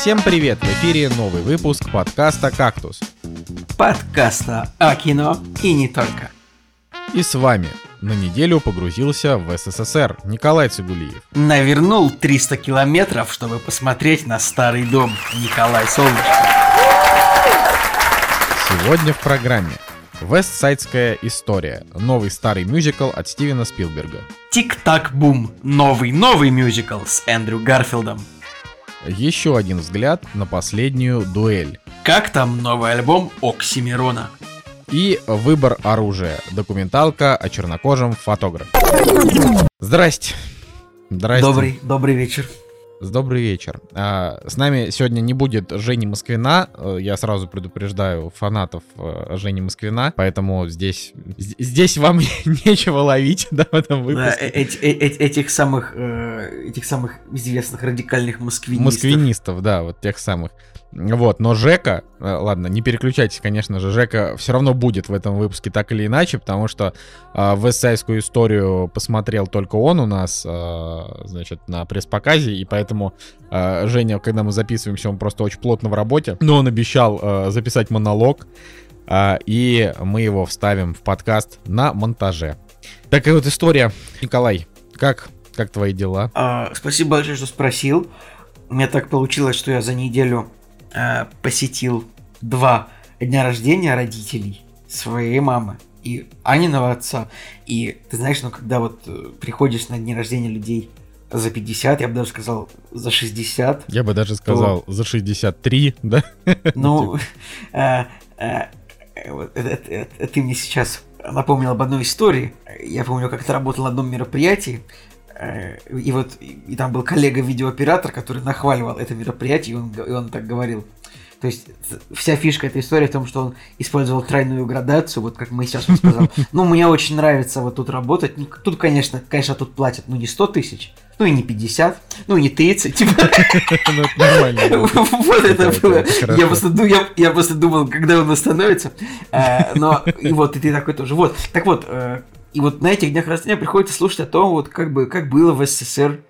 Всем привет! В эфире новый выпуск подкаста «Кактус». Подкаста о кино и не только. И с вами на неделю погрузился в СССР Николай Цигулиев. Навернул 300 километров, чтобы посмотреть на старый дом Николай Солнышко. Сегодня в программе Вестсайдская история. Новый старый мюзикл от Стивена Спилберга. Тик-так-бум. Новый-новый мюзикл с Эндрю Гарфилдом. Еще один взгляд на последнюю дуэль. Как там новый альбом Оксимирона? И выбор оружия. Документалка о чернокожем фотографе. Здрасте. Здрасте. Добрый, добрый вечер. Добрый вечер. А, с нами сегодня не будет Жени Москвина. Э, я сразу предупреждаю фанатов э, Жени Москвина, поэтому здесь, здесь вам нечего ловить, да, в этом выпуске. Да, эти, э, эти, этих самых, этих самых известных радикальных москвинистов. Москвинистов, да, вот тех самых. Вот, но Жека, э, ладно, не переключайтесь, конечно же, Жека все равно будет в этом выпуске так или иначе, потому что э, вестсайскую историю посмотрел только он у нас, э, значит, на пресс-показе, и поэтому э, Женя, когда мы записываемся, он просто очень плотно в работе, но он обещал э, записать монолог, э, и мы его вставим в подкаст на монтаже. Такая вот история. Николай, как, как твои дела? А, спасибо большое, что спросил. У меня так получилось, что я за неделю э, посетил два дня рождения родителей своей мамы и Аниного отца. И ты знаешь, ну когда вот э, приходишь на дни рождения людей за 50, я бы даже сказал за 60. Я бы даже сказал то... за 63, да? Ну, э, э, ты мне сейчас напомнил об одной истории. Я помню, как ты работал на одном мероприятии, и вот и там был коллега-видеооператор, который нахваливал это мероприятие, и он, и он так говорил. То есть вся фишка этой истории в том, что он использовал тройную градацию, вот как мы сейчас он сказал. Ну, мне очень нравится вот тут работать. Ну, тут, конечно, конечно, тут платят, ну, не 100 тысяч, ну и не 50, ну и не 30, типа. Ну, это нормально. Вот это было. Я просто думал, когда он остановится. Э, но и вот, и ты такой тоже. Вот, так вот, э, и вот на этих днях рождения приходится слушать о том, вот как бы как было в СССР, э,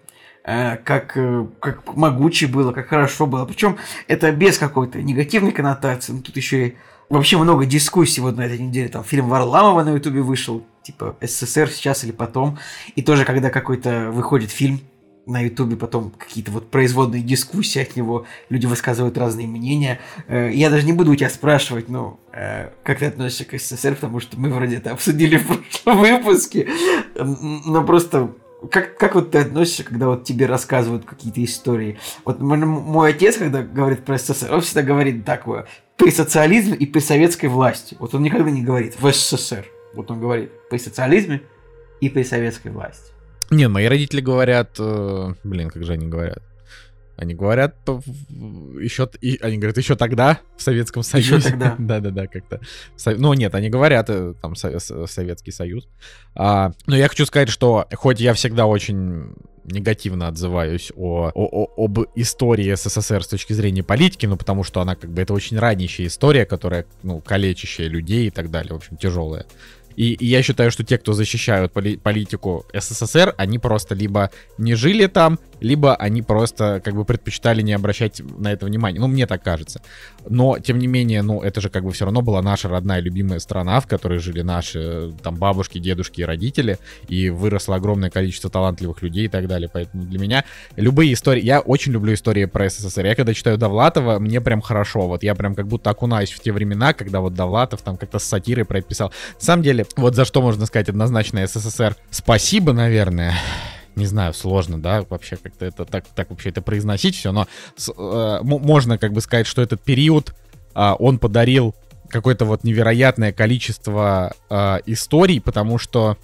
как, э, как могуче было, как хорошо было. Причем это без какой-то негативной коннотации. Ну, тут еще и вообще много дискуссий вот на этой неделе. Там фильм Варламова на Ютубе вышел, типа СССР сейчас или потом. И тоже, когда какой-то выходит фильм на Ютубе потом какие-то вот производные дискуссии от него, люди высказывают разные мнения. Э, я даже не буду у тебя спрашивать, ну, э, как ты относишься к СССР, потому что мы вроде это обсудили в прошлом выпуске, но просто как, как вот ты относишься, когда вот тебе рассказывают какие-то истории? Вот мой, отец, когда говорит про СССР, он всегда говорит такое, при социализме и при советской власти. Вот он никогда не говорит в СССР. Вот он говорит при социализме и при советской власти. Не, мои родители говорят, э, блин, как же они говорят? Они говорят еще, и, они говорят еще тогда в Советском Союзе. Еще тогда. Да-да-да, как-то. Ну нет, они говорят э, там Советский Союз. А, но я хочу сказать, что хоть я всегда очень негативно отзываюсь о, о, о, об истории СССР с точки зрения политики, ну потому что она как бы это очень ранящая история, которая, ну, калечащая людей и так далее, в общем, тяжелая. И, и я считаю, что те, кто защищают поли- политику СССР, они просто либо не жили там, либо они просто как бы предпочитали не обращать на это внимания. Ну, мне так кажется. Но, тем не менее, ну, это же как бы все равно была наша родная любимая страна, в которой жили наши там бабушки, дедушки и родители, и выросло огромное количество талантливых людей и так далее. Поэтому для меня любые истории... Я очень люблю истории про СССР. Я когда читаю Довлатова, мне прям хорошо. Вот я прям как будто окунаюсь в те времена, когда вот Довлатов там как-то с сатирой про это писал. На самом деле, вот за что можно сказать однозначно СССР спасибо, наверное. Не знаю, сложно, да, вообще как-то это так, так вообще это произносить все, но э, можно как бы сказать, что этот период э, он подарил какое-то вот невероятное количество э, историй, потому что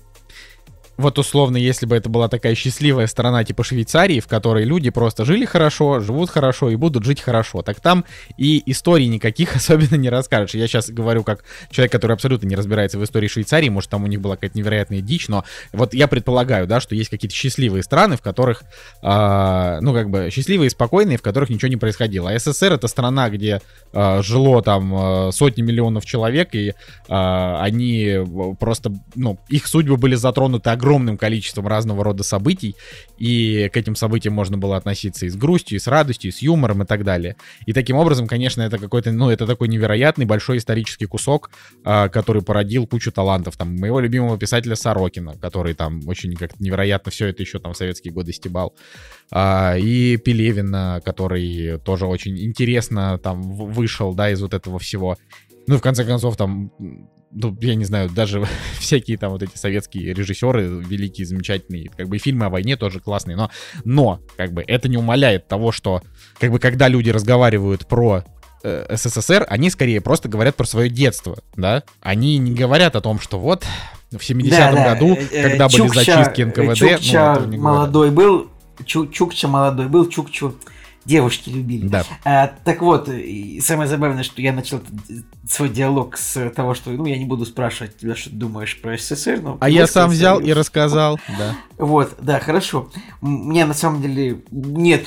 вот условно, если бы это была такая счастливая страна типа Швейцарии, в которой люди просто жили хорошо, живут хорошо и будут жить хорошо, так там и историй никаких особенно не расскажешь. Я сейчас говорю как человек, который абсолютно не разбирается в истории Швейцарии, может там у них была какая-то невероятная дичь, но вот я предполагаю, да, что есть какие-то счастливые страны, в которых, э, ну как бы счастливые и спокойные, в которых ничего не происходило. А СССР это страна, где э, жило там э, сотни миллионов человек, и э, они просто, ну, их судьбы были затронуты огромными огромным количеством разного рода событий, и к этим событиям можно было относиться и с грустью, и с радостью, и с юмором, и так далее. И таким образом, конечно, это какой-то, ну, это такой невероятный большой исторический кусок, э, который породил кучу талантов. Там, моего любимого писателя Сорокина, который там очень как-то невероятно все это еще там в советские годы стебал. А, и Пелевина, который тоже очень интересно там вышел, да, из вот этого всего. Ну, в конце концов, там ну, я не знаю, даже всякие там вот эти советские режиссеры, великие, замечательные, как бы фильмы о войне тоже классные, но, но, как бы, это не умаляет того, что, как бы, когда люди разговаривают про э, СССР, они скорее просто говорят про свое детство, да? Они не говорят о том, что вот в 70-м да, да. году, э, э, когда Чукча, были зачистки НКВД... Чукча ну, молодой был, Чу, Чукча молодой был, Чукчу девушки любили. Да. А, так вот, и самое забавное, что я начал свой диалог с того, что, ну, я не буду спрашивать тебя, что ты думаешь про СССР. Но а я сам взял и рассказал, да. Вот, да, хорошо. У меня на самом деле нет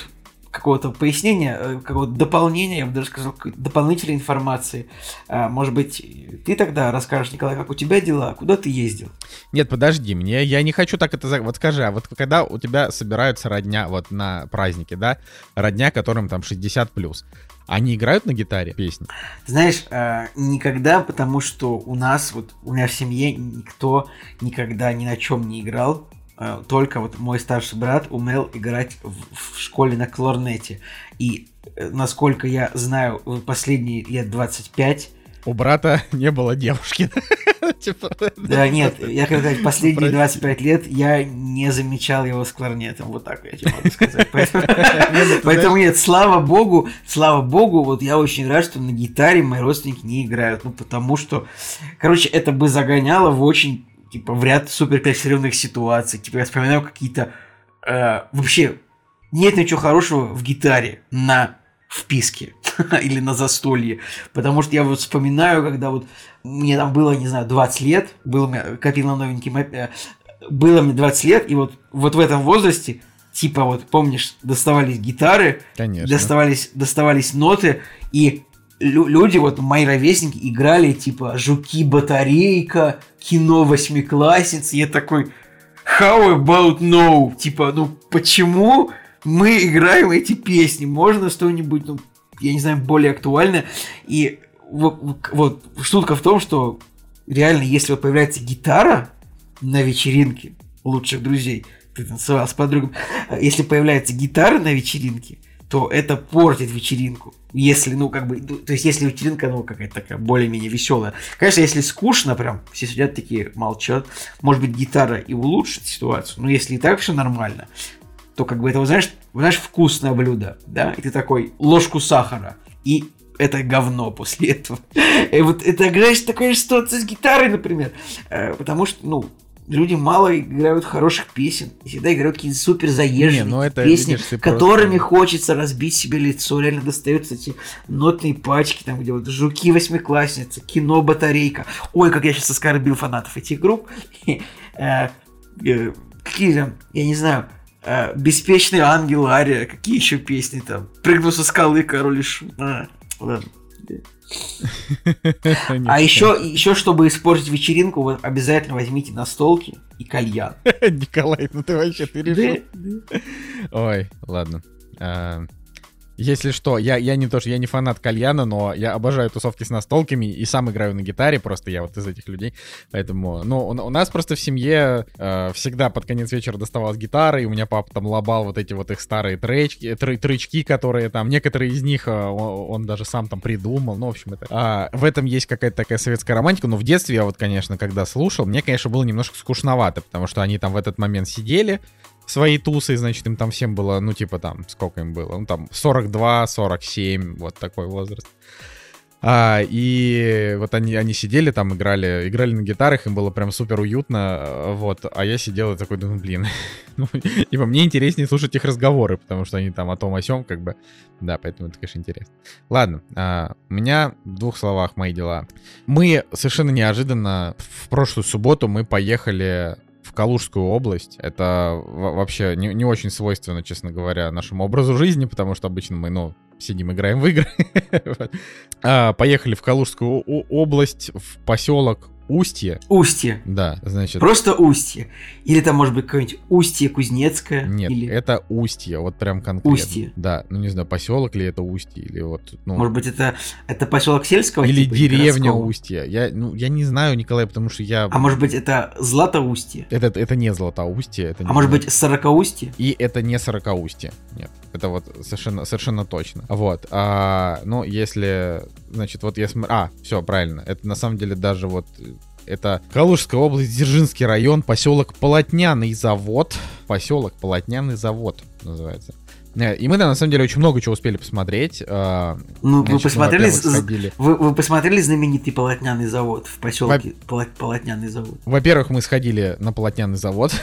какого-то пояснения, э, какого-то дополнения, я бы даже сказал, дополнительной информации. А, может быть, ты тогда расскажешь, Николай, как у тебя дела, куда ты ездил? Нет, подожди, мне я не хочу так это... Вот скажи, а вот когда у тебя собираются родня вот на празднике, да, родня, которым там 60 плюс, они играют на гитаре песни? Знаешь, э, никогда, потому что у нас, вот у меня в семье никто никогда ни на чем не играл. Э, только вот мой старший брат умел играть в, в школе на кларнете. И э, насколько я знаю, последние лет 25 у брата не было девушки. Типа, да, нет, я когда последние 25 лет я не замечал его с кларнетом. Вот так я тебе могу сказать. Поэтому нет, слава богу, слава богу, вот я очень рад, что на гитаре мои родственники не играют. Ну, потому что, короче, это бы загоняло в очень типа, в ряд суперклассированных ситуаций. Типа, я вспоминаю какие-то... Э, вообще, нет ничего хорошего в гитаре на вписке или на застолье. Потому что я вот вспоминаю, когда вот мне там было, не знаю, 20 лет, было, копил на новенький э, было мне 20 лет, и вот, вот в этом возрасте типа вот помнишь доставались гитары Конечно. доставались доставались ноты и люди, вот мои ровесники, играли типа «Жуки батарейка», кино восьмиклассниц. Я такой «How about no?» Типа, ну почему мы играем эти песни? Можно что-нибудь, ну, я не знаю, более актуальное? И вот, вот шутка в том, что реально, если вот появляется гитара на вечеринке лучших друзей, ты танцевал с подругой, если появляется гитара на вечеринке, то это портит вечеринку. Если, ну, как бы, то есть, если вечеринка, ну, какая-то такая более-менее веселая. Конечно, если скучно прям, все сидят такие, молчат, может быть, гитара и улучшит ситуацию, но если и так все нормально, то, как бы, это, знаешь, знаешь, вкусное блюдо, да, и ты такой, ложку сахара, и это говно после этого. И вот это, знаешь, такая ситуация с гитарой, например. Э, потому что, ну, люди мало играют хороших песен, и всегда играют какие-то супер заезженные Не, ну это, песни, видишь, которыми просто... хочется разбить себе лицо. Реально достаются эти нотные пачки, там где вот жуки восьмиклассницы, кино батарейка. Ой, как я сейчас оскорбил фанатов этих групп. Э, э, какие там, я не знаю, э, Беспечный ангел Ария, какие еще песни там? Прыгну со скалы, король и шут. А, ладно. А еще, еще, чтобы испортить вечеринку, вы обязательно возьмите настолки и кальян. Николай, ну ты вообще, ты решил? Ой, ладно. Если что, я, я не то, что я не фанат кальяна, но я обожаю тусовки с настолками и сам играю на гитаре, просто я вот из этих людей. Поэтому, ну, у, у нас просто в семье э, всегда под конец вечера доставалась гитара, и у меня папа там лобал вот эти вот их старые тречки, тры, трычки, которые там, некоторые из них э, он, он даже сам там придумал, ну, в общем, это... А, в этом есть какая-то такая советская романтика, но в детстве я вот, конечно, когда слушал, мне, конечно, было немножко скучновато, потому что они там в этот момент сидели, свои тусы, значит, им там всем было, ну, типа там, сколько им было? Ну, там 42, 47, вот такой возраст. А, и вот они, они сидели там, играли, играли на гитарах, им было прям супер уютно, вот, а я сидел и такой, думаю, блин, ну, типа, мне интереснее слушать их разговоры, потому что они там о том, о сём, как бы, да, поэтому это, конечно, интересно. Ладно, а, у меня в двух словах мои дела. Мы совершенно неожиданно в прошлую субботу мы поехали в Калужскую область. Это вообще не, не очень свойственно, честно говоря, нашему образу жизни, потому что обычно мы, ну, сидим, играем в игры. А, поехали в Калужскую область, в поселок Устье. Устье. Да, значит... Просто Устье. Или там, может быть, какое-нибудь Устье Кузнецкое. Нет, или... это Устье, вот прям конкретно. Устье. Да, ну не знаю, поселок ли это Устье, или вот... Ну... Может быть, это, это поселок сельского Или типа, деревня? Устье. Я, ну, я не знаю, Николай, потому что я... А может быть, это Златоустье? Это, это не Златоустье, это не А может быть, Сорокоустье? И это не Сорокаустье. Нет, это вот совершенно, совершенно точно. Вот. А, ну, если, значит, вот я смотрю... А, все, правильно. Это на самом деле даже вот... Это Калужская область, Дзержинский район, поселок Полотняный завод. Поселок Полотняный завод называется. Э, И мы, да, на самом деле, очень много чего успели посмотреть. А, Ну, вы посмотрели, сходили- вы, вы посмотрели знаменитый полотняный завод в поселке Поло- Полотняный завод? Во-первых, мы сходили на полотняный завод.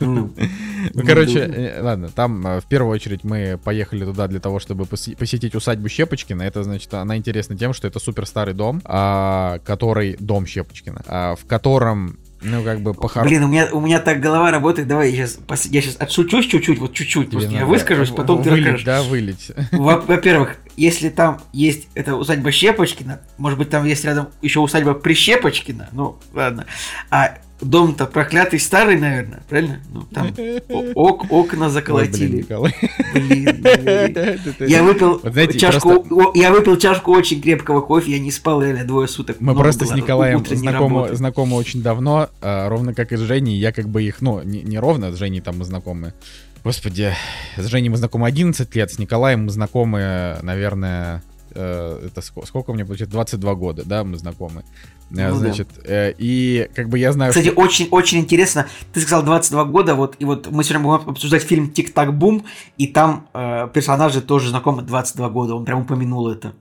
Ну, короче, э, ладно, там э, в первую очередь мы поехали туда для того, чтобы посетить усадьбу Щепочкина. Это, значит, она интересна тем, что это супер старый дом, а, который... Дом Щепочкина, а, в котором, ну, как бы, похоронен... Блин, у меня, у меня так голова работает, давай я сейчас, я сейчас отшучусь чуть-чуть, вот чуть-чуть, просто я выскажусь, потом ты вылить, расскажешь. Да, вылить. Во- Во-первых, если там есть эта усадьба Щепочкина, может быть, там есть рядом еще усадьба Прищепочкина, ну, ладно. А дом-то проклятый старый, наверное, правильно? Ну, там ок- окна Ой, блин, заколотили. Блин, блин. Я выпил Вот знаете, чашку, о- я выпил чашку очень крепкого кофе, я не спал реально двое суток. Мы просто с было Николаем утренней знакомы, знакомы очень давно, а, ровно как и с Женей. Я как бы их, ну, не, не ровно, с Женей там мы знакомы. Господи, с Женей мы знакомы 11 лет, с Николаем мы знакомы, наверное, э, это ско- сколько мне получается? 22 года, да, мы знакомы. Э, Ну да. Значит, э, и как бы я знаю, Кстати, что- очень, очень интересно. Ты сказал 22 года, вот, и вот мы сегодня будем обсуждать фильм «Тик-так-бум», и там э, персонажи тоже знакомы 22 года, он прям упомянул это.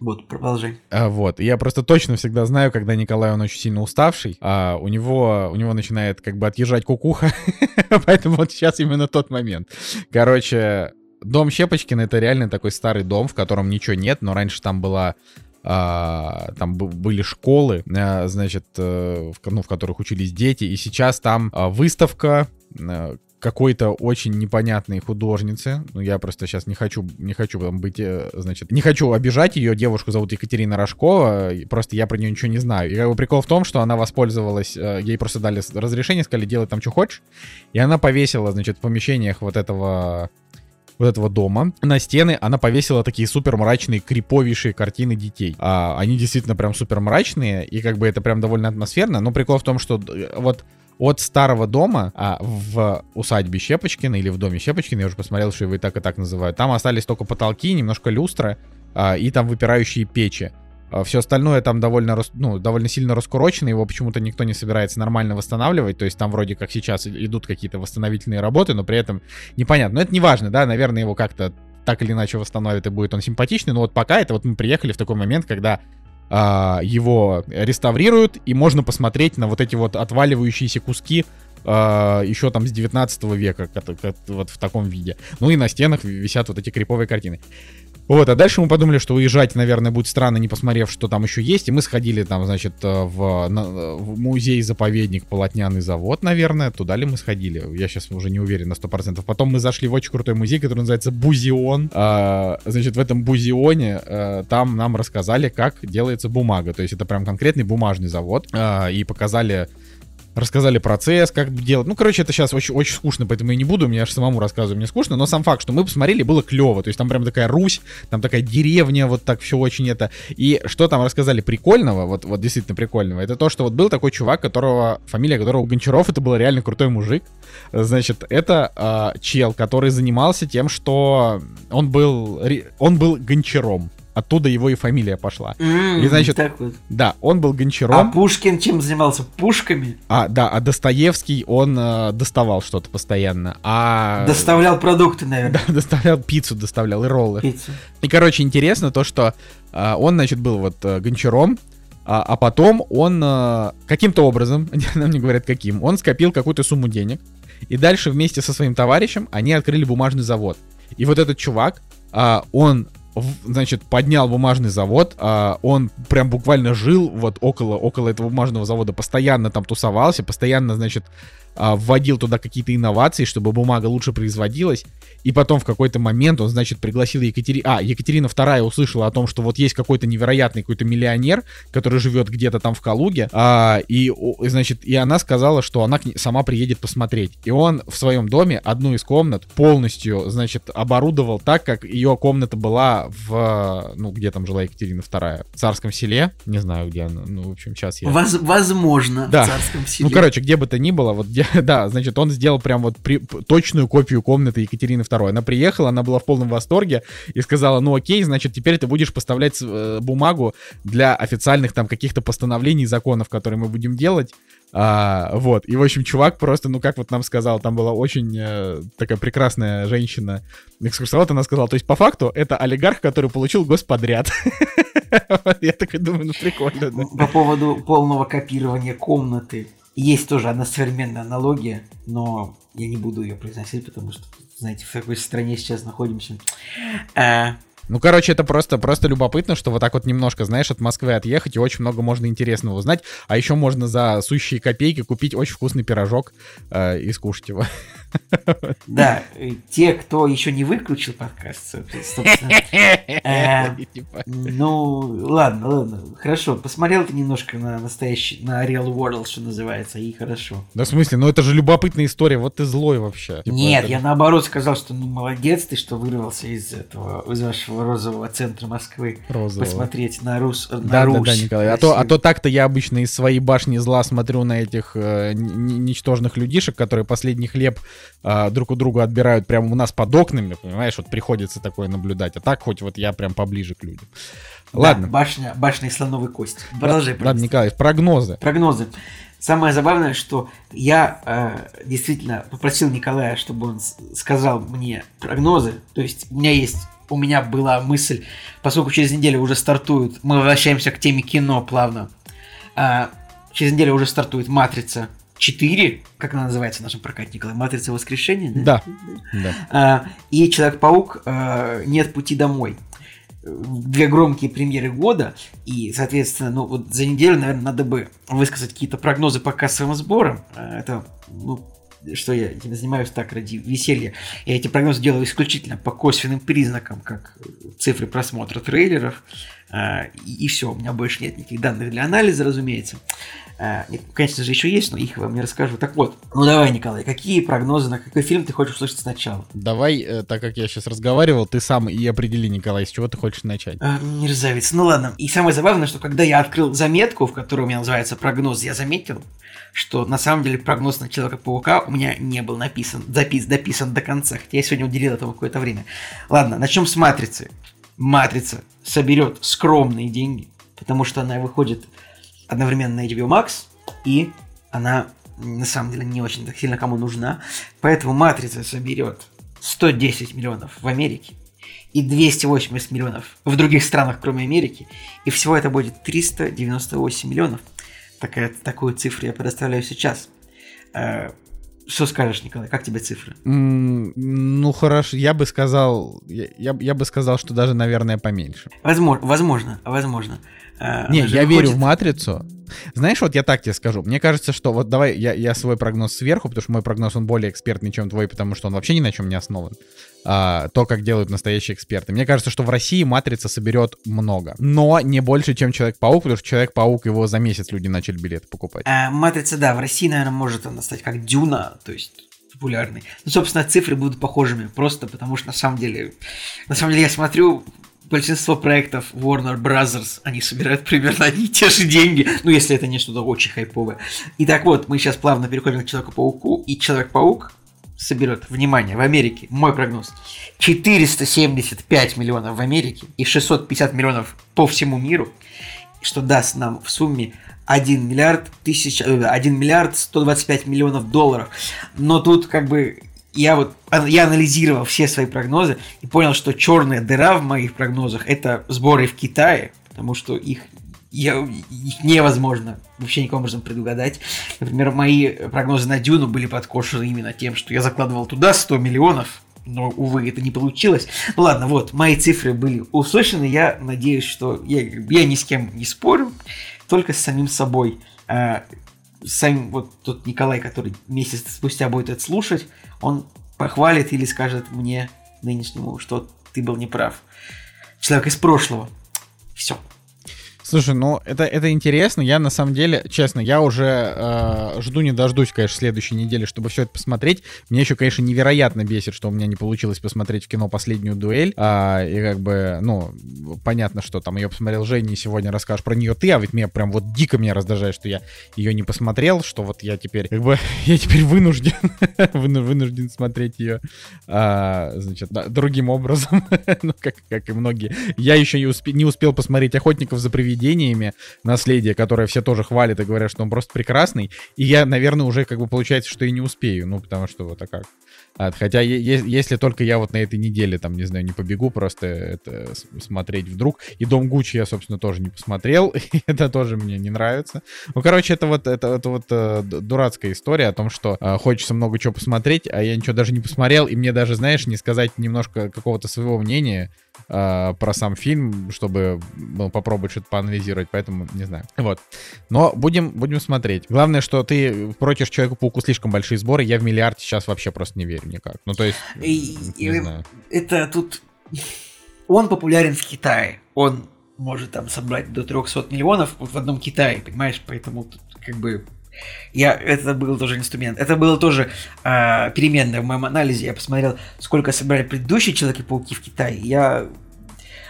Вот, продолжай. А, Вот, я просто точно всегда знаю, когда Николай, он очень сильно уставший, а у него, у него начинает как бы отъезжать кукуха, поэтому вот сейчас именно тот момент. Короче, дом Щепочкина — это реально такой старый дом, в котором ничего нет, но раньше там была а, там были школы, а, значит, э, в, ну, в которых учились дети, и сейчас там а, выставка э, какой-то очень непонятной художницы. Ну, я просто сейчас не хочу, не хочу там быть, э, значит, не хочу обижать ее. Девушку зовут Екатерина Рожкова, просто я про нее ничего не знаю. И как бы прикол в том, что она воспользовалась, ей просто дали разрешение, сказали, делай там, что хочешь. И она повесила, значит, в помещениях вот этого вот этого дома. На стены она повесила такие супер мрачные, криповейшие картины детей. А, они действительно прям супер мрачные, и как бы это прям довольно атмосферно. Но прикол в том, что э, вот от старого дома а, в усадьбе Щепочкина или в доме Щепочкина, я уже посмотрел, что его и так и так называют, там остались только потолки, немножко люстра а, и там выпирающие печи. Все остальное там довольно, ну, довольно сильно раскурочено, его почему-то никто не собирается нормально восстанавливать, то есть там вроде как сейчас идут какие-то восстановительные работы, но при этом непонятно. Но это не важно, да, наверное, его как-то так или иначе восстановят и будет он симпатичный, но вот пока это вот мы приехали в такой момент, когда а, его реставрируют, и можно посмотреть на вот эти вот отваливающиеся куски а, еще там с 19 века, кот- кот- вот в таком виде. Ну и на стенах висят вот эти криповые картины. Вот, а дальше мы подумали, что уезжать, наверное, будет странно, не посмотрев, что там еще есть. И мы сходили там, значит, э, в, в музей-заповедник Полотняный завод, наверное. Туда ли мы сходили? Я сейчас уже не уверен на 100%. Потом мы зашли в очень крутой музей, который называется Бузион. А, значит, в этом Бузионе э, там нам рассказали, как делается бумага. То есть это прям конкретный бумажный завод. А, и показали рассказали процесс, как делать. Ну, короче, это сейчас очень, очень скучно, поэтому я не буду, мне аж самому рассказываю, мне скучно, но сам факт, что мы посмотрели, было клево. То есть там прям такая Русь, там такая деревня, вот так все очень это. И что там рассказали прикольного, вот, вот действительно прикольного, это то, что вот был такой чувак, которого, фамилия которого Гончаров, это был реально крутой мужик. Значит, это а, чел, который занимался тем, что он был, он был гончаром. Оттуда его и фамилия пошла. М, И, значит, так вот. Да, он был А гончаром. Пушкин чем занимался? Пушками? А, да, а Достоевский, он э, доставал что-то постоянно. А... Доставлял продукты, наверное. Да, доставлял пиццу, доставлял и роллы. Пиццу. И, короче, интересно то, что а, он, значит, был вот э, гончаром, а, а потом он э, каким-то образом, нам не говорят каким, он скопил какую-то сумму денег, и дальше вместе со своим товарищем они открыли бумажный завод. И вот этот чувак, а, он значит, поднял бумажный завод, а, он прям буквально жил вот около, около этого бумажного завода, постоянно там тусовался, постоянно, значит, вводил туда какие-то инновации, чтобы бумага лучше производилась. И потом в какой-то момент он, значит, пригласил Екатерину... А, Екатерина II услышала о том, что вот есть какой-то невероятный какой-то миллионер, который живет где-то там в Калуге, а, и, значит, и она сказала, что она сама приедет посмотреть. И он в своем доме одну из комнат полностью, значит, оборудовал так, как ее комната была в... Ну, где там жила Екатерина II? В Царском селе? Не знаю, где она. Ну, в общем, сейчас я... Воз возможно, да. в Царском селе. Ну, короче, где бы то ни было, вот где... Да, значит, он сделал прям вот при... точную копию комнаты Екатерины II. Она приехала, она была в полном восторге и сказала, ну окей, значит, теперь ты будешь поставлять э, бумагу для официальных там каких-то постановлений, законов, которые мы будем делать. А, вот, и, в общем, чувак просто, ну, как вот нам сказал, там была очень э, такая прекрасная женщина, экскурсовод, она сказала, то есть, по факту, это олигарх, который получил господряд. Я такой думаю, ну, прикольно. По поводу полного копирования комнаты. Есть тоже одна современная аналогия, но я не буду ее произносить, потому что, знаете, в какой стране сейчас находимся. А, ну, короче, это просто, просто любопытно, что вот так вот немножко, знаешь, от Москвы отъехать, и очень много можно интересного узнать. А еще можно за сущие копейки купить очень вкусный пирожок э, и скушать его. Да, те, кто еще не выключил подкаст, собственно. Э, ну, ладно, ладно, хорошо. Посмотрел ты немножко на настоящий, на Real World, что называется, и хорошо. Да в смысле, ну это же любопытная история, вот ты злой вообще. Типа, Нет, я наоборот сказал, что ну молодец ты, что вырвался из этого, из вашего розового центра Москвы. Розового. Посмотреть на Рус, на да, Русь. Да, да, Николай. А то, а то так-то я обычно из своей башни зла смотрю на этих э, ничтожных людишек, которые последний хлеб э, друг у друга отбирают прямо у нас под окнами, понимаешь, вот приходится такое наблюдать. А так хоть вот я прям поближе к людям. Да, Ладно. Башня, башня и слоновый кость. Продолжай. Ладно, Николай, прогнозы. Прогнозы. Самое забавное, что я э, действительно попросил Николая, чтобы он сказал мне прогнозы. То есть у меня есть, у меня была мысль, поскольку через неделю уже стартует, мы возвращаемся к теме кино плавно. Э, через неделю уже стартует Матрица 4, как она называется в нашем прокате, Николай, Матрица воскрешения, да? Да. да. А, и Человек-паук а, Нет пути домой. Две громкие премьеры года, и, соответственно, ну вот за неделю, наверное, надо бы высказать какие-то прогнозы по кассовым сборам. А, это, ну, что я занимаюсь так ради веселья. Я эти прогнозы делаю исключительно по косвенным признакам, как цифры просмотра трейлеров, а, и все, у меня больше нет никаких данных для анализа, разумеется. А, конечно же, еще есть, но их вам не расскажу. Так вот, ну давай, Николай, какие прогнозы, на какой фильм ты хочешь услышать сначала? Давай, э, так как я сейчас разговаривал, ты сам и определи, Николай, с чего ты хочешь начать. А, мерзавец, ну ладно. И самое забавное, что когда я открыл заметку, в которой у меня называется прогноз, я заметил, что на самом деле прогноз на Человека-паука у меня не был написан, запис, дописан до конца, хотя я сегодня уделил этому какое-то время. Ладно, начнем с Матрицы. Матрица соберет скромные деньги, потому что она выходит одновременно на HBO Max, и она на самом деле не очень так сильно кому нужна. Поэтому Матрица соберет 110 миллионов в Америке и 280 миллионов в других странах, кроме Америки. И всего это будет 398 миллионов. Такая, такую цифру я предоставляю сейчас. Э, что скажешь, Николай, как тебе цифры? Mm, ну хорошо, я бы сказал, я, я, я бы сказал, что даже, наверное, поменьше. Возможно, возможно, возможно. А, Не, я верю в матрицу. Знаешь, вот я так тебе скажу. Мне кажется, что вот давай я, я свой прогноз сверху, потому что мой прогноз он более экспертный, чем твой, потому что он вообще ни на чем не основан. А, то, как делают настоящие эксперты. Мне кажется, что в России матрица соберет много, но не больше, чем Человек-паук, потому что Человек-паук его за месяц люди начали билеты покупать. А, матрица, да, в России, наверное, может она стать как Дюна, то есть популярный. Ну, собственно, цифры будут похожими, просто потому что на самом деле, на самом деле я смотрю большинство проектов Warner Brothers, они собирают примерно одни и те же деньги, ну, если это не что-то очень хайповое. И так вот, мы сейчас плавно переходим к Человеку-пауку, и Человек-паук соберет, внимание, в Америке, мой прогноз, 475 миллионов в Америке и 650 миллионов по всему миру, что даст нам в сумме 1 миллиард, тысяч, 1 э, миллиард 125 миллионов долларов. Но тут как бы я вот я анализировал все свои прогнозы и понял, что черная дыра в моих прогнозах это сборы в Китае, потому что их, я, их невозможно вообще никаким образом предугадать. Например, мои прогнозы на Дюну были подкошены именно тем, что я закладывал туда 100 миллионов, но, увы, это не получилось. Ну ладно, вот, мои цифры были услышаны, я надеюсь, что я, я ни с кем не спорю, только с самим собой. Сам вот тот Николай, который месяц спустя будет это слушать, он похвалит или скажет мне нынешнему, что ты был неправ. Человек из прошлого. Все. Слушай, ну это, это интересно. Я на самом деле, честно, я уже э, жду не дождусь, конечно, следующей недели, чтобы все это посмотреть. Мне еще, конечно, невероятно бесит, что у меня не получилось посмотреть в кино последнюю дуэль. А, и как бы, ну, понятно, что там ее посмотрел Женя, и сегодня расскажешь про нее ты, а ведь меня прям вот дико меня раздражает, что я ее не посмотрел, что вот я теперь, как бы, я теперь вынужден, вынужден смотреть ее, а, значит, да, другим образом, ну, как, как и многие. Я еще не, успе, не успел посмотреть «Охотников за привидениями», произведениями наследия, которое все тоже хвалят и говорят, что он просто прекрасный. И я, наверное, уже как бы получается, что и не успею. Ну, потому что вот а как. Хотя если только я вот на этой неделе, там, не знаю, не побегу просто это смотреть вдруг. И Дом Гуччи я, собственно, тоже не посмотрел. Это тоже мне не нравится. Ну, короче, это вот, это, это вот э, дурацкая история о том, что э, хочется много чего посмотреть, а я ничего даже не посмотрел. И мне даже, знаешь, не сказать немножко какого-то своего мнения э, про сам фильм, чтобы ну, попробовать что-то поанализировать, поэтому не знаю. Вот. Но будем, будем смотреть. Главное, что ты прочишь Человеку-пауку слишком большие сборы, я в миллиард сейчас вообще просто не верю никак. Ну, то есть, и, не и, знаю. Это тут... Он популярен в Китае. Он может там собрать до 300 миллионов в одном Китае, понимаешь? Поэтому тут как бы я, это был тоже инструмент. Это было тоже э, переменное в моем анализе. Я посмотрел, сколько собрали предыдущие Человеки-пауки в Китае. Я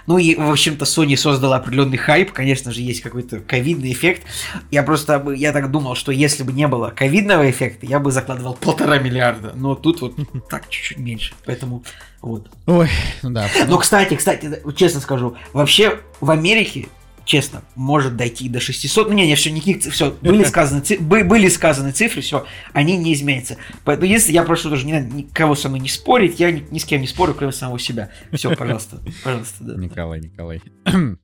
ну и, в общем-то, Sony создала определенный хайп, конечно же, есть какой-то ковидный эффект. Я просто, я так думал, что если бы не было ковидного эффекта, я бы закладывал полтора миллиарда. Но тут вот так, чуть-чуть меньше. Поэтому вот. Ой, ну да. Но, кстати, кстати, честно скажу, вообще в Америке честно, может дойти до 600. Ну, не, не, все, никаких, все, были сказаны, были сказаны цифры, все, они не изменятся. Поэтому, если я прошу даже не надо никого со мной не спорить, я ни, ни с кем не спорю, кроме самого себя. Все, пожалуйста, пожалуйста, да. Николай, Николай.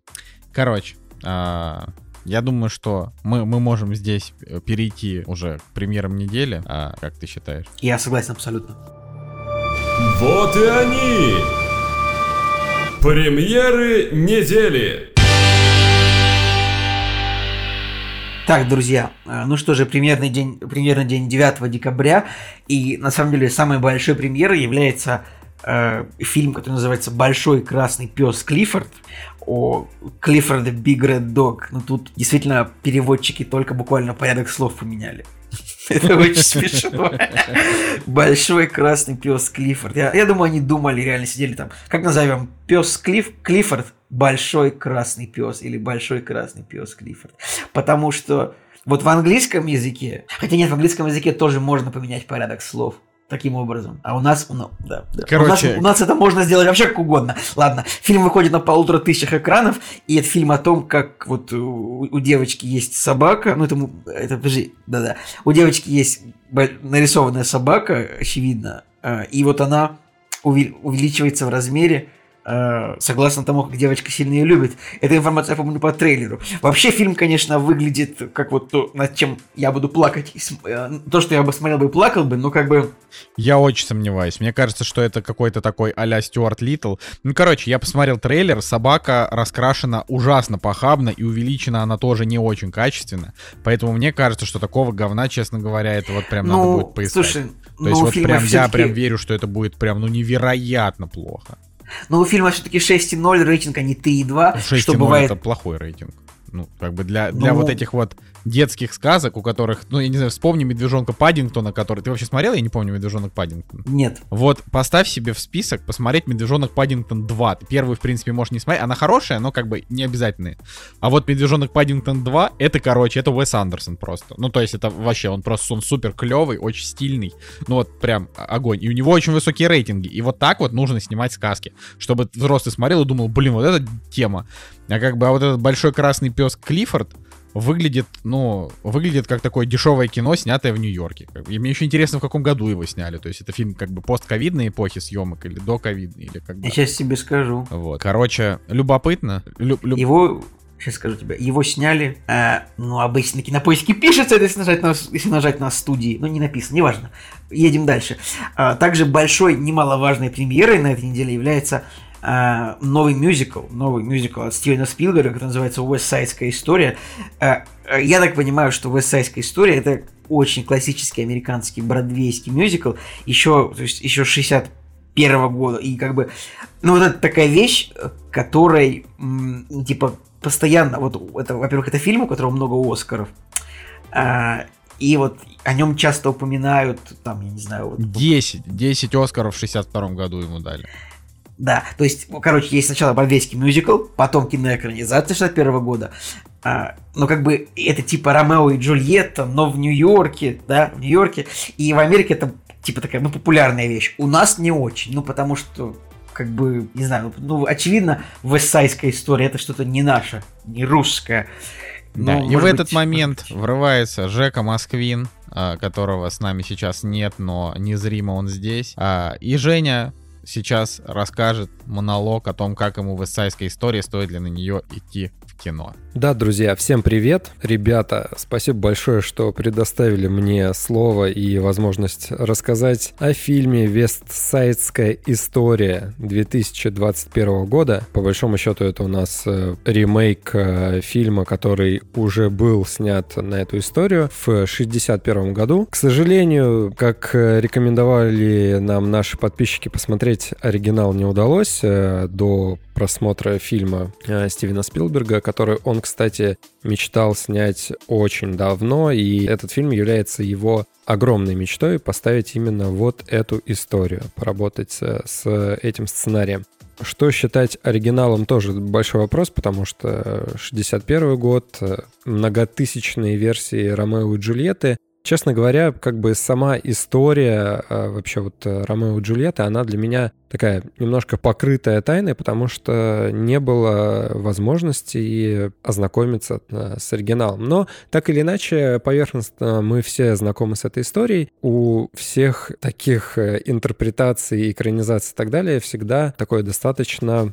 Короче, а, я думаю, что мы, мы можем здесь э, перейти уже к премьерам недели. А, как ты считаешь? Я согласен абсолютно. Вот и они! Премьеры недели! Так, друзья, э, ну что же, премьерный день, премьерный день 9 декабря, и на самом деле самой большой премьерой является э, фильм, который называется «Большой красный пес Клиффорд», о Клиффорде Big Red Dog. Ну тут действительно переводчики только буквально порядок слов поменяли. Это очень смешно. Большой красный пес Клиффорд. Я, я думаю, они думали, реально сидели там. Как назовем? Пес Клифф, Клиффорд большой красный пес или большой красный пес Клиффорд. Потому что вот в английском языке, хотя нет, в английском языке тоже можно поменять порядок слов таким образом. А у нас, ну, да. да. Короче... У, нас, у нас это можно сделать вообще как угодно. Ладно, фильм выходит на полутора тысячах экранов, и это фильм о том, как вот у, у девочки есть собака, ну, это, это, подожди, да-да, у девочки есть нарисованная собака, очевидно, а, и вот она увеличивается в размере, согласно тому, как девочка сильно ее любит. Эта информация, я помню, по трейлеру. Вообще фильм, конечно, выглядит как вот то, над чем я буду плакать. Э, то, что я бы смотрел бы и плакал бы, но как бы... Я очень сомневаюсь. Мне кажется, что это какой-то такой а-ля Стюарт Литл. Ну, короче, я посмотрел трейлер. Собака раскрашена ужасно похабно и увеличена она тоже не очень качественно. Поэтому мне кажется, что такого говна, честно говоря, это вот прям ну, надо будет поискать. Слушай, то есть ну, вот прям я прям верю, что это будет прям ну невероятно плохо. Но у фильма все-таки 6,0 рейтинг, а не 3,2. Что бывает... это плохой рейтинг. Ну, как бы для, для ну, вот этих вот детских сказок, у которых, ну, я не знаю, вспомни медвежонка Паддингтона, который... Ты вообще смотрел? Я не помню медвежонок Паддингтон. Нет. Вот, поставь себе в список посмотреть медвежонок Паддингтон 2. Ты первую, в принципе, можешь не смотреть. Она хорошая, но как бы не обязательная. А вот медвежонок Паддингтон 2, это, короче, это Уэс Андерсон просто. Ну, то есть это вообще, он просто, он супер клевый, очень стильный. Ну, вот прям огонь. И у него очень высокие рейтинги. И вот так вот нужно снимать сказки. Чтобы взрослый смотрел и думал, блин, вот эта тема. А как бы, а вот этот большой красный пес Клиффорд, выглядит, ну, выглядит как такое дешевое кино, снятое в Нью-Йорке. И мне еще интересно, в каком году его сняли. То есть это фильм как бы постковидной эпохи съемок или до ковидной, или как бы... Я сейчас тебе скажу. Вот. Короче, любопытно. Лю- люб... Его Сейчас скажу тебе. Его сняли, э, ну, обычно на кинопоиске пишется, это если нажать на, если нажать на студии. Ну, не написано, неважно. Едем дальше. А, также большой, немаловажной премьерой на этой неделе является э, новый мюзикл, новый мюзикл от Стивена Спилберга, который называется «Уэссайдская история». Э, э, я так понимаю, что «Уэссайдская история» — это очень классический американский бродвейский мюзикл, еще, то есть еще 61 года, и как бы, ну вот это такая вещь, которой, типа, постоянно, вот это, во-первых, это фильм, у которого много Оскаров, а, и вот о нем часто упоминают, там, я не знаю... Вот, 10, 10 Оскаров в 62 году ему дали. Да, то есть, ну, короче, есть сначала бродвейский мюзикл, потом киноэкранизация 61 года, а, ну, как бы, это типа Ромео и Джульетта, но в Нью-Йорке, да, в Нью-Йорке, и в Америке это, типа, такая, ну, популярная вещь. У нас не очень, ну, потому что, как бы, не знаю, ну, очевидно, вестсайская история это что-то не наше, не русское. Да, Ну, и в этот быть, момент быть. врывается Жека Москвин, а, которого с нами сейчас нет, но незримо он здесь. А, И Женя сейчас расскажет монолог о том, как ему в эссайской истории стоит ли на нее идти в кино. Да, друзья, всем привет. Ребята, спасибо большое, что предоставили мне слово и возможность рассказать о фильме «Вестсайдская история» 2021 года. По большому счету, это у нас э, ремейк э, фильма, который уже был снят на эту историю в 1961 году. К сожалению, как э, рекомендовали нам наши подписчики посмотреть, оригинал не удалось э, до просмотра фильма э, Стивена Спилберга, который он, кстати, мечтал снять очень давно, и этот фильм является его огромной мечтой поставить именно вот эту историю, поработать э, с этим сценарием. Что считать оригиналом тоже большой вопрос, потому что 61 год, многотысячные версии Ромео и Джульетты. Честно говоря, как бы сама история э, вообще вот э, Ромео и Джульетты, она для меня такая немножко покрытая тайной, потому что не было возможности ознакомиться э, с оригиналом. Но так или иначе, поверхностно мы все знакомы с этой историей. У всех таких интерпретаций, экранизаций и так далее всегда такое достаточно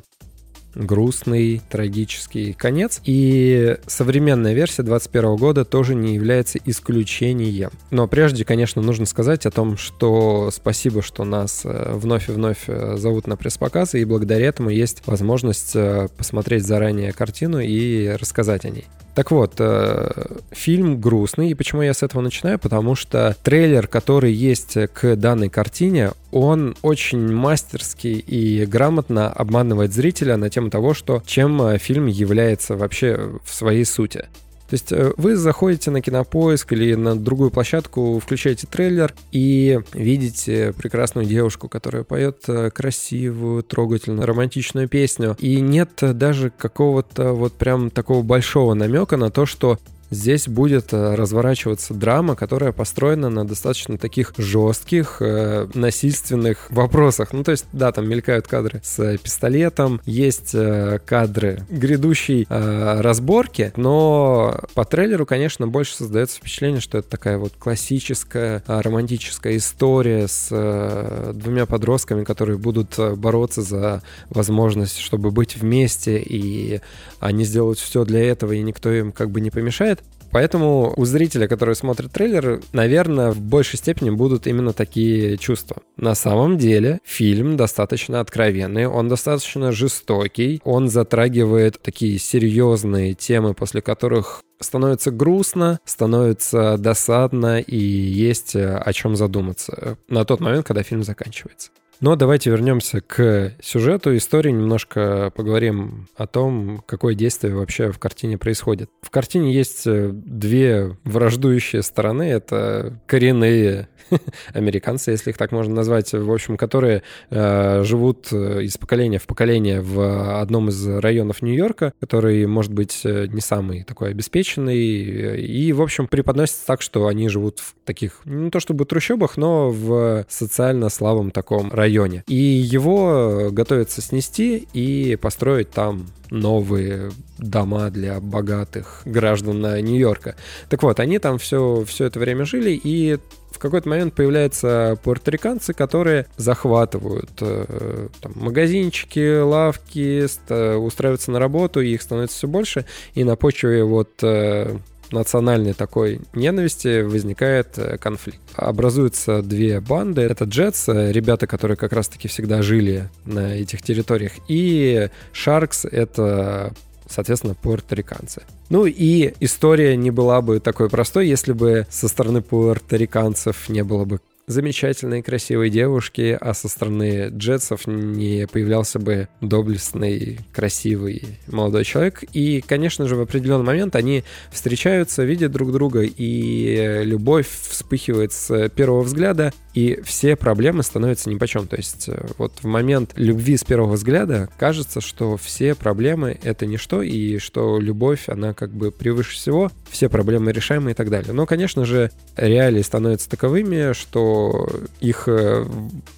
грустный, трагический конец. И современная версия 21 года тоже не является исключением. Но прежде, конечно, нужно сказать о том, что спасибо, что нас э, вновь и вновь э, зовут на пресс-показы, и благодаря этому есть возможность э, посмотреть заранее картину и рассказать о ней. Так вот, э, фильм грустный, и почему я с этого начинаю? Потому что трейлер, который есть к данной картине, он очень мастерский и грамотно обманывает зрителя на тему того, что чем э, фильм является вообще в своей сути. То есть э, вы заходите на кинопоиск или на другую площадку, включаете трейлер и видите прекрасную девушку, которая поет э, красивую, трогательную, романтичную песню. И нет даже какого-то вот прям такого большого намека на то, что Здесь будет э, разворачиваться драма, которая построена на достаточно таких жестких, э, насильственных вопросах. Ну, то есть, да, там мелькают кадры с э, пистолетом, есть э, кадры грядущей э, разборки, но по трейлеру, конечно, больше создается впечатление, что это такая вот классическая э, романтическая история с э, двумя подростками, которые будут э, бороться за возможность, чтобы быть вместе, и они сделают все для этого, и никто им как бы не помешает. Поэтому у зрителя, который смотрит трейлер, наверное, в большей степени будут именно такие чувства. На самом деле фильм достаточно откровенный, он достаточно жестокий, он затрагивает такие серьезные темы, после которых становится грустно, становится досадно и есть э, о чем задуматься на тот момент, когда фильм заканчивается. Но давайте вернемся к сюжету истории, немножко поговорим о том, какое действие вообще в картине происходит. В картине есть э, две враждующие стороны. Это коренные американцы, если их так можно назвать, в общем, которые э, живут э, из поколения в поколение в одном из районов Нью-Йорка, который, может быть, э, не самый такой обеспеченный, э, и, в общем, преподносится так, что они живут в таких, не то чтобы трущобах, но в социально слабом таком районе. И его готовятся снести и построить там новые дома для богатых граждан Нью-Йорка. Так вот, они там все, все это время жили, и в какой-то момент появляются пуэрториканцы, которые захватывают э, там, магазинчики, лавки, ст- устраиваются на работу, и их становится все больше, и на почве вот э, национальной такой ненависти возникает э, конфликт. Образуются две банды. Это Джетс, э, ребята, которые как раз-таки всегда жили на этих территориях, и Шаркс — это соответственно, пуэрториканцы. Ну и история не была бы такой простой, если бы со стороны пуэрториканцев не было бы замечательные, красивые девушки, а со стороны джетсов не появлялся бы доблестный, красивый молодой человек. И, конечно же, в определенный момент они встречаются, видят друг друга, и любовь вспыхивает с первого взгляда, и все проблемы становятся нипочем. То есть э, вот в момент любви с первого взгляда кажется, что все проблемы — это ничто, и что любовь, она как бы превыше всего, все проблемы решаемы и так далее. Но, конечно же, реалии становятся таковыми, что их э,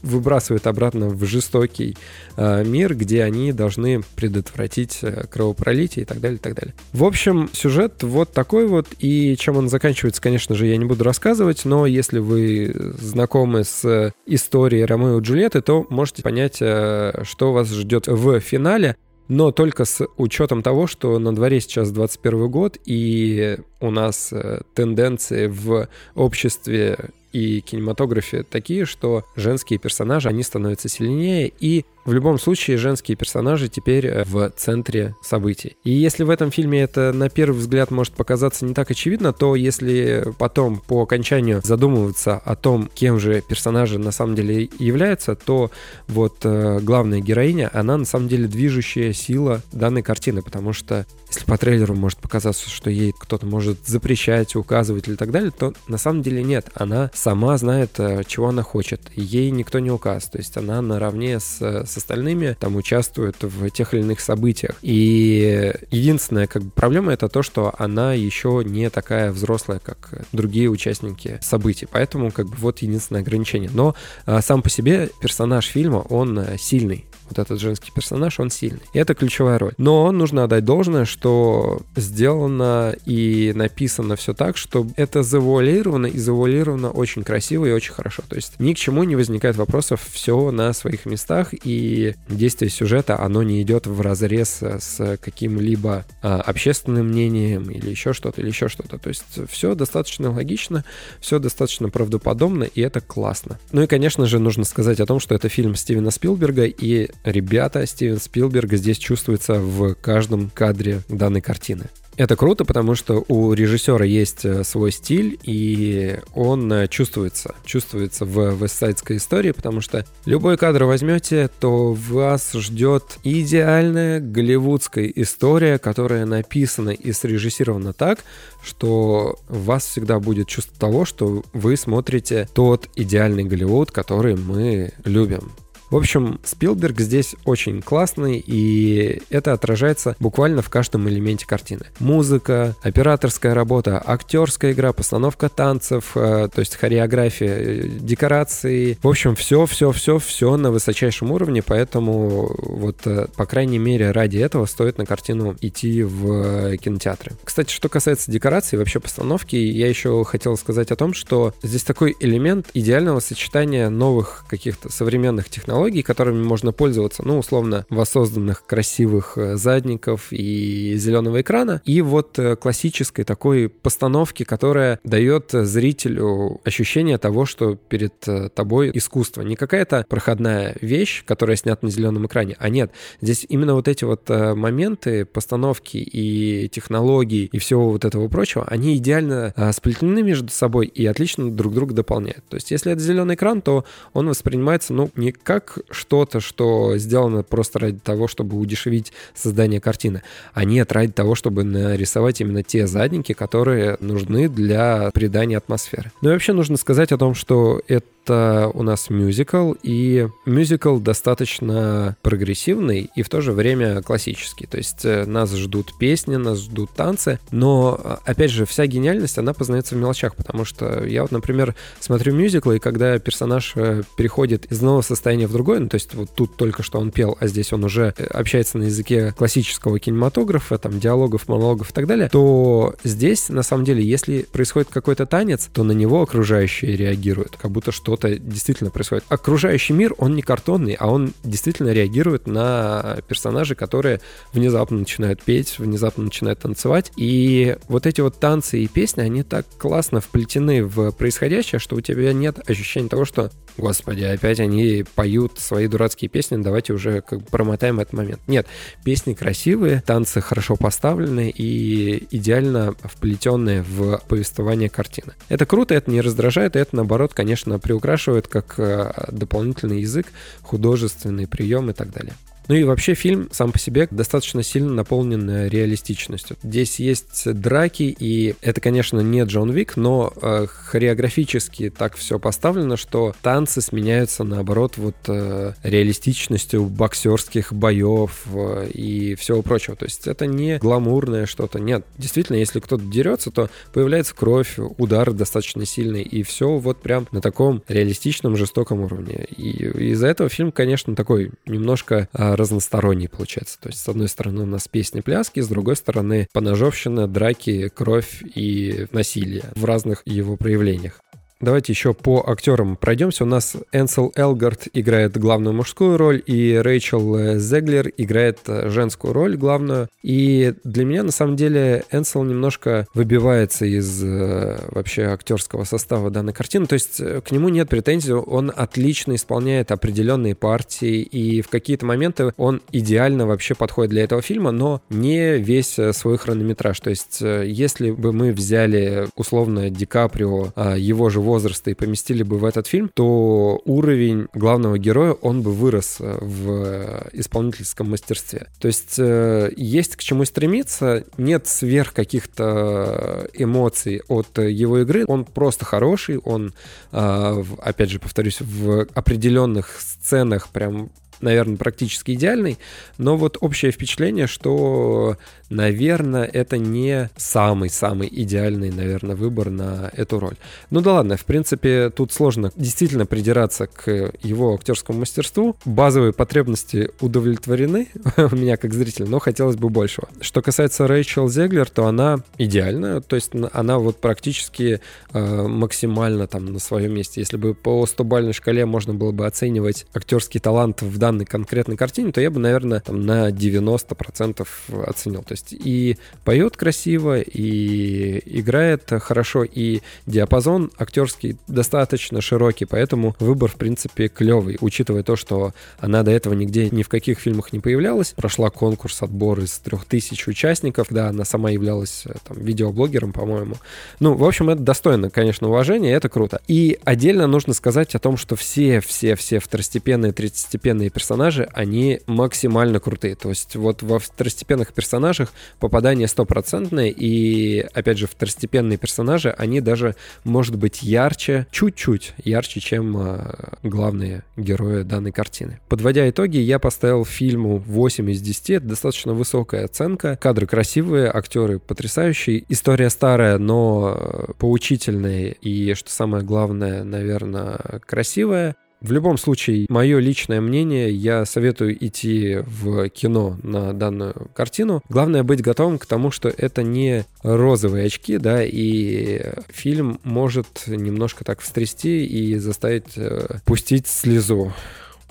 выбрасывают обратно в жестокий мир, где они должны предотвратить кровопролитие и так далее, и так далее. В общем, сюжет вот такой вот, и чем он заканчивается, конечно же, я не буду рассказывать, но если вы знакомы с э, историей Ромео и Джульетты, то можете понять, э, что вас ждет в финале но только с учетом того, что на дворе сейчас 21 год, и у нас э, тенденции в обществе и кинематографе такие, что женские персонажи, они становятся сильнее, и в любом случае женские персонажи теперь э, в центре событий. И если в этом фильме это на первый взгляд может показаться не так очевидно, то если потом по окончанию задумываться о том, кем же персонажи на самом деле являются, то вот э, главная героиня, она на самом деле движущая сила данной картины, потому что если по трейлеру может показаться, что ей кто-то может запрещать, указывать или так далее, то на самом деле нет. Она сама знает, э, чего она хочет. Ей никто не указ. То есть она наравне с, с остальными там участвует в тех или иных событиях. И единственная как бы проблема это то, что она еще не такая взрослая, как другие участники событий. Поэтому как бы вот единственное ограничение. Но а, сам по себе персонаж фильма, он э, сильный вот этот женский персонаж, он сильный. И это ключевая роль. Но нужно отдать должное, что сделано и написано все так, что это завуалировано и завуалировано очень красиво и очень хорошо. То есть ни к чему не возникает вопросов, все на своих местах, и действие сюжета, оно не идет в разрез с каким-либо а, общественным мнением или еще что-то, или еще что-то. То есть все достаточно логично, все достаточно правдоподобно, и это классно. Ну и, конечно же, нужно сказать о том, что это фильм Стивена Спилберга, и ребята Стивен Спилберг здесь чувствуется в каждом кадре данной картины. Это круто, потому что у режиссера есть э, свой стиль, и он э, чувствуется. Чувствуется в вестсайдской истории, потому что любой кадр возьмете, то вас ждет идеальная голливудская история, которая написана и срежиссирована так, что у вас всегда будет чувство того, что вы смотрите тот идеальный Голливуд, который мы любим. В общем, Спилберг здесь очень классный, и это отражается буквально в каждом элементе картины. Музыка, операторская работа, актерская игра, постановка танцев, э, то есть хореография, э, декорации. В общем, все, все, все, все на высочайшем уровне, поэтому вот, э, по крайней мере, ради этого стоит на картину идти в кинотеатры. Кстати, что касается декорации, вообще постановки, я еще хотел сказать о том, что здесь такой элемент идеального сочетания новых каких-то современных технологий технологий, которыми можно пользоваться, ну, условно, воссозданных красивых э, задников и зеленого экрана, и вот э, классической такой постановки, которая дает зрителю ощущение того, что перед э, тобой искусство. Не какая-то проходная вещь, которая снята на зеленом экране, а нет, здесь именно вот эти вот моменты постановки и технологий и всего вот этого прочего, они идеально сплетены между собой и отлично друг друга дополняют. То есть, если это зеленый экран, то он воспринимается, ну, не как что-то, что сделано просто ради того, чтобы удешевить создание картины, а нет ради того, чтобы нарисовать именно те задники, которые нужны для придания атмосферы. Ну и вообще нужно сказать о том, что это это у нас мюзикл, и мюзикл достаточно прогрессивный и в то же время классический. То есть э, нас ждут песни, нас ждут танцы, но, опять же, вся гениальность, она познается в мелочах, потому что я вот, например, смотрю мюзикл, и когда персонаж э, переходит из одного состояния в другое, ну, то есть вот тут только что он пел, а здесь он уже э, общается на языке классического кинематографа, там, диалогов, монологов и так далее, то здесь, на самом деле, если происходит какой-то танец, то на него окружающие реагируют, как будто что-то действительно происходит. Окружающий мир, он не картонный, а он действительно реагирует на персонажей, которые внезапно начинают петь, внезапно начинают танцевать, и вот эти вот танцы и песни, они так классно вплетены в происходящее, что у тебя нет ощущения того, что, господи, опять они поют свои дурацкие песни, давайте уже как бы промотаем этот момент. Нет, песни красивые, танцы хорошо поставлены и идеально вплетенные в повествование картины. Это круто, это не раздражает, и это, наоборот, конечно, приукрашивает как э, дополнительный язык, художественный прием и так далее. Ну и вообще фильм сам по себе достаточно сильно наполнен э, реалистичностью. Здесь есть драки, и это, конечно, не Джон Вик, но э, хореографически так все поставлено, что танцы сменяются, наоборот, вот э, реалистичностью боксерских боев э, и всего прочего. То есть это не гламурное что-то. Нет, действительно, если кто-то дерется, то появляется кровь, удар достаточно сильный, и все вот прям на таком реалистичном, жестоком уровне. И из-за этого фильм, конечно, такой немножко э, разносторонний получается. То есть, с одной стороны, у нас песни, пляски, с другой стороны, поножовщина, драки, кровь и насилие в разных его проявлениях. Давайте еще по актерам пройдемся. У нас Энсел Элгард играет главную мужскую роль, и Рэйчел Зеглер играет женскую роль главную. И для меня, на самом деле, Энсел немножко выбивается из э, вообще актерского состава данной картины. То есть э, к нему нет претензий, он отлично исполняет определенные партии, и в какие-то моменты он идеально вообще подходит для этого фильма, но не весь э, свой хронометраж. То есть если бы мы взяли условно Ди Каприо, а, его же возраста и поместили бы в этот фильм, то уровень главного героя, он бы вырос э, в исполнительском мастерстве. То есть э, есть к чему стремиться, нет сверх каких-то эмоций от его игры, он просто хороший, он, э, опять же, повторюсь, в определенных сценах прям наверное, практически идеальный, но вот общее впечатление, что наверное, это не самый-самый идеальный, наверное, выбор на эту роль. Ну да ладно, в принципе, тут сложно действительно придираться к его актерскому мастерству. Базовые потребности удовлетворены у меня как зрителя, но хотелось бы большего. Что касается Рэйчел Зеглер, то она идеальная, то есть она вот практически э, максимально там на своем месте. Если бы по 100-бальной шкале можно было бы оценивать актерский талант в данной конкретной картине, то я бы, наверное, там на 90% оценил. То есть и поет красиво, и играет хорошо, и диапазон актерский достаточно широкий, поэтому выбор, в принципе, клевый, учитывая то, что она до этого нигде ни в каких фильмах не появлялась, прошла конкурс отбор из трех тысяч участников, да, она сама являлась э, там видеоблогером, по-моему. Ну, в общем, это достойно, конечно, уважения, это круто. И отдельно нужно сказать о том, что все-все-все второстепенные, третьестепенные персонажи, они максимально крутые. То есть вот во второстепенных персонажах попадание стопроцентное, и, опять же, второстепенные персонажи, они даже, может быть, ярче, чуть-чуть ярче, чем э, главные герои данной картины. Подводя итоги, я поставил фильму 8 из 10, это достаточно высокая оценка, кадры красивые, актеры потрясающие, история старая, но поучительная и, что самое главное, наверное, красивая. В любом случае, мое личное мнение, я советую идти в кино на данную картину. Главное быть готовым к тому, что это не розовые очки, да, и фильм может немножко так встрясти и заставить э, пустить слезу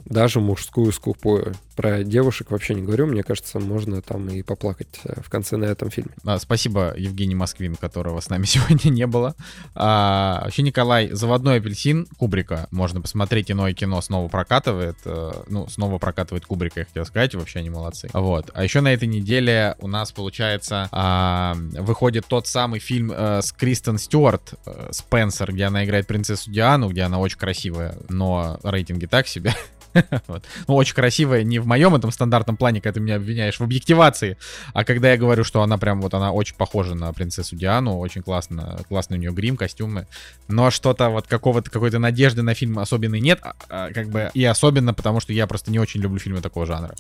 даже мужскую скупую. Про девушек вообще не говорю, мне кажется, можно там и поплакать э, в конце на этом фильме. Спасибо Евгений Москвин, которого с нами сегодня не было. А, вообще, Николай, «Заводной апельсин» Кубрика. Можно посмотреть, иное кино снова прокатывает. А, ну, снова прокатывает Кубрика, я хотел сказать, вообще они молодцы. Вот. А еще на этой неделе у нас, получается, а, выходит тот самый фильм а, с Кристен Стюарт, а, «Спенсер», где она играет принцессу Диану, где она очень красивая, но рейтинги так себе. вот. Ну, очень красивая, не в моем этом стандартном плане, когда ты меня обвиняешь в объективации, а когда я говорю, что она прям вот, она очень похожа на принцессу Диану, очень классно, классный у нее грим, костюмы, но что-то вот какого-то, какой-то надежды на фильм особенной нет, а, а, как бы, и особенно потому, что я просто не очень люблю фильмы такого жанра.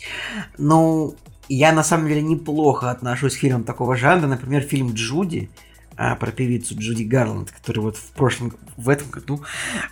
Ну, я на самом деле неплохо отношусь к фильмам такого жанра, например, фильм «Джуди», а, про певицу Джуди Гарланд, который вот в прошлом, в этом году,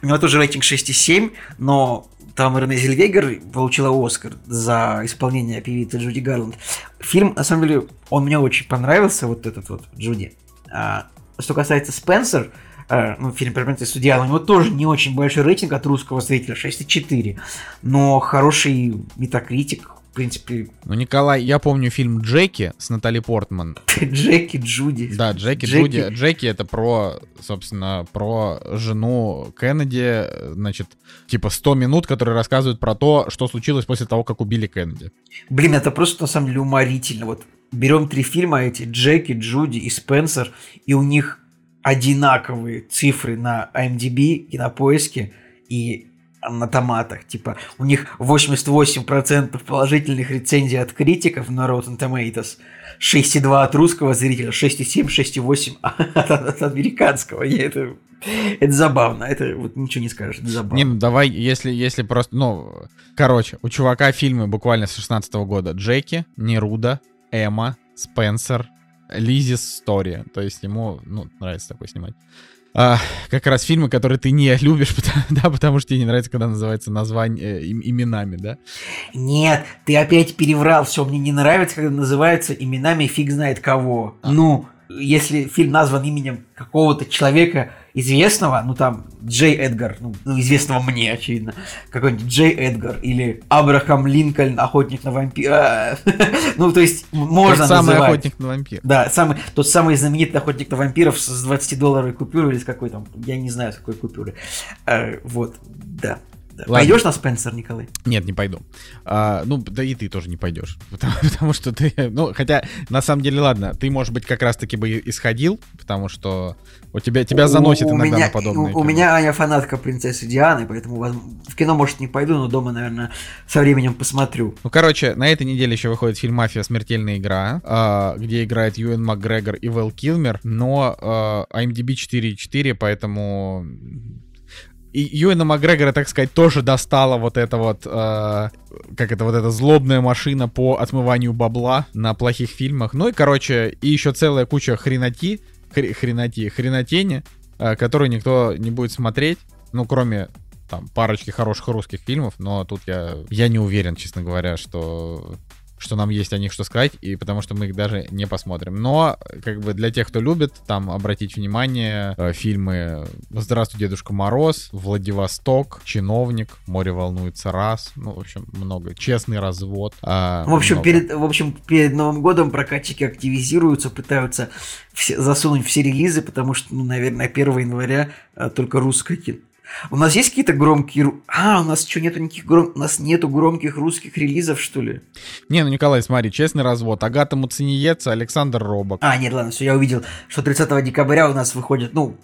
у него тоже рейтинг 6,7, но там Рене Зельвегер получила Оскар за исполнение певицы Джуди Гарланд. Фильм, на самом деле, он мне очень понравился, вот этот вот Джуди. А, что касается Спенсер, а, ну, фильм «Перманентный судья», у него тоже не очень большой рейтинг от русского зрителя, 6,4. Но хороший метакритик, в принципе... Ну, Николай, я помню фильм «Джеки» с Натали Портман. Джеки, Джуди. Да, Джеки, Джуди. Джеки это про, собственно, про жену Кеннеди, значит, типа 100 минут, которые рассказывают про то, что случилось после того, как убили Кеннеди. Блин, это просто на самом деле уморительно. Вот берем три фильма эти, Джеки, Джуди и Спенсер, и у них одинаковые цифры на IMDb и на поиске, и на томатах. Типа, у них 88% положительных рецензий от критиков на Rotten Tomatoes, 6,2 от русского зрителя, 6,7, 6,8 от, от американского. И это, это забавно. Это вот ничего не скажешь. Это забавно. Не, ну давай, если, если просто, ну, короче, у чувака фильмы буквально с 16 года. Джеки, Неруда, Эмма, Спенсер, Лизис Стори. То есть ему, ну, нравится такой снимать а, как раз фильмы, которые ты не любишь, потому, да, потому что тебе не нравится, когда называется название э, им, именами, да? Нет, ты опять переврал, все, мне не нравится, когда называются именами фиг знает кого. А. Ну, если фильм назван именем какого-то человека известного, ну там Джей Эдгар, ну, ну известного мне, очевидно, какой-нибудь Джей Эдгар или Абрахам Линкольн, охотник на вампира. ну, то есть можно тот самый охотник на вампир. Да, самый, тот самый знаменитый охотник на вампиров с 20-долларовой купюрой или с какой там, я не знаю, с какой купюры. А, вот, да. Ладно. Пойдешь на Спенсер, Николай? Нет, не пойду. А, ну, да и ты тоже не пойдешь. Потому, потому что ты. Ну, хотя, на самом деле, ладно, ты, может быть, как раз-таки бы исходил, потому что у тебя тебя заносит у иногда меня, на подобные. У, у меня Аня фанатка принцессы Дианы, поэтому в кино, может, не пойду, но дома, наверное, со временем посмотрю. Ну, короче, на этой неделе еще выходит фильм Мафия Смертельная игра, а, где играет Юэн Макгрегор и Вэл Килмер, но а, IMDb 4.4, поэтому и Юэна Макгрегора, так сказать, тоже достала вот это вот, э, как это, вот эта злобная машина по отмыванию бабла на плохих фильмах. Ну и, короче, и еще целая куча хреноти, хр хреноти, хренотени, э, которую никто не будет смотреть, ну, кроме там парочки хороших русских фильмов, но тут я, я не уверен, честно говоря, что что нам есть о них что сказать, и потому что мы их даже не посмотрим. Но, как бы, для тех, кто любит, там, обратить внимание, э, фильмы «Здравствуй, Дедушка Мороз», «Владивосток», «Чиновник», «Море волнуется раз», ну, в общем, много. «Честный развод». Э, в, общем, перед, в общем, перед Новым годом прокатчики активизируются, пытаются все, засунуть все релизы, потому что, ну, наверное, 1 января э, только русское кино у нас есть какие-то громкие... А, у нас что, нету никаких гром... У нас нету громких русских релизов, что ли? Не, ну, Николай, смотри, честный развод. Агата Муцениец, Александр Робок. А, нет, ладно, все, я увидел, что 30 декабря у нас выходит, ну,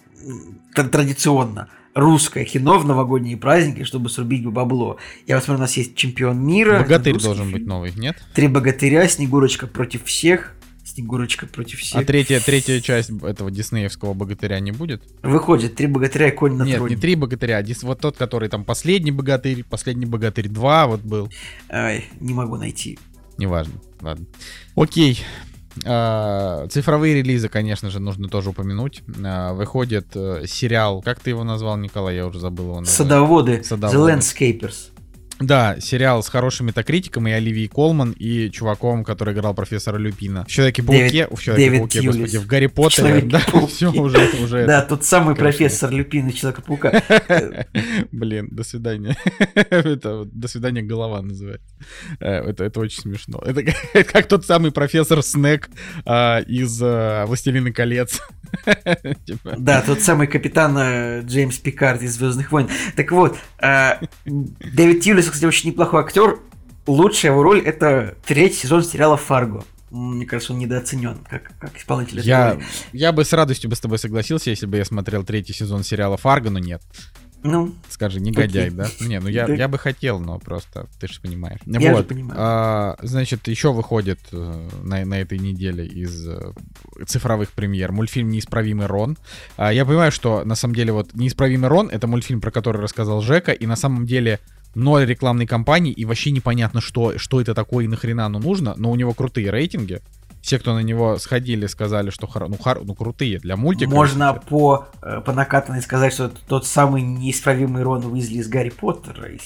традиционно русское кино в новогодние праздники, чтобы срубить бабло. Я посмотрю, у нас есть чемпион мира. Богатырь должен фильм. быть новый, нет? Три богатыря, Снегурочка против всех. Снегурочка против всех. А третья, третья часть этого диснеевского богатыря не будет? Выходит, три богатыря и конь на Нет, троне. не три богатыря, а вот тот, который там последний богатырь, последний богатырь 2 вот был. Ай, не могу найти. Неважно, ладно. Окей. А, цифровые релизы, конечно же, нужно тоже упомянуть. А, выходит э, сериал, как ты его назвал, Николай, я уже забыл его название. Садоводы. Садоводы. The Landscapers. Да, сериал с хорошим метакритиком и Оливией Колман, и чуваком, который играл профессора Люпина. В Человеке-пауке, в Человеке-пауке, господи, в Гарри Поттере, да, все уже, уже. Да, тот самый профессор Люпин и Человека-паука. Блин, до свидания. Это до свидания голова называется. Э, это, это очень смешно. Это как тот самый профессор Снег а, из а, «Властелина колец». Типа. Да, тот самый капитан э, Джеймс Пикард из Звездных войн. Так вот, э, Дэвид Тьюлис, кстати, очень неплохой актер. Лучшая его роль это третий сезон сериала Фарго. Мне кажется, он недооценен как, как исполнитель. Я, я бы с радостью бы с тобой согласился, если бы я смотрел третий сезон сериала Фарго, но нет. Ну, скажи, негодяй, окей. да? Не, ну я, я бы хотел, но просто ты же понимаешь. Я вот. же понимаю. А, значит, еще выходит э, на, на этой неделе из э, цифровых премьер мультфильм «Неисправимый Рон». А, я понимаю, что на самом деле вот «Неисправимый Рон» — это мультфильм, про который рассказал Жека, и на самом деле ноль рекламной кампании, и вообще непонятно, что, что это такое и нахрена оно нужно, но у него крутые рейтинги. Все, кто на него сходили, сказали, что хоро- ну, хор- ну крутые для мультика. Можно по, э, по накатанной сказать, что это тот самый неисправимый Рон Уизли из Гарри Поттера.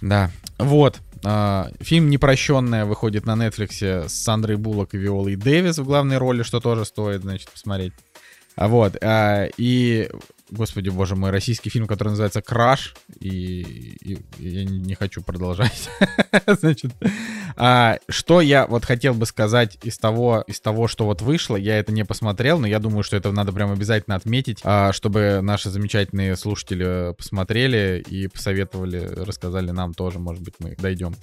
Да. Вот. А, фильм «Непрощенная» выходит на Netflix с Сандрой Буллок и Виолой Дэвис в главной роли, что тоже стоит, значит, посмотреть. А вот. а, и, господи боже мой, российский фильм, который называется «Краш». И, и- я не хочу продолжать. Значит, а, что я вот хотел бы сказать из того, из того, что вот вышло, я это не посмотрел, но я думаю, что это надо прям обязательно отметить, а, чтобы наши замечательные слушатели посмотрели и посоветовали, рассказали нам тоже, может быть, мы дойдем.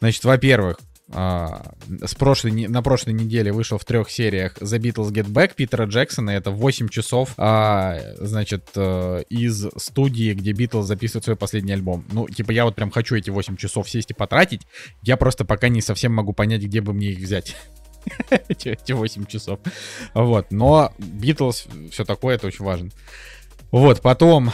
Значит, во-первых, а, с прошлой, на прошлой неделе вышел в трех сериях The Beatles Get Back Питера Джексона. Это 8 часов, а, значит, э, из студии, где Битлз записывают свой последний альбом. Ну, типа, я вот прям хочу эти 8 часов сесть и потратить. Я просто пока не совсем могу понять, где бы мне их взять. Эти 8 часов. Вот. Но Битлз, все такое, это очень важно. Вот, потом...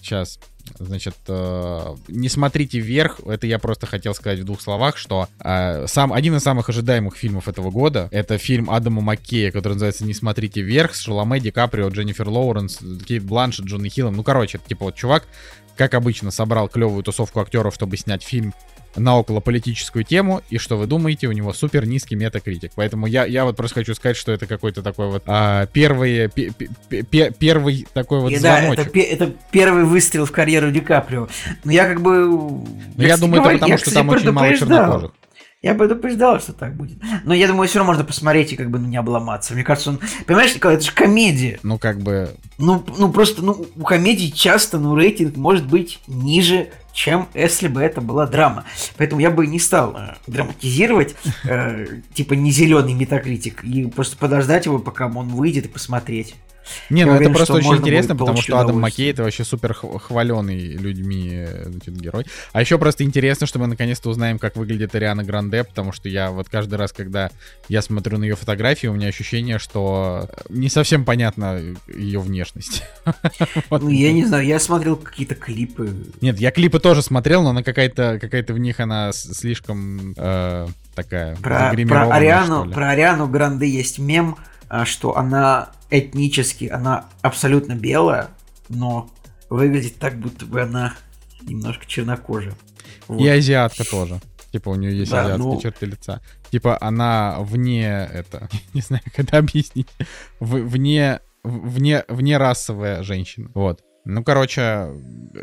Сейчас. Значит, э, не смотрите вверх. Это я просто хотел сказать в двух словах, что э, сам один из самых ожидаемых фильмов этого года это фильм Адама Маккея, который называется «Не смотрите вверх» с Шаломе, Ди Каприо, Дженнифер Лоуренс, Кейт Бланшет, Джонни Хиллом. Ну, короче, это типа вот чувак, как обычно, собрал клевую тусовку актеров, чтобы снять фильм на околополитическую тему, и что вы думаете, у него супер низкий метакритик. Поэтому я, я вот просто хочу сказать, что это какой-то такой вот а, первый, пе- пе- пе- первый такой вот И да, это, звоночек. это первый выстрел в карьеру Ди Каприо. Но я как бы... Ну, я кстати, думаю, это говорю, потому, я, что там очень мало чернокожих. Я предупреждал, что так будет. Но я думаю, все равно можно посмотреть и как бы ну, не обломаться. Мне кажется, он... Понимаешь, Николай, это же комедия. Ну, как бы, Ну, ну просто, ну, у комедий часто, ну, рейтинг может быть ниже, чем если бы это была драма. Поэтому я бы не стал э, драматизировать, э, типа, не зеленый метакритик, и просто подождать его, пока он выйдет, и посмотреть. Не, ну это просто очень интересно, потому что Адам. Маккей это вообще супер хваленый людьми э, значит, герой. А еще просто интересно, что мы наконец-то узнаем, как выглядит Ариана Гранде, потому что я вот каждый раз, когда я смотрю на ее фотографии, у меня ощущение, что не совсем понятна ее внешность. Ну, я не знаю, я смотрел какие-то клипы. Нет, я клипы тоже смотрел, но она какая-то какая-то в них она слишком э, такая Про, про, Ариану, про Ариану Гранде есть мем, что она этнически, она абсолютно белая, но выглядит так, будто бы она немножко чернокожая. Вот. И азиатка тоже. Типа у нее есть Да, азиатские ну- черты лица. Типа она вне это, не знаю, как это объяснить, В- вне вне вне расовая женщина. Вот. Ну, короче,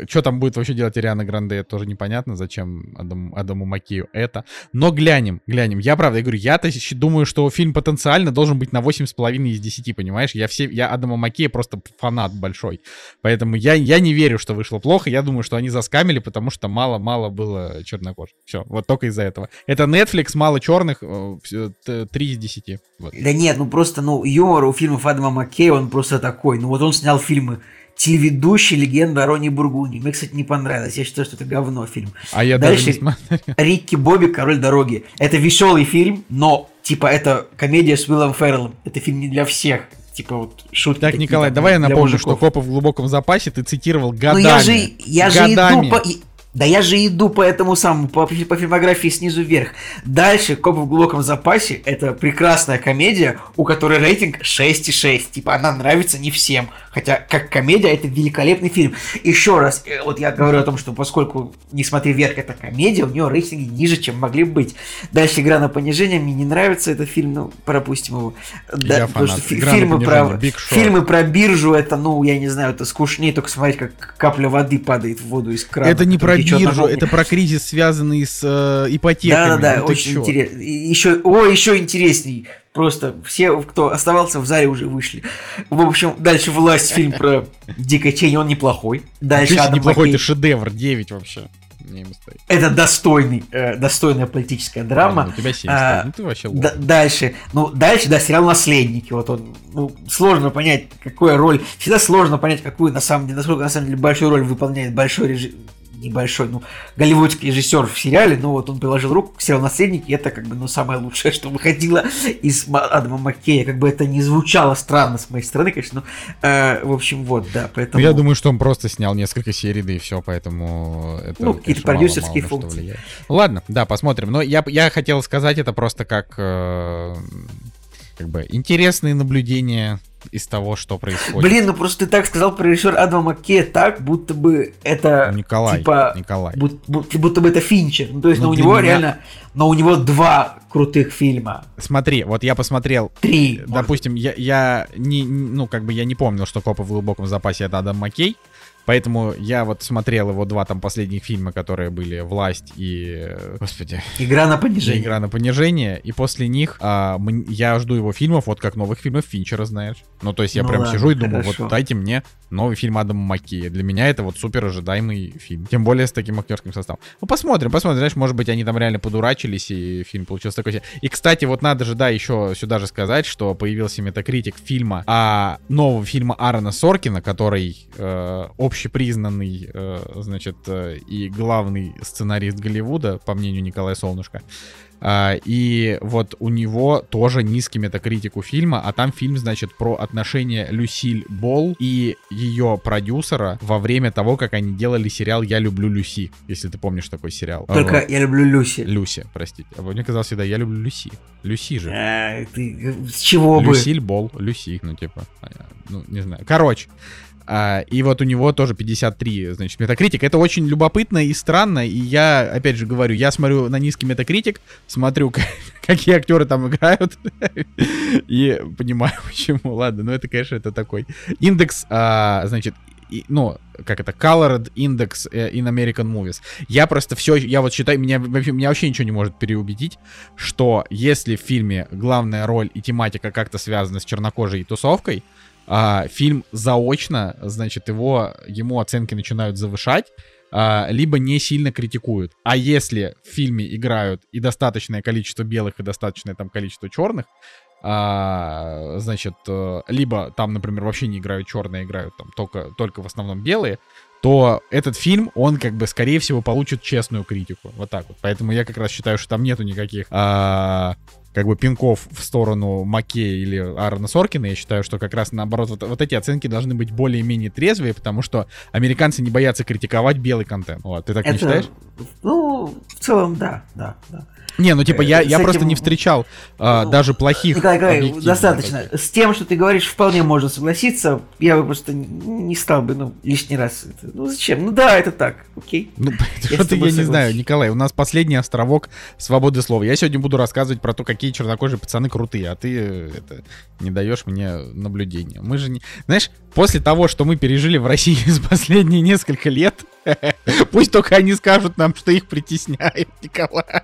что там будет вообще делать Ариана Гранде, тоже непонятно, зачем Адаму, Адаму Макею это. Но глянем, глянем. Я правда, я говорю, я-то думаю, что фильм потенциально должен быть на 8,5 из 10, понимаешь? Я все, я Адама Макея просто фанат большой. Поэтому я, я не верю, что вышло плохо. Я думаю, что они заскамили, потому что мало-мало было чернокожих. Все, вот только из-за этого. Это Netflix, мало черных, э, всё, т- 3 из 10. Вот. Да нет, ну просто, ну, юмор у фильмов Адама Маккея, он просто такой. Ну вот он снял фильмы «Телеведущий. Легенда о Роне Бургуни». Мне, кстати, не понравилось. Я считаю, что это говно фильм. А я Дальше- даже не смотрел. Рикки Бобби, Король дороги. Это веселый фильм, но, типа, это комедия с Уиллом Ферреллом. Это фильм не для всех. Типа, вот шутки Так, такие Николай, там давай я напомню, мужиков. что копы в глубоком запасе ты цитировал Ну годами. я же, я же годами. иду по... Да я же иду по этому самому, по, по фильмографии снизу вверх. Дальше «Копы в глубоком запасе» — это прекрасная комедия, у которой рейтинг 6,6. Типа она нравится не всем. Хотя как комедия это великолепный фильм. Еще раз, э, вот я говорю о том, что поскольку «Не смотри вверх» это комедия, у нее рейтинги ниже, чем могли быть. Дальше «Игра на понижение», мне не нравится этот фильм, ну пропустим его. Я потому фанат. что фи- «Игра на фильмы про, понижение», Big Short. фильмы про биржу, это, ну, я не знаю, это скучнее только смотреть, как капля воды падает в воду из крана. Это не про биржу, это про кризис, связанный с э, ипотеками. Да, да, да, Ну очень интересно. Еще, о, еще интересней. Просто все, кто оставался в зале, уже вышли. В общем, дальше власть, фильм про Дикой Чейни, он неплохой. Дальше Отлично, неплохой, это шедевр, 9 вообще. Это достойный, э, достойная политическая драма. Ладно, У тебя 7 А, Ну ты вообще лох. дальше, ну, дальше, да, сериал «Наследники», вот он, ну, сложно понять, какую роль, всегда сложно понять, какую, на самом деле, насколько, на самом деле, большую роль выполняет большой режим, небольшой, ну, голливудский режиссер в сериале, но вот он приложил руку к сериалу «Наследник», и это как бы, ну, самое лучшее, что выходило из Адама Маккея. Как бы это не звучало странно с моей стороны, конечно, но, э, в общем, вот, да, поэтому... Я думаю, что он просто снял несколько серий, да и все, поэтому это, Ну, какие-то мало- продюсерские мало функции. Ну, Ладно, да, посмотрим. Но я, я хотел сказать это просто как, э, как бы интересные наблюдения из того, что происходит. Блин, ну просто ты так сказал про режиссер Адама Маккея так, будто бы это... Николай, типа, Николай. бу- бу- будто бы это Финчер. Ну, то есть, Ну, ну, у него меня- реально... Но у него два крутых фильма. Смотри, вот я посмотрел Три. может Допустим, я, я не, не- ну, как бы я не помнил, что «Копы в глубоком запасе» — это Адам Маккей, поэтому я вот смотрел его два там последних фильма, которые были «Власть» и, господи, Игра на понижение. «Игра на понижение», и после них а, я жду его фильмов, вот как новых фильмов Финчера, знаешь. Ну, то есть я Ну прям ладно, сижу и думаю, хорошо. вот дайте мне новый фильм Адама Маккея. Для меня это вот супер ожидаемый фильм. Тем более с таким актерским составом. Ну, посмотрим, посмотрим. Знаешь, может быть, они там реально подурачились, и фильм получился такой. И, кстати, вот надо же, да, еще сюда же сказать, что появился метакритик фильма, а, нового фильма Аарона Соркина, который э, общепризнанный, э, значит, э, и главный сценарист Голливуда, по мнению Николая Солнышко. А, и вот у него тоже низкий метакритик у фильма, а там фильм, значит, про отношения Люсиль Болл и ее продюсера во время того, как они делали сериал «Я люблю Люси», если ты помнишь такой сериал. Только Вот. я люблю Люси. Люси, простите. А мне казалось всегда «Я люблю Люси». Люси же. Э, ты, с чего бы? Люсиль Болл, Люси, ну типа, а, ну не знаю. Короче, а, и вот у него тоже 53, значит, метакритик. Это очень любопытно и странно, и я, опять же говорю, я смотрю на низкий метакритик, смотрю, какие актеры там играют, и понимаю, почему. Ладно, ну это, конечно, это такой индекс, а, значит, и- ну, как это, Colored Index э, in American Movies. Я просто все, я вот считаю, меня, меня вообще ничего не может переубедить, что если в фильме главная роль и тематика как-то связана с чернокожей тусовкой, а, фильм заочно, значит, его, ему оценки начинают завышать, а, либо не сильно критикуют. А если в фильме играют и достаточное количество белых, и достаточное там количество черных, а, значит, э, либо там, например, вообще не играют черные, играют там только, только в основном белые, то этот фильм, он как бы, скорее всего, получит честную критику. Вот так вот. Поэтому я как раз считаю, что там нету никаких а, как бы пинков в сторону Маккея или Аарона Соркина. Я считаю, что как раз наоборот, вот, вот эти оценки должны быть более-менее трезвые, потому что американцы не боятся критиковать белый контент. Вот, ты так не Это, считаешь? ну, в целом, да, да, да. Не, ну типа я, э, я просто этим- не встречал а, Ну, даже плохих. Николай, Николай, достаточно. таких. С тем, что ты говоришь, вполне можно согласиться. Я бы просто не- стал бы, ну, лишний раз. это- Ну, зачем? Ну да, это так, окей. Ну, что-то я не знаю. Николай, у нас последний островок свободы слова. Я сегодня буду рассказывать про то, какие чернокожие пацаны крутые, а ты э, это не даешь мне наблюдения. Мы же не... Знаешь, после того, что мы пережили в России за последние несколько лет, пусть только они скажут нам, что их притесняет, Николай.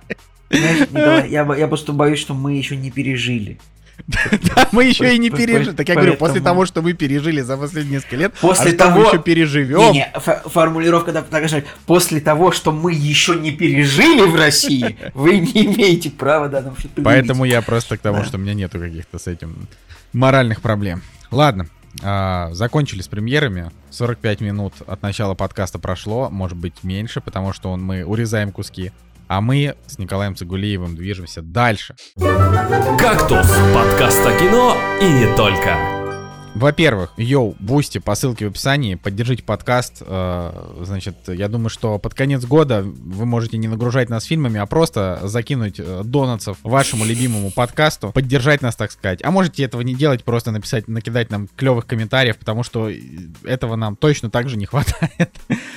Знаешь, Николай, я, я просто боюсь, что мы еще не пережили. Да, мы еще и не пережили. Так я говорю, после того, что мы пережили за последние несколько лет, После а мы того- еще переживем. Фо- формулировка такая же. После того, что мы еще не пережили в России, вы не имеете права да, нам что-то Поэтому я просто к тому, что у меня нету каких-то с этим моральных проблем. Ладно, а, закончили с премьерами. 45 минут от начала подкаста прошло, может быть меньше, потому что он, мы урезаем куски. А мы с Николаем Цигулиевым движемся дальше. «Кактус» — подкаст о кино и не только. Во-первых, yo, Boosty по ссылке в описании, поддержите подкаст. э, Значит, я думаю, что под конец года вы можете не нагружать нас фильмами, а просто закинуть э, донатсов вашему любимому подкасту, поддержать нас, так сказать. А можете этого не делать, просто написать, накидать нам клевых комментариев, потому что э, этого нам точно так же не хватает.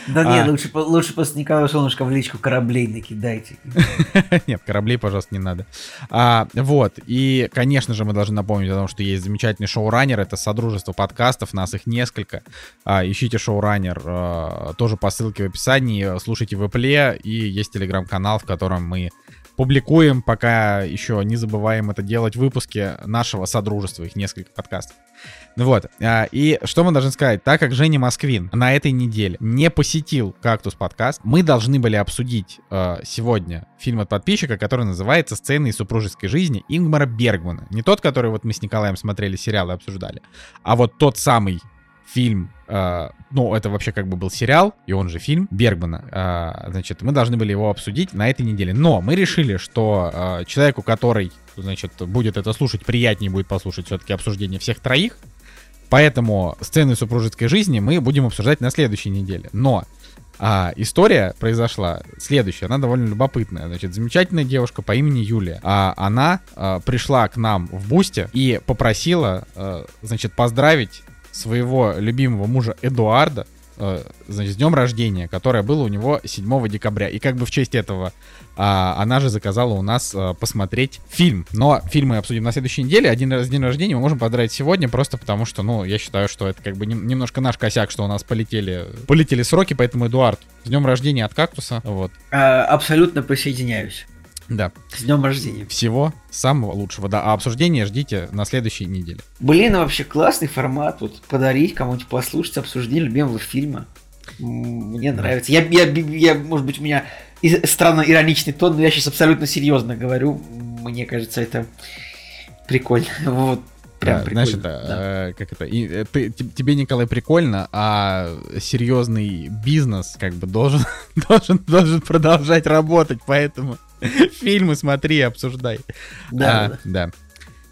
Да А. нет, лучше, лучше после Николая Солнышко в личку кораблей накидайте. Нет, кораблей, пожалуйста, не надо. А, вот. И, конечно же, мы должны напомнить о том, что есть замечательный шоураннер. Это Содружество подкастов. Нас их несколько. А, ищите шоураннер а, тоже по ссылке в описании. Слушайте в Apple. И есть телеграм-канал, в котором мы публикуем, пока еще не забываем это делать, выпуски нашего Содружества. Их несколько подкастов. Ну вот, а, и что мы должны сказать? Так как Женя Москвин на этой неделе не посетил «Кактус» подкаст, мы должны были обсудить э, сегодня фильм от подписчика, который называется «Сцены из супружеской жизни» Ингмара Бергмана. Не тот, который вот мы с Николаем смотрели сериал и обсуждали, а вот тот самый фильм э, ну, это вообще как бы был сериал, и он же фильм Бергмана. Э, значит, мы должны были его обсудить на этой неделе. Но мы решили, что э, человеку, который, значит, будет это слушать, приятнее будет послушать все-таки обсуждение всех троих. Поэтому сцены супружеской жизни мы будем обсуждать на следующей неделе. Но а история произошла следующая, она довольно любопытная. Значит, замечательная девушка по имени Юлия. А, она а, пришла к нам в Бусте и попросила, а, значит, поздравить своего любимого мужа Эдуарда значит, с днем рождения, которое было у него 7 декабря. И как бы в честь этого а, она же заказала у нас а, посмотреть фильм. Но фильм мы обсудим на следующей неделе. Один раз день рождения мы можем поздравить сегодня, просто потому что, ну, я считаю, что это как бы не, немножко наш косяк, что у нас полетели, полетели сроки, поэтому, Эдуард, с днем рождения от кактуса. Вот. А, абсолютно присоединяюсь. Да. С днем рождения. Всего самого лучшего. Да, а обсуждение ждите на следующей неделе. Блин, вообще классный формат. Вот подарить кому-нибудь послушать обсуждение любимого фильма. Мне нравится. Я, я, я, может быть, у меня странно ироничный тон, но я сейчас абсолютно серьезно говорю. Мне кажется, это прикольно. Вот. Прям да, знаешь, это, да. э, как это, и, э, ты, тебе, Николай, прикольно, а серьезный бизнес как бы должен, должен, должен продолжать работать, поэтому Фильмы смотри, обсуждай. Да, а, да. да.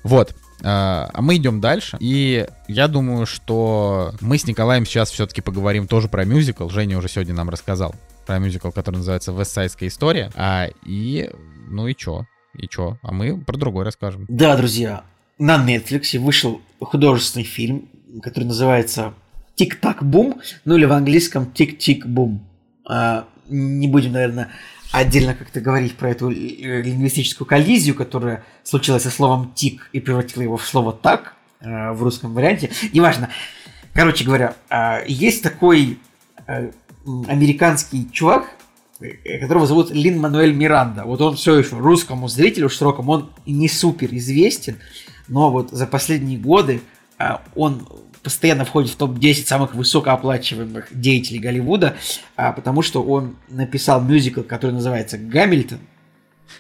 Вот. А, а мы идем дальше. И я думаю, что мы с Николаем сейчас все-таки поговорим тоже про мюзикл. Женя уже сегодня нам рассказал про мюзикл, который называется «Вестсайдская история». А, и, ну и чё? И чё? А мы про другой расскажем. Да, друзья, на Netflix вышел художественный фильм, который называется «Тик-так-бум», ну или в английском «Тик-тик-бум». А, не будем, наверное, отдельно как-то говорить про эту э, лингвистическую коллизию, которая случилась со словом «тик» и превратила его в слово «так» э, в русском варианте. Неважно. Короче говоря, э, есть такой американский чувак, которого зовут Лин Мануэль Миранда. Вот он все еще русскому зрителю широкому, он не супер известен, но вот за последние годы он постоянно входит в топ-10 самых высокооплачиваемых деятелей Голливуда, а, потому что он написал мюзикл, который называется «Гамильтон».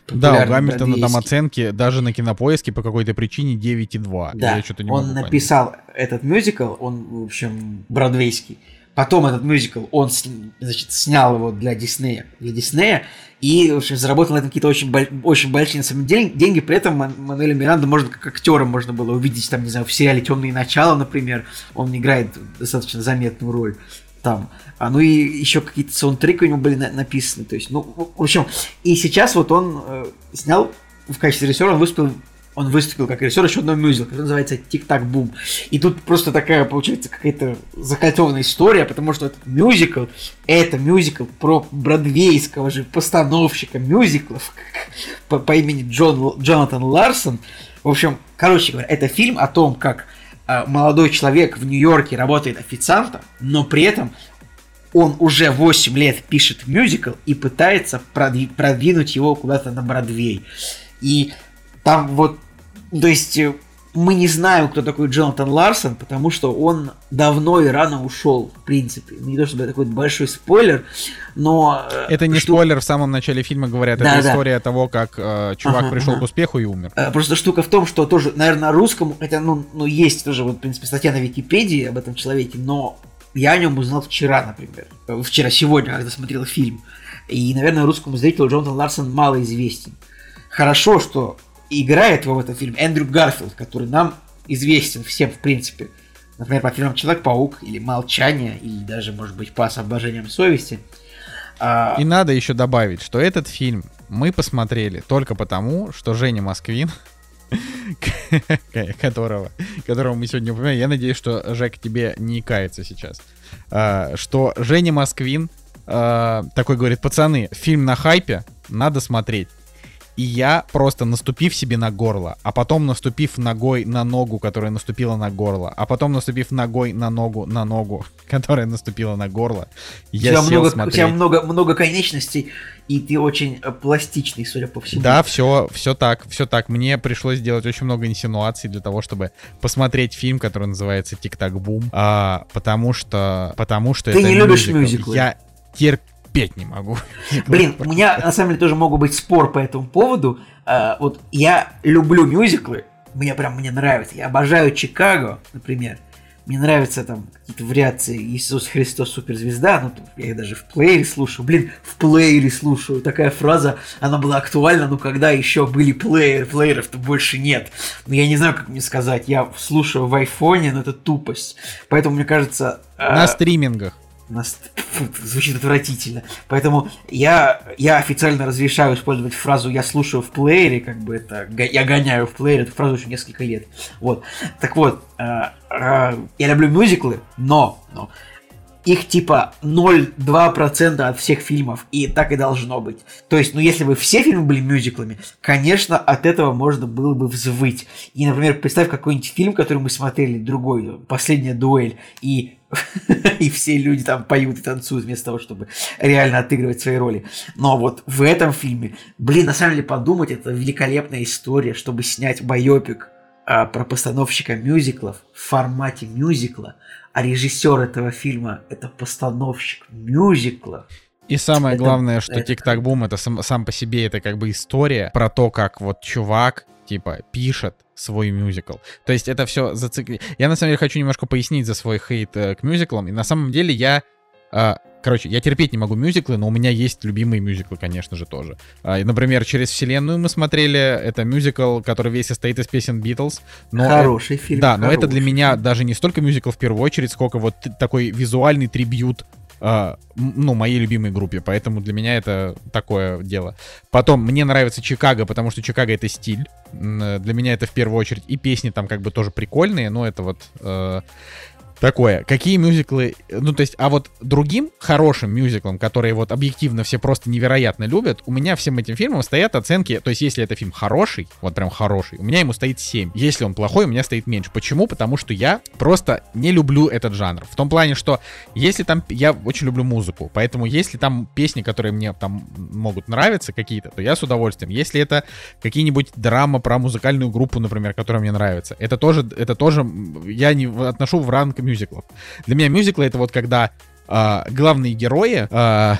Да, у Гамильтона там оценки даже на кинопоиске по какой-то причине 9,2. Да, Я он написал понять. этот мюзикл, он, в общем, бродвейский. Потом этот мюзикл, он значит, снял его для Диснея, для Диснея, и, в общем, заработал на этом какие-то очень, очень большие, на самом деле, деньги. При этом Мануэля Миранда можно как актера можно было увидеть, там, не знаю, в сериале «Темные начала», например, он играет достаточно заметную роль там. А, ну и еще какие-то саундтреки у него были на- написаны. То есть, ну, в общем, и сейчас вот он э, снял в качестве режиссера, он выступил он выступил как режиссер еще одного мюзикла, который называется «Тик-так бум». И тут просто такая, получается, какая-то закольцованная история, потому что этот мюзикл, это мюзикл про бродвейского же постановщика мюзиклов по, по имени Джон, Джонатан Ларсон. В общем, короче говоря, это фильм о том, как э, молодой человек в Нью-Йорке работает официантом, но при этом он уже 8 лет пишет мюзикл и пытается продвинуть его куда-то на Бродвей. И там вот то есть э, мы не знаем, кто такой Джонатан Ларсон, потому что он давно и рано ушел, в принципе. Не то чтобы это такой большой спойлер, но... Э, это не штука... спойлер, в самом начале фильма говорят, да, это да. история того, как э, чувак ага, пришел ага. к успеху и умер. Э, просто штука в том, что тоже, наверное, русскому, хотя, ну, ну, есть тоже, вот, в принципе, статья на Википедии об этом человеке, но я о нем узнал вчера, например. Вчера, сегодня, когда смотрел фильм. И, наверное, русскому зрителю Джонатан Ларсон мало известен. Хорошо, что играет его в этом фильме Эндрю Гарфилд, который нам известен всем, в принципе. Например, по фильмам Человек-паук или Молчание, или даже, может быть, по освобождениям совести. А, И надо еще добавить, что этот фильм мы посмотрели только потому, что Женя Москвин, которого, которого мы сегодня упоминаем, я надеюсь, что Жек тебе не кается сейчас, а, что Женя Москвин а, такой говорит, пацаны, фильм на хайпе, надо смотреть. И я просто наступив себе на горло, а потом наступив ногой на ногу, которая наступила на горло, а потом наступив ногой на ногу на ногу, которая наступила на горло, я сел много, смотреть. У тебя много, много конечностей, и ты очень э, пластичный, судя по всему. Да, все, все так, все так. Мне пришлось сделать очень много инсинуаций для того, чтобы посмотреть фильм, который называется «Тик-так бум», а, потому что, потому что ты это не любишь мюзиклы. Я терпеть терпеть не могу. Блин, у меня на самом деле тоже могут быть спор по этому поводу. А, вот я люблю мюзиклы, мне прям мне нравится. Я обожаю Чикаго, например. мне нравятся там какие-то вариации Иисус Христос суперзвезда, ну, я их даже в плеере слушаю, блин, в плеере слушаю, такая фраза, она была актуальна, ну, когда еще были плееры, плееров-то больше нет. Но я не знаю, как мне сказать, я слушаю в айфоне, но это тупость. Поэтому, мне кажется... На э, стримингах. Нас... Звучит отвратительно. Поэтому я, я официально разрешаю использовать фразу «я слушаю в плеере», как бы это «я гоняю в плеере», эту фразу уже несколько лет. Вот. Так вот, э, э, я люблю мюзиклы, но, но их типа 0,2% от всех фильмов, и так и должно быть. То есть, ну если бы все фильмы были мюзиклами, конечно, от этого можно было бы взвыть. И, например, представь какой-нибудь фильм, который мы смотрели, другой, «Последняя дуэль», и и все люди там поют и танцуют вместо того, чтобы реально отыгрывать свои роли. Но вот в этом фильме, блин, на самом деле подумать, это великолепная история, чтобы снять байопик про постановщика мюзиклов в формате мюзикла, а режиссер этого фильма это постановщик мюзикла. И самое это, главное, что Тик-Так Бум это сам, сам по себе это как бы история про то, как вот чувак типа пишет свой мюзикл. То есть это все зацикли... Я на самом деле хочу немножко пояснить за свой хейт э, к мюзиклам. И на самом деле я... Э, короче, я терпеть не могу мюзиклы, но у меня есть любимые мюзиклы, конечно же, тоже. Э, например, «Через вселенную» мы смотрели. Это мюзикл, который весь состоит из песен Битлз. Но хороший фильм. Да, но это для меня даже не столько мюзикл в первую очередь, сколько вот такой визуальный трибют Uh, ну, моей любимой группе, поэтому для меня это такое дело. Потом, мне нравится Чикаго, потому что Чикаго — это стиль. Для меня это в первую очередь. И песни там как бы тоже прикольные, но это вот... Uh, такое. Какие мюзиклы... Ну, то есть, а вот другим хорошим мюзиклам, которые вот объективно все просто невероятно любят, у меня всем этим фильмам стоят оценки... То есть, если это фильм хороший, вот прям хороший, у меня ему стоит 7. Если он плохой, у меня стоит меньше. Почему? Потому что я просто не люблю этот жанр. В том плане, что если там... Я очень люблю музыку, поэтому если там песни, которые мне там могут нравиться какие-то, то я с удовольствием. Если это какие-нибудь драма про музыкальную группу, например, которая мне нравится, это тоже, это тоже я не отношу в ранг мюзиклов. Для меня мюзиклы это вот когда э, главные герои э,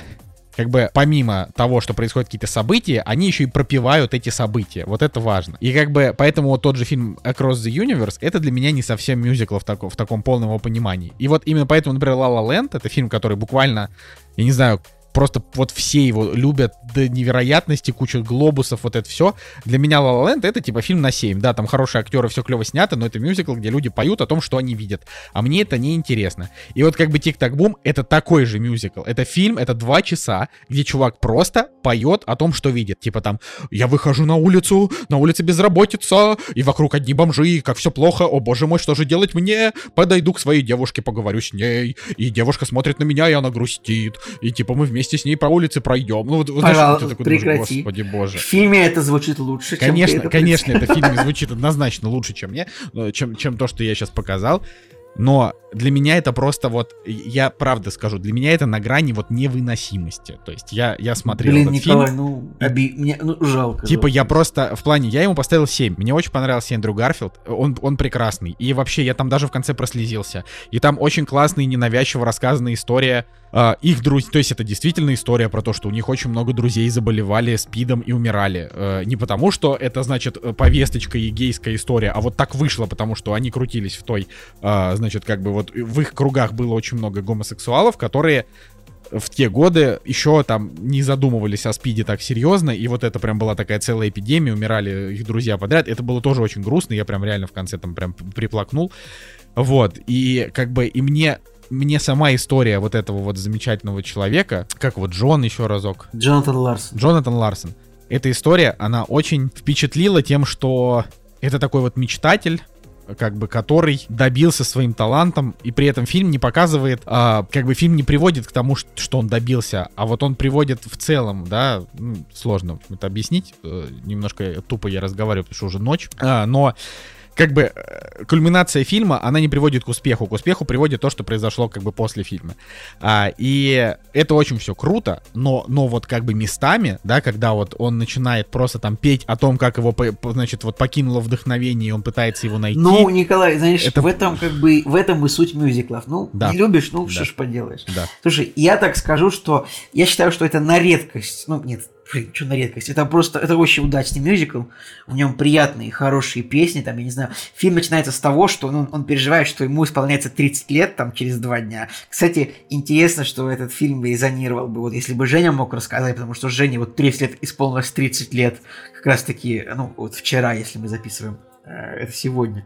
как бы помимо того, что происходят какие-то события, они еще и пропивают эти события. Вот это важно. И как бы поэтому вот тот же фильм Across the Universe, это для меня не совсем мюзикл в, тако, в таком полном его понимании. И вот именно поэтому, например, La La Land, это фильм, который буквально, я не знаю, просто вот все его любят до невероятности, куча глобусов, вот это все. Для меня La La Land это типа фильм на 7. Да, там хорошие актеры, все клево снято, но это мюзикл, где люди поют о том, что они видят. А мне это не интересно. И вот как бы Тик-Так Бум это такой же мюзикл. Это фильм, это два часа, где чувак просто поет о том, что видит. Типа там, я выхожу на улицу, на улице безработица, и вокруг одни бомжи, как все плохо, о боже мой, что же делать мне? Подойду к своей девушке, поговорю с ней, и девушка смотрит на меня, и она грустит, и типа мы вместе вместе с ней по улице пройдем. Ну, вот, Пожалуйста, такой прекрати. Думаешь, Господи боже. В фильме это звучит лучше, конечно, чем это Конечно, это в фильме звучит однозначно лучше, чем мне, э, чем, чем то, что я сейчас показал. Но для меня это просто вот, я правда скажу, для меня это на грани вот невыносимости. То есть я, я смотрел Блин, этот Николай, фильм. ну, оби... мне, ну, жалко. Типа жалко. я просто, в плане, я ему поставил 7. Мне очень понравился Эндрю Гарфилд, он, он прекрасный. И вообще, я там даже в конце прослезился. И там очень классная и ненавязчиво рассказанная история э, их друзей. То есть это действительно история про то, что у них очень много друзей заболевали спидом и умирали. Э, не потому, что это, значит, повесточка и гейская история, а вот так вышло, потому что они крутились в той, э, значит, как бы вот в их кругах было очень много гомосексуалов, которые в те годы еще там не задумывались о спиде так серьезно, и вот это прям была такая целая эпидемия, умирали их друзья подряд, это было тоже очень грустно, я прям реально в конце там прям приплакнул, вот, и как бы, и мне мне сама история вот этого вот замечательного человека, как вот Джон еще разок. Джонатан Ларсон. Джонатан Ларсон. Эта история, она очень впечатлила тем, что это такой вот мечтатель, как бы который добился своим талантом, и при этом фильм не показывает, а, как бы фильм не приводит к тому, что он добился, а вот он приводит в целом, да, сложно это объяснить, э, немножко тупо я разговариваю, потому что уже ночь, а, но как бы э, кульминация фильма, она не приводит к успеху. К успеху приводит то, что произошло как бы после фильма. А, и это очень все круто, но, но вот как бы местами, да, когда вот он начинает просто там петь о том, как его, значит, вот покинуло вдохновение, и он пытается его найти. Ну, Николай, знаешь, это... в этом как бы, в этом и суть мюзиклов. Ну, да. не любишь, ну, да. что ж поделаешь. Да. Слушай, я так скажу, что я считаю, что это на редкость, ну, нет, блин, что на редкость. Это просто, это очень удачный мюзикл. В нем приятные, хорошие песни, там, я не знаю. Фильм начинается с того, что он, он переживает, что ему исполняется 30 лет, там, через два дня. Кстати, интересно, что этот фильм резонировал бы, вот если бы Женя мог рассказать, потому что Жене вот 30 лет исполнилось 30 лет, как раз таки, ну, вот вчера, если мы записываем, э, это сегодня.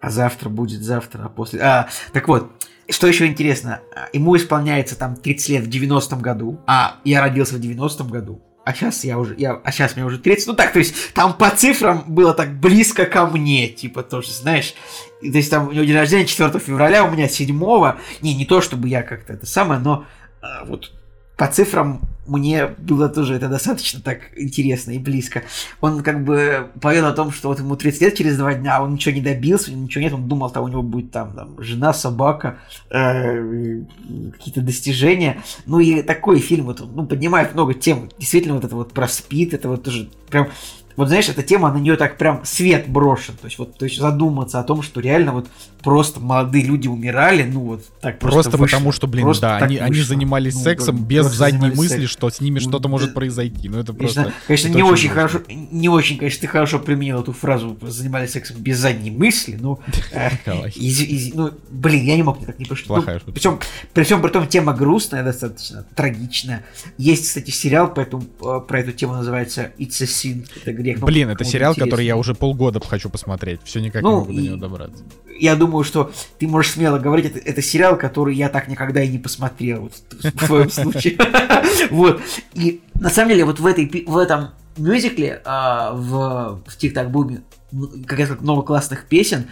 А завтра будет завтра, а после... А, так вот, что еще интересно, ему исполняется там 30 лет в 90-м году, а я родился в 90-м году, а сейчас я уже, я, а сейчас мне уже 30, ну так, то есть там по цифрам было так близко ко мне, типа тоже, знаешь, то есть там у него день рождения 4 февраля, у меня 7 не, не то чтобы я как-то это самое, но а, вот по цифрам мне было тоже это достаточно так интересно и близко. Он как бы повел о том, что вот ему 30 лет через два дня, он ничего не добился, ничего нет, он думал, что у него будет там, там жена, собака, э, какие-то достижения. Ну и такой фильм вот, ну, поднимает много тем. Действительно, вот это вот про спид, это вот тоже прям вот знаешь, эта тема, на нее так прям свет брошен. То есть, вот, то есть задуматься о том, что реально вот просто молодые люди умирали, ну вот так просто Просто вышло. потому что, блин, просто да, они, они занимались ну, сексом без задней мысли, сексом. что с ними что-то да. может произойти. Ну это конечно, просто... Конечно, это не очень, очень хорошо, не очень, конечно, ты хорошо применил эту фразу «занимались сексом без задней мысли», но... Э, ну, блин, я не мог так не пошутить. Плохая шутка. Причем, при всем при том, тема грустная достаточно, трагичная. Есть, кстати, сериал по этому, э, про эту тему, называется «It's a Sin». Грех. Ну, Блин, это сериал, который я уже полгода хочу посмотреть. Все никак ну, не могу до него добраться. Я думаю, что ты можешь смело говорить, это, это сериал, который я так никогда и не посмотрел. Вот, в твоем случае. Вот. И на самом деле, вот в, этой, в этом мюзикле, а, в, в Тик-Так Буме, как раз много классных песен,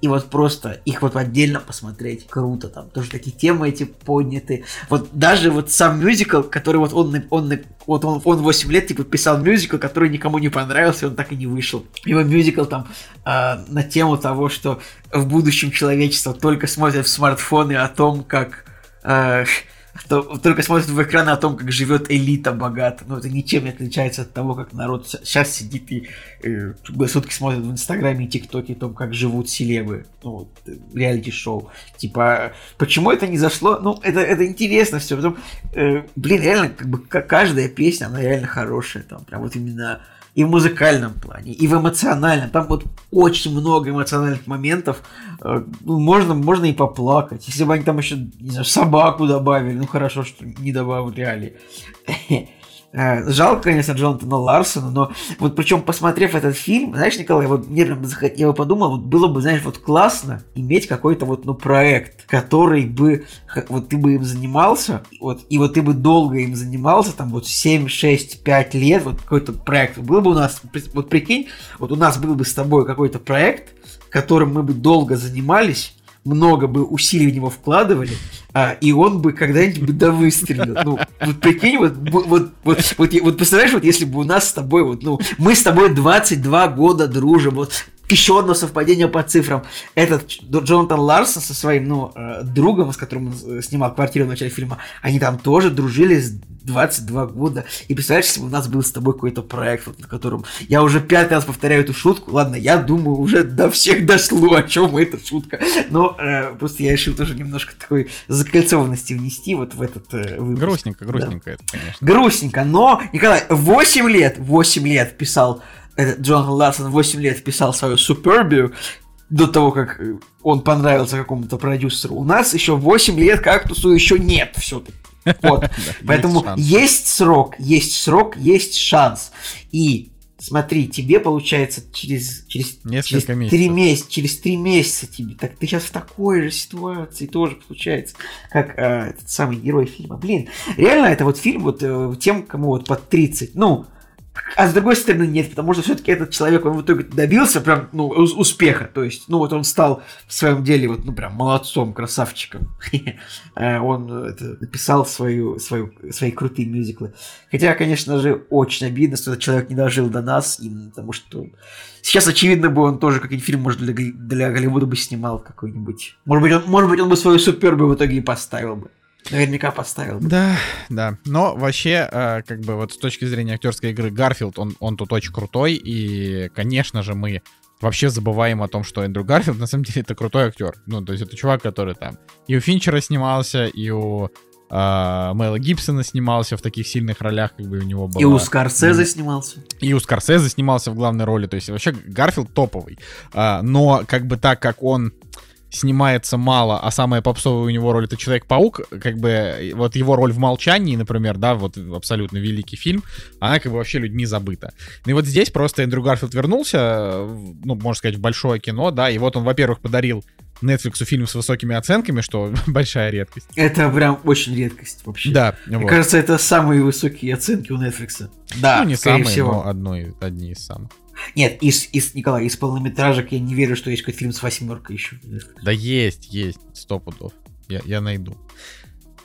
и вот просто их вот отдельно посмотреть круто, там тоже такие темы эти подняты. Вот даже вот сам мюзикл, который вот он, он, вот он, он 8 лет типа писал мюзикл, который никому не понравился, он так и не вышел. Его мюзикл там э, на тему того, что в будущем человечество только смотрит в смартфоны о том, как э, что только смотрит в экран о том, как живет элита богата. Ну, это ничем не отличается от того, как народ сейчас сидит и э, сутки смотрит в Инстаграме и ТикТоке о том, как живут селебы. Ну, вот, реалити-шоу. Типа, почему это не зашло? Ну, это, это интересно все. Потом, э, блин, реально, как бы каждая песня, она реально хорошая. Там, прям вот именно и в музыкальном плане, и в эмоциональном. Там вот очень много эмоциональных моментов. Э, ну, можно, можно и поплакать. Если бы они там еще, не знаю, собаку добавили, ну хорошо, что не добавили. Э, жалко, конечно, Джонатана Ларсона, но вот причем, посмотрев этот фильм, знаешь, Николай, вот мне прям я подумал, вот было бы, знаешь, вот классно иметь какой-то вот, ну, проект, который бы, вот ты бы им занимался, вот, и вот ты бы долго им занимался, там, вот 7, 6, 5 лет, вот какой-то проект. Был бы у нас, вот прикинь, вот у нас был бы с тобой какой-то проект, которым мы бы долго занимались, много бы усилий в него вкладывали, а, и он бы когда-нибудь бы выстрелил. Ну, вот прикинь, вот, вот, вот, вот, вот представляешь, вот если бы у нас с тобой, вот, ну, мы с тобой 22 года дружим, вот еще одно совпадение по цифрам. Этот Джонатан Ларсон со своим, ну, э, другом, с которым он снимал квартиру в начале фильма, они там тоже дружили с 22 года. И представляешь, если бы у нас был с тобой какой-то проект, вот, на котором я уже пятый раз повторяю эту шутку, ладно, я думаю, уже до всех дошло, о чем эта шутка. Но э, просто я решил тоже немножко такой закольцованности внести вот в этот э, выпуск. Грустненько, грустненько да. это, конечно. Грустненько, но, Николай, 8 лет, 8 лет писал этот Джон Ларсон 8 лет писал свою Супербию, до того, как он понравился какому-то продюсеру. У нас еще 8 лет кактусу еще нет все-таки. Вот. Поэтому есть срок, есть срок, есть шанс. И смотри, тебе получается через, через, Несколько через месяцев. 3 месяца, через три месяца тебе, так ты сейчас в такой же ситуации тоже получается, как э, этот самый герой фильма. Блин, реально это вот фильм вот э, тем, кому вот под 30, ну, а с другой стороны, нет, потому что все-таки этот человек, он в итоге добился прям, ну, успеха. То есть, ну, вот он стал в своем деле, вот, ну, прям молодцом, красавчиком. Э, он это, написал свою, свою, свои крутые мюзиклы. Хотя, конечно же, очень обидно, что этот человек не дожил до нас, потому что сейчас, очевидно, бы он тоже какой-нибудь фильм, может, для, для Голливуда бы снимал какой-нибудь. Может быть, он, может быть, он бы свою супербу в итоге и поставил бы. Наверняка поставил. Да, да. Но вообще, э, как бы вот с точки зрения актерской игры Гарфилд, он, он тут очень крутой. И, конечно же, мы вообще забываем о том, что Эндрю Гарфилд на самом деле это крутой актер. Ну, то есть это чувак, который там и у Финчера снимался, и у а, Мэла Гибсона снимался в таких сильных ролях, как бы у него было. И у Скорсезе снимался. И у Скорсезе снимался в главной роли. То есть вообще Гарфилд топовый. А, но как бы так как он снимается мало, а самая попсовая у него роль это Человек-паук, как бы вот его роль в «Молчании», например, да, вот абсолютно великий фильм, она как бы вообще людьми забыта. Ну и вот здесь просто Эндрю Гарфилд вернулся, ну, можно сказать, в большое кино, да, и вот он, во-первых, подарил Netflix фильм с высокими оценками, что большая редкость. Это прям очень редкость вообще. Да. Мне вот. кажется, это самые высокие оценки у Netflix. Да, ну, не самые, всего. но одной, одни из самых. Нет, из, из, Николай, из полнометражек я не верю, что есть какой-то фильм с восьмеркой еще. Да есть, есть, сто пудов. Я, я найду.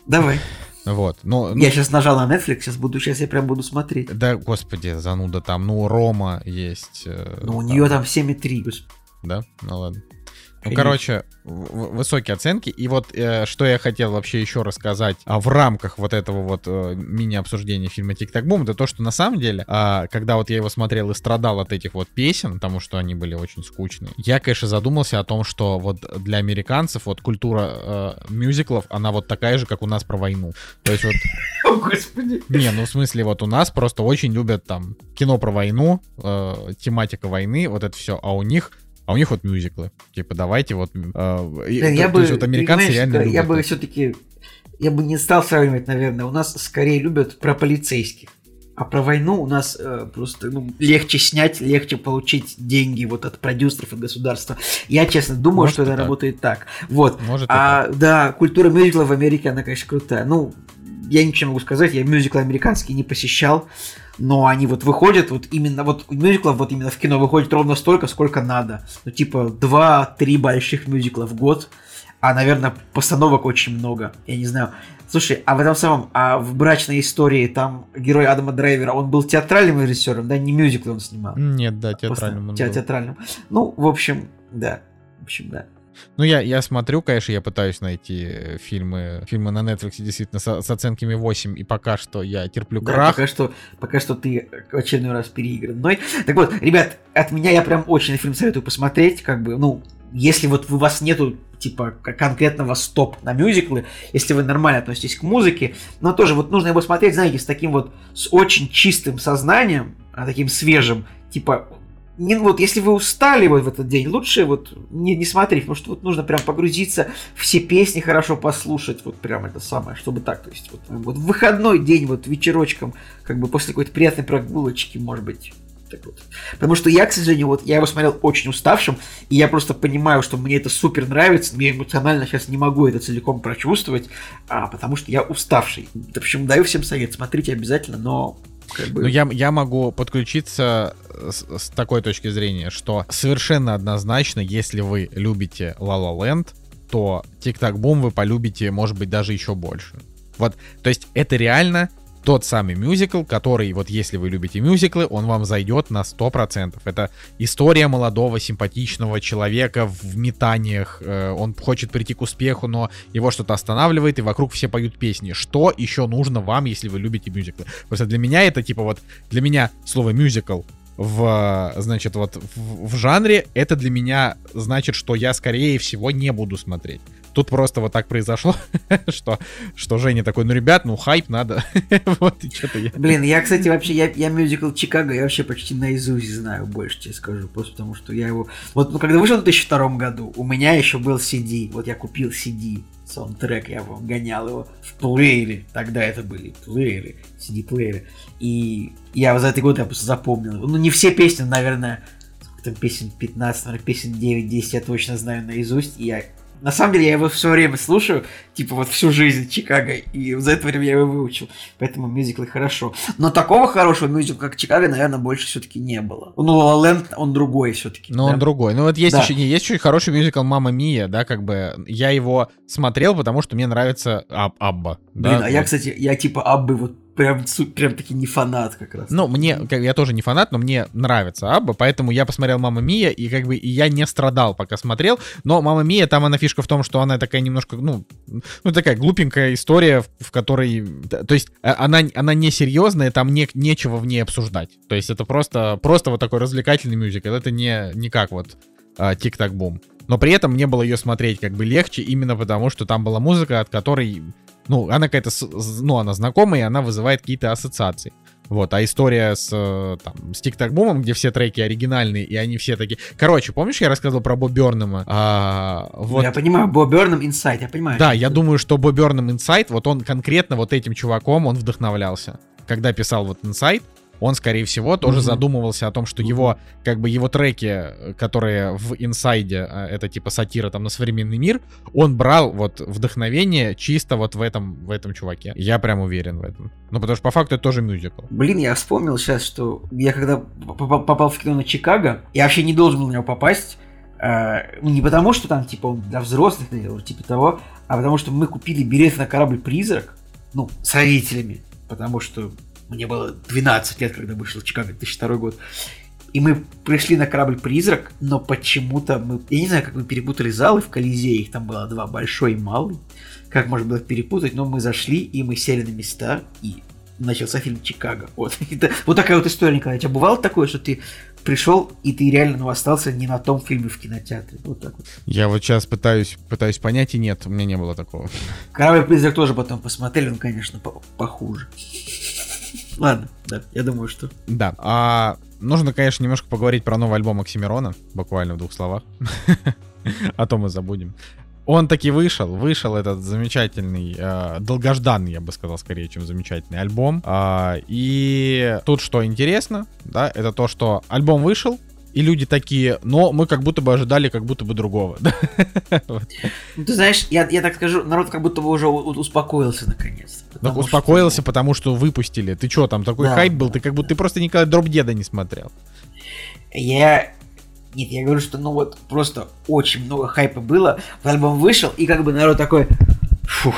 Давай. Вот. Но, ну, Я сейчас нажал на Netflix, сейчас буду, сейчас я прям буду смотреть. Да, господи, зануда там. Ну, Рома есть. э, Ну, у нее там 7,3, господи. Да? Ну ладно. Ну, короче, высокие оценки. И вот э, что я хотел вообще еще рассказать а, в рамках вот этого вот э, мини-обсуждения фильма «Тик-так бум», это то, что на самом деле, а, когда вот я его смотрел и страдал от этих вот песен, потому что они были очень скучные, я, конечно, задумался о том, что вот для американцев вот культура э, мюзиклов, она вот такая же, как у нас про войну. То есть вот О, господи. не, ну в смысле, вот у нас просто очень любят там кино про войну, э, тематика войны, вот это все, а у них, а у них вот мюзиклы. Типа, давайте вот. э, и- Блин, то- я то бы, есть вот американцы реально да, я бы все-таки, я бы не стал сравнивать, наверное. У нас скорее любят про полицейских. А про войну у нас э, просто ну, легче снять, легче получить деньги вот от продюсеров, от государства. Я честно думаю, Может что это так. работает так. Вот. Может, А, да, культура мюзикла в Америке, она, конечно, крутая. Ну, я ничего не могу сказать, я мюзиклы американские не посещал, но они вот выходят, вот именно, вот мюзиклов вот именно в кино выходит ровно столько, сколько надо. Ну, типа, 2-3 больших мюзикла в год, а, наверное, постановок очень много, я не знаю. Слушай, а в этом самом, а в «Брачной истории» там герой Адама Драйвера, он был театральным режиссером, да, не мюзиклы он снимал? Нет, да, Просто театральным он те- был. театральным. Ну, в общем, да. В общем, да. Ну, я, я смотрю, конечно, я пытаюсь найти э, фильмы, фильмы на Netflix действительно с, с оценками 8, и пока что я терплю Да, крах. пока что, пока что ты очередной раз переигранной. Так вот, ребят, от меня я прям очень фильм советую посмотреть, как бы, ну, если вот у вас нету типа конкретного стоп на мюзиклы, если вы нормально относитесь к музыке, но тоже вот нужно его смотреть, знаете, с таким вот, с очень чистым сознанием, а, таким свежим, типа, не, вот если вы устали вот в этот день, лучше вот не, не смотреть, потому что вот нужно прям погрузиться, все песни хорошо послушать, вот прям это самое, чтобы так, то есть вот, вот выходной день, вот вечерочком, как бы после какой-то приятной прогулочки, может быть, так вот. Потому что я, к сожалению, вот я его смотрел очень уставшим, и я просто понимаю, что мне это супер нравится, но я эмоционально сейчас не могу это целиком прочувствовать, а, потому что я уставший. В общем, даю всем совет, смотрите обязательно, но как бы... Ну, я, я могу подключиться с, такой точки зрения, что совершенно однозначно, если вы любите La La Land, то Тик-Так Бум вы полюбите, может быть, даже еще больше. Вот, то есть это реально тот самый мюзикл, который, вот если вы любите мюзиклы, он вам зайдет на 100%. Это история молодого, симпатичного человека в метаниях. э, Он хочет прийти к успеху, но его что-то останавливает, и вокруг все поют песни. Что еще нужно вам, если вы любите мюзиклы? Просто для меня это типа вот, для меня слово мюзикл в, значит, вот в, в жанре, это для меня значит, что я, скорее всего, не буду смотреть. Тут просто вот так произошло, что, что Женя такой, ну, ребят, ну, хайп надо. вот, и что-то я... Блин, я, кстати, вообще, я, я мюзикл Чикаго, я вообще почти наизусть знаю, больше тебе скажу, просто потому что я его... Вот ну, когда вышел в 2002 году, у меня еще был CD, вот я купил CD, саундтрек, я его гонял его в плеере, тогда это были плееры, CD-плееры, и я за этот год я просто запомнил. Ну, не все песни, наверное, там песен 15, наверное, песен 9-10 я точно знаю наизусть, и я на самом деле я его все время слушаю, типа вот всю жизнь Чикаго, и за это время я его выучил. Поэтому мюзиклы хорошо. Но такого хорошего мюзикла, как Чикаго, наверное, больше все-таки не было. Ну, La La Land, он другой все-таки. Но он другой. Ну вот есть Да. еще не есть еще хороший мюзикл Мама Мия, да, как бы я его смотрел, потому что мне нравится Аб- Абба. Блин, да, а я, вот. кстати, я типа Аббы вот прям, прям таки не фанат как раз. Ну, мне, я тоже не фанат, но мне нравится Абба, поэтому я посмотрел Мама Мия, и как бы и я не страдал, пока смотрел. Но Мама Мия, там она фишка в том, что она такая немножко, ну, ну такая глупенькая история, в, в которой, то есть а- она, она не серьезная, там не, нечего в ней обсуждать. То есть это просто, просто вот такой развлекательный мюзикл, это не, не как вот а, Тик-Так Бум. Но при этом мне было ее смотреть как бы легче, именно потому что там была музыка, от которой Ну, она какая-то, ну, она знакомая, и она вызывает какие-то ассоциации. Вот, а история с, э, там, с тик бумом где все треки оригинальные, и они все такие... Короче, помнишь, я рассказывал про Бо Бернема? А, вот... Я понимаю, Бо Бернем Инсайт, я понимаю. Да, я думаю, что Бо Бернем Инсайт, вот он конкретно вот этим чуваком, он вдохновлялся. Когда писал вот Инсайт, он, скорее всего, тоже mm-hmm. задумывался о том, что его, как бы его треки, которые в инсайде, а, это типа сатира там на современный мир, он брал вот вдохновение чисто вот в этом, в этом чуваке. Я прям уверен в этом. Ну, потому что по факту это тоже мюзикл. Блин, я вспомнил сейчас, что я когда попал в кино на Чикаго, я вообще не должен был на него попасть, Uh, не потому, что там, типа, он для взрослых, типа того, а потому что мы купили билет на корабль «Призрак», ну, с родителями, потому что мне было 12 лет, когда вышел Чикаго 2002 год. И мы пришли на корабль «Призрак», но почему-то мы... Я не знаю, как мы перепутали залы в Колизее, их там было два, большой и малый. Как можно было перепутать, но мы зашли, и мы сели на места, и начался фильм «Чикаго». Вот, вот такая вот история, Николай. У тебя бывало такое, что ты пришел, и ты реально ну, остался не на том фильме в кинотеатре. Вот так вот. Я вот сейчас пытаюсь, пытаюсь понять, и нет, у меня не было такого. «Корабль-призрак» тоже потом посмотрели, он, конечно, похуже. Ладно, да, я думаю, что... Да, а нужно, конечно, немножко поговорить про новый альбом Оксимирона, буквально в двух словах. А то мы забудем. Он таки вышел, вышел этот замечательный, э, долгожданный, я бы сказал, скорее, чем замечательный альбом. Э, и тут что интересно, да, это то, что альбом вышел, и люди такие, но мы как будто бы ожидали как будто бы другого. Ну, ты знаешь, я, я так скажу, народ как будто бы уже успокоился наконец. Ну, успокоился, что... потому что выпустили. Ты что, там такой да, хайп был? Да, ты как будто ты просто никогда Дроп Деда не смотрел. Я... Нет, я говорю, что ну вот просто очень много хайпа было. Альбом вышел, и как бы народ такой... Фух,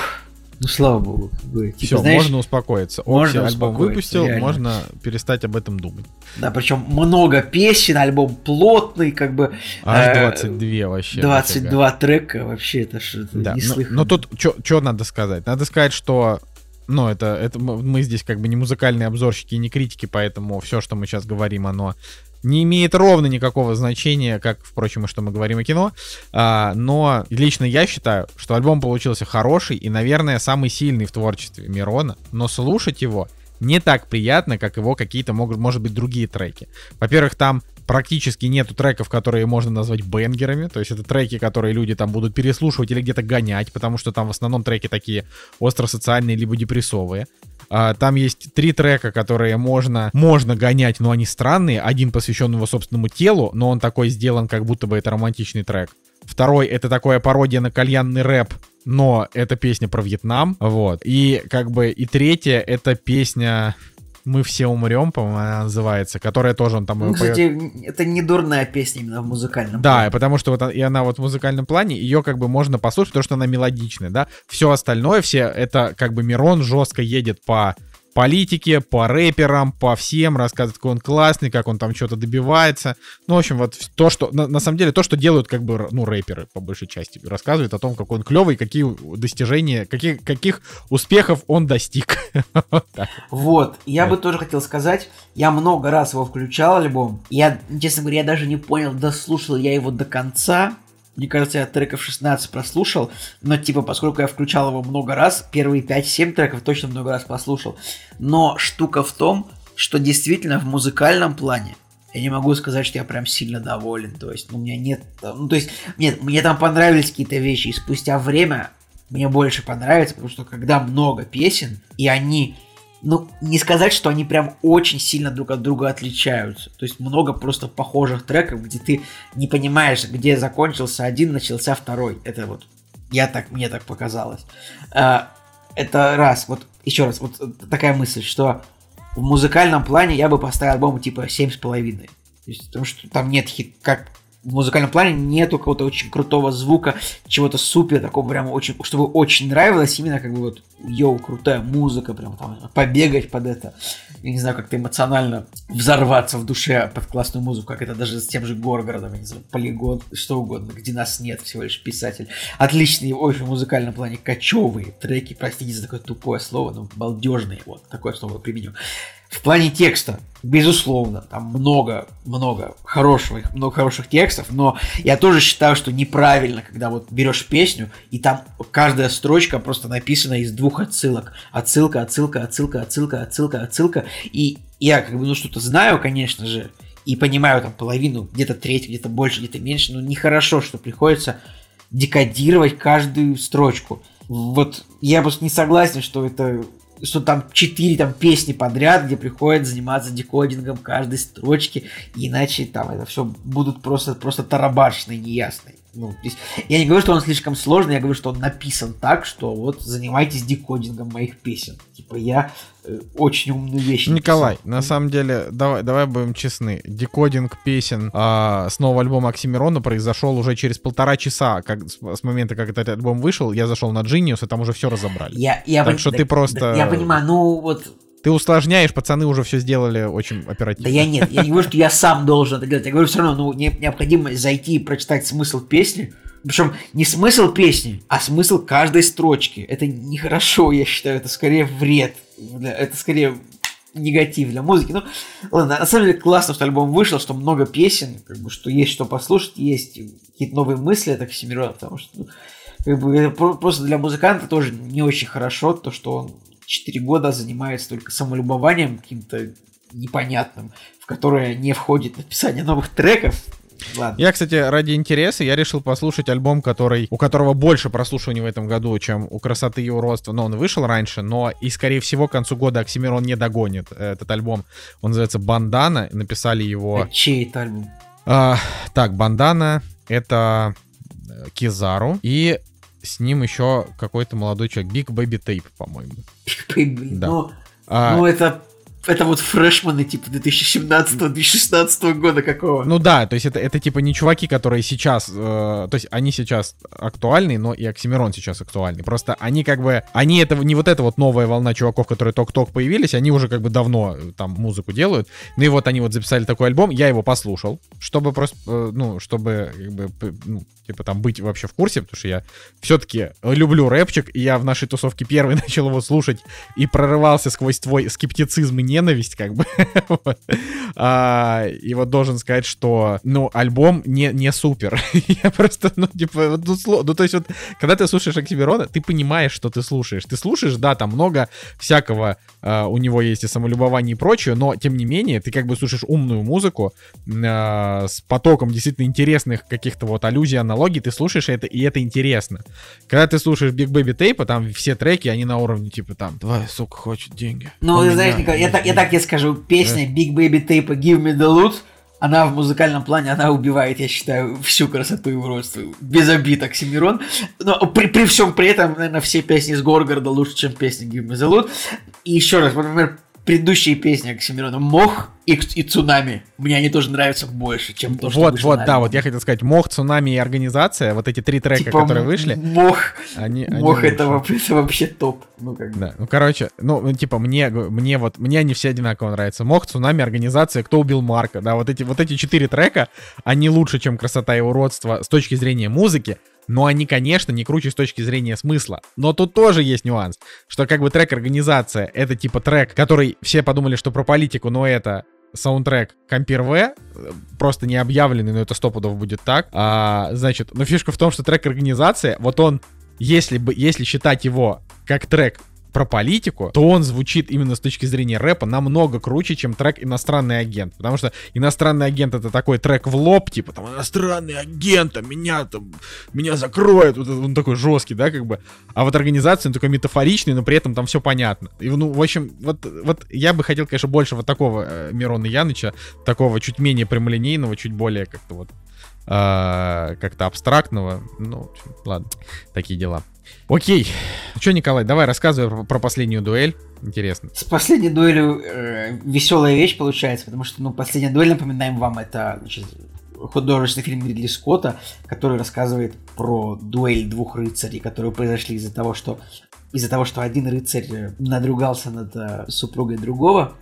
ну, слава богу. Типа, Все, знаешь, можно успокоиться. Можно Окси альбом выпустил, реально. можно перестать об этом думать. Да, причем много песен, альбом плотный, как бы. Аж 22 э, вообще. 22 дофига. трека, вообще это что-то да, но, но тут что надо сказать? Надо сказать, что ну, это, это мы здесь как бы не музыкальные обзорщики и не критики, поэтому все, что мы сейчас говорим, оно не имеет ровно никакого значения, как, впрочем, и что мы говорим о кино. А, но лично я считаю, что альбом получился хороший и, наверное, самый сильный в творчестве Мирона. Но слушать его не так приятно, как его какие-то, могут, может быть, другие треки. Во-первых, там практически нету треков, которые можно назвать бенгерами, то есть это треки, которые люди там будут переслушивать или где-то гонять, потому что там в основном треки такие остро-социальные либо депрессовые. А, там есть три трека, которые можно, можно гонять, но они странные. Один посвящен его собственному телу, но он такой сделан, как будто бы это романтичный трек. Второй — это такое пародия на кальянный рэп, но это песня про Вьетнам, вот. И как бы и третья — это песня мы все умрем, по-моему, она называется, которая тоже он там... Ну, кстати, поет. это не дурная песня именно в музыкальном да, плане. Да, потому что вот и она вот в музыкальном плане, ее как бы можно послушать, потому что она мелодичная, да. Все остальное, все это как бы Мирон жестко едет по политике, по рэперам, по всем, рассказывает, какой он классный, как он там что-то добивается. Ну, в общем, вот то, что, на, на самом деле, то, что делают, как бы, ну, рэперы, по большей части, рассказывает о том, какой он клевый, какие достижения, каких, каких успехов он достиг. Вот, я бы тоже хотел сказать, я много раз его включал, альбом, я, честно говоря, я даже не понял, дослушал я его до конца, мне кажется, я треков 16 прослушал, но типа, поскольку я включал его много раз, первые 5-7 треков точно много раз послушал. Но штука в том, что действительно в музыкальном плане я не могу сказать, что я прям сильно доволен. То есть, ну, у меня нет... Ну, то есть, нет, мне там понравились какие-то вещи, и спустя время мне больше понравится, потому что когда много песен, и они ну, не сказать, что они прям очень сильно друг от друга отличаются. То есть много просто похожих треков, где ты не понимаешь, где закончился один, начался второй. Это вот я так, мне так показалось. А, это раз, вот еще раз, вот такая мысль, что в музыкальном плане я бы поставил альбом типа 7,5. То есть, потому что там нет хит, как в музыкальном плане нету какого-то очень крутого звука, чего-то супер, такого прям очень, чтобы очень нравилось, именно как бы вот, йоу, крутая музыка, прям там, побегать под это, я не знаю, как-то эмоционально взорваться в душе под классную музыку, как это даже с тем же Горгородом, я не знаю, Полигон, что угодно, где нас нет, всего лишь писатель. Отличные, очень в музыкальном плане кочевые треки, простите за такое тупое слово, но балдежные, вот, такое слово применю в плане текста, безусловно, там много, много хорошего, много хороших текстов, но я тоже считаю, что неправильно, когда вот берешь песню, и там каждая строчка просто написана из двух отсылок. Отсылка, отсылка, отсылка, отсылка, отсылка, отсылка. И я как бы, ну, что-то знаю, конечно же, и понимаю там половину, где-то треть, где-то больше, где-то меньше, но нехорошо, что приходится декодировать каждую строчку. Вот я просто не согласен, что это что там четыре там песни подряд, где приходят заниматься декодингом каждой строчки, иначе там это все будут просто, просто тарабашные, неясные. Ну, есть, я не говорю, что он слишком сложный, я говорю, что он написан так, что вот занимайтесь декодингом моих песен. Типа я э, очень умную вещь. Николай, написал. на самом деле, давай, давай будем честны. Декодинг песен э, с нового альбома Оксимирона произошел уже через полтора часа, как, с, с момента, как этот альбом вышел. Я зашел на Genius, и там уже все разобрали. Я, я так пон... что да, ты просто... Да, я понимаю, ну вот ты усложняешь, пацаны уже все сделали очень оперативно. Да я нет, я не говорю, что я сам должен это делать. Я говорю, все равно, ну, не, необходимо зайти и прочитать смысл песни. Причем не смысл песни, а смысл каждой строчки. Это нехорошо, я считаю, это скорее вред. Это скорее негатив для музыки. Ну, ладно, на самом деле классно, что альбом вышел, что много песен, как бы, что есть что послушать, есть какие-то новые мысли от Оксимирона, потому что ну, как бы, просто для музыканта тоже не очень хорошо, то, что он 4 года занимается только самолюбованием каким-то непонятным, в которое не входит написание новых треков. Ладно. Я, кстати, ради интереса, я решил послушать альбом, который, у которого больше прослушиваний в этом году, чем у «Красоты и уродства». Но он вышел раньше, но и, скорее всего, к концу года Оксимирон не догонит этот альбом. Он называется «Бандана», написали его... А чей это альбом? А, так, «Бандана» — это э, Кизару. И с ним еще какой-то молодой человек. Big Baby Tape, по-моему. Big Baby, да. ну, а... ну это это вот фрешманы типа 2017-2016 года какого. Ну да, то есть это, это типа не чуваки, которые сейчас, э, то есть они сейчас актуальны, но и Оксимирон сейчас актуальный. Просто они как бы, они это не вот эта вот новая волна чуваков, которые ток-ток появились, они уже как бы давно э, там музыку делают. Ну и вот они вот записали такой альбом, я его послушал, чтобы просто, э, ну, чтобы как бы, ну, типа там быть вообще в курсе, потому что я все-таки люблю рэпчик, и я в нашей тусовке первый начал его слушать и прорывался сквозь твой скептицизм и ненависть, как бы. а, и вот должен сказать, что, ну, альбом не, не супер. я просто, ну, типа, ну, ну, то есть вот, когда ты слушаешь Оксимирона, ты понимаешь, что ты слушаешь. Ты слушаешь, да, там много всякого а, у него есть и самолюбование и прочее, но, тем не менее, ты как бы слушаешь умную музыку а, с потоком действительно интересных каких-то вот аллюзий, аналогий, ты слушаешь это, и это интересно. Когда ты слушаешь Big Baby Tape, там все треки, они на уровне, типа, там, твоя сука хочет деньги. Ну, знаешь, Николай, я, так, я так тебе скажу, песня Big Baby Tape Give Me The Loot, она в музыкальном плане, она убивает, я считаю, всю красоту и уродство. Без обид Оксимирон. Но при, при всем при этом, наверное, все песни с Горгорода лучше, чем песни Give Me The Loot. И еще раз, например, предыдущие песни Оксимирона «Мох» и, и «Цунами». Мне они тоже нравятся больше, чем то, что Вот, вот, да, вот я хотел сказать, «Мох», «Цунами» и «Организация», вот эти три трека, типа, которые вышли. «Мох», они, «Мох» они это, вообще, это вообще топ. Ну, как да, ну, короче, ну, типа, мне, мне вот, мне они все одинаково нравятся. «Мох», «Цунами», «Организация», «Кто убил Марка», да, вот эти, вот эти четыре трека, они лучше, чем «Красота и уродство» с точки зрения музыки, но они, конечно, не круче с точки зрения смысла. Но тут тоже есть нюанс, что как бы трек-организация — это типа трек, который все подумали, что про политику, но это саундтрек Компир В, просто не объявленный, но это стопудов будет так. А, значит, но фишка в том, что трек-организация, вот он, если бы, если считать его как трек про политику, то он звучит именно с точки зрения рэпа намного круче, чем трек «Иностранный агент». Потому что «Иностранный агент» — это такой трек в лоб, типа там «Иностранный агент, а меня там, меня закроют». Вот он такой жесткий, да, как бы. А вот организация, он такой метафоричный, но при этом там все понятно. И, ну, в общем, вот, вот я бы хотел, конечно, больше вот такого э, Мирона Яныча, такого чуть менее прямолинейного, чуть более как-то вот э, как-то абстрактного. Ну, ладно, такие дела. Окей. Что, Николай, давай рассказывай про, про последнюю дуэль. Интересно. С последней дуэлью э, веселая вещь получается, потому что, ну, последняя дуэль, напоминаем вам, это значит, художественный фильм Ридли Скотта, который рассказывает про дуэль двух рыцарей, которые произошли из-за того, что из-за того, что один рыцарь надругался над э, супругой другого.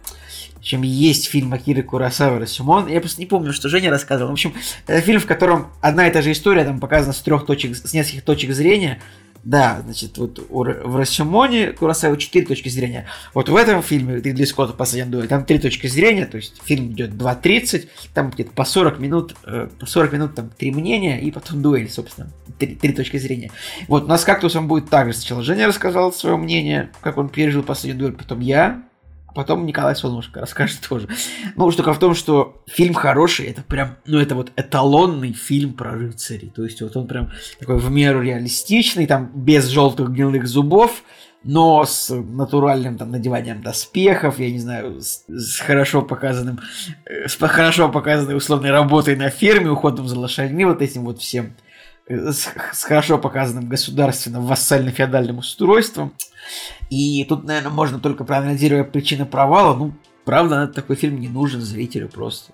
Общем, есть фильм Акиры Курасавы Расюмон. Я просто не помню, что Женя рассказывал. В общем, это фильм, в котором одна и та же история, там показана с трех точек, с нескольких точек зрения. Да, значит, вот в Рашимоне Курасава четыре точки зрения. Вот в этом фильме Ридли Скотта «Последний дуэль» там три точки зрения, то есть фильм идет 2.30, там где-то по 40 минут, э, по 40 минут там три мнения, и потом дуэль, собственно, три, три точки зрения. Вот у нас кактусом будет так же. Сначала Женя рассказал свое мнение, как он пережил последний дуэль, потом я, потом Николай Солнышко расскажет тоже. Ну, штука в том, что фильм хороший, это прям, ну, это вот эталонный фильм про рыцарей. То есть вот он прям такой в меру реалистичный, там без желтых гнилых зубов, но с натуральным там надеванием доспехов, я не знаю, с, с хорошо показанным, э, с хорошо показанной условной работой на ферме, уходом за лошадьми, вот этим вот всем, с, с хорошо показанным государственным вассально-феодальным устройством. И тут, наверное, можно только проанализировать причины провала. Ну, правда, такой фильм не нужен зрителю просто.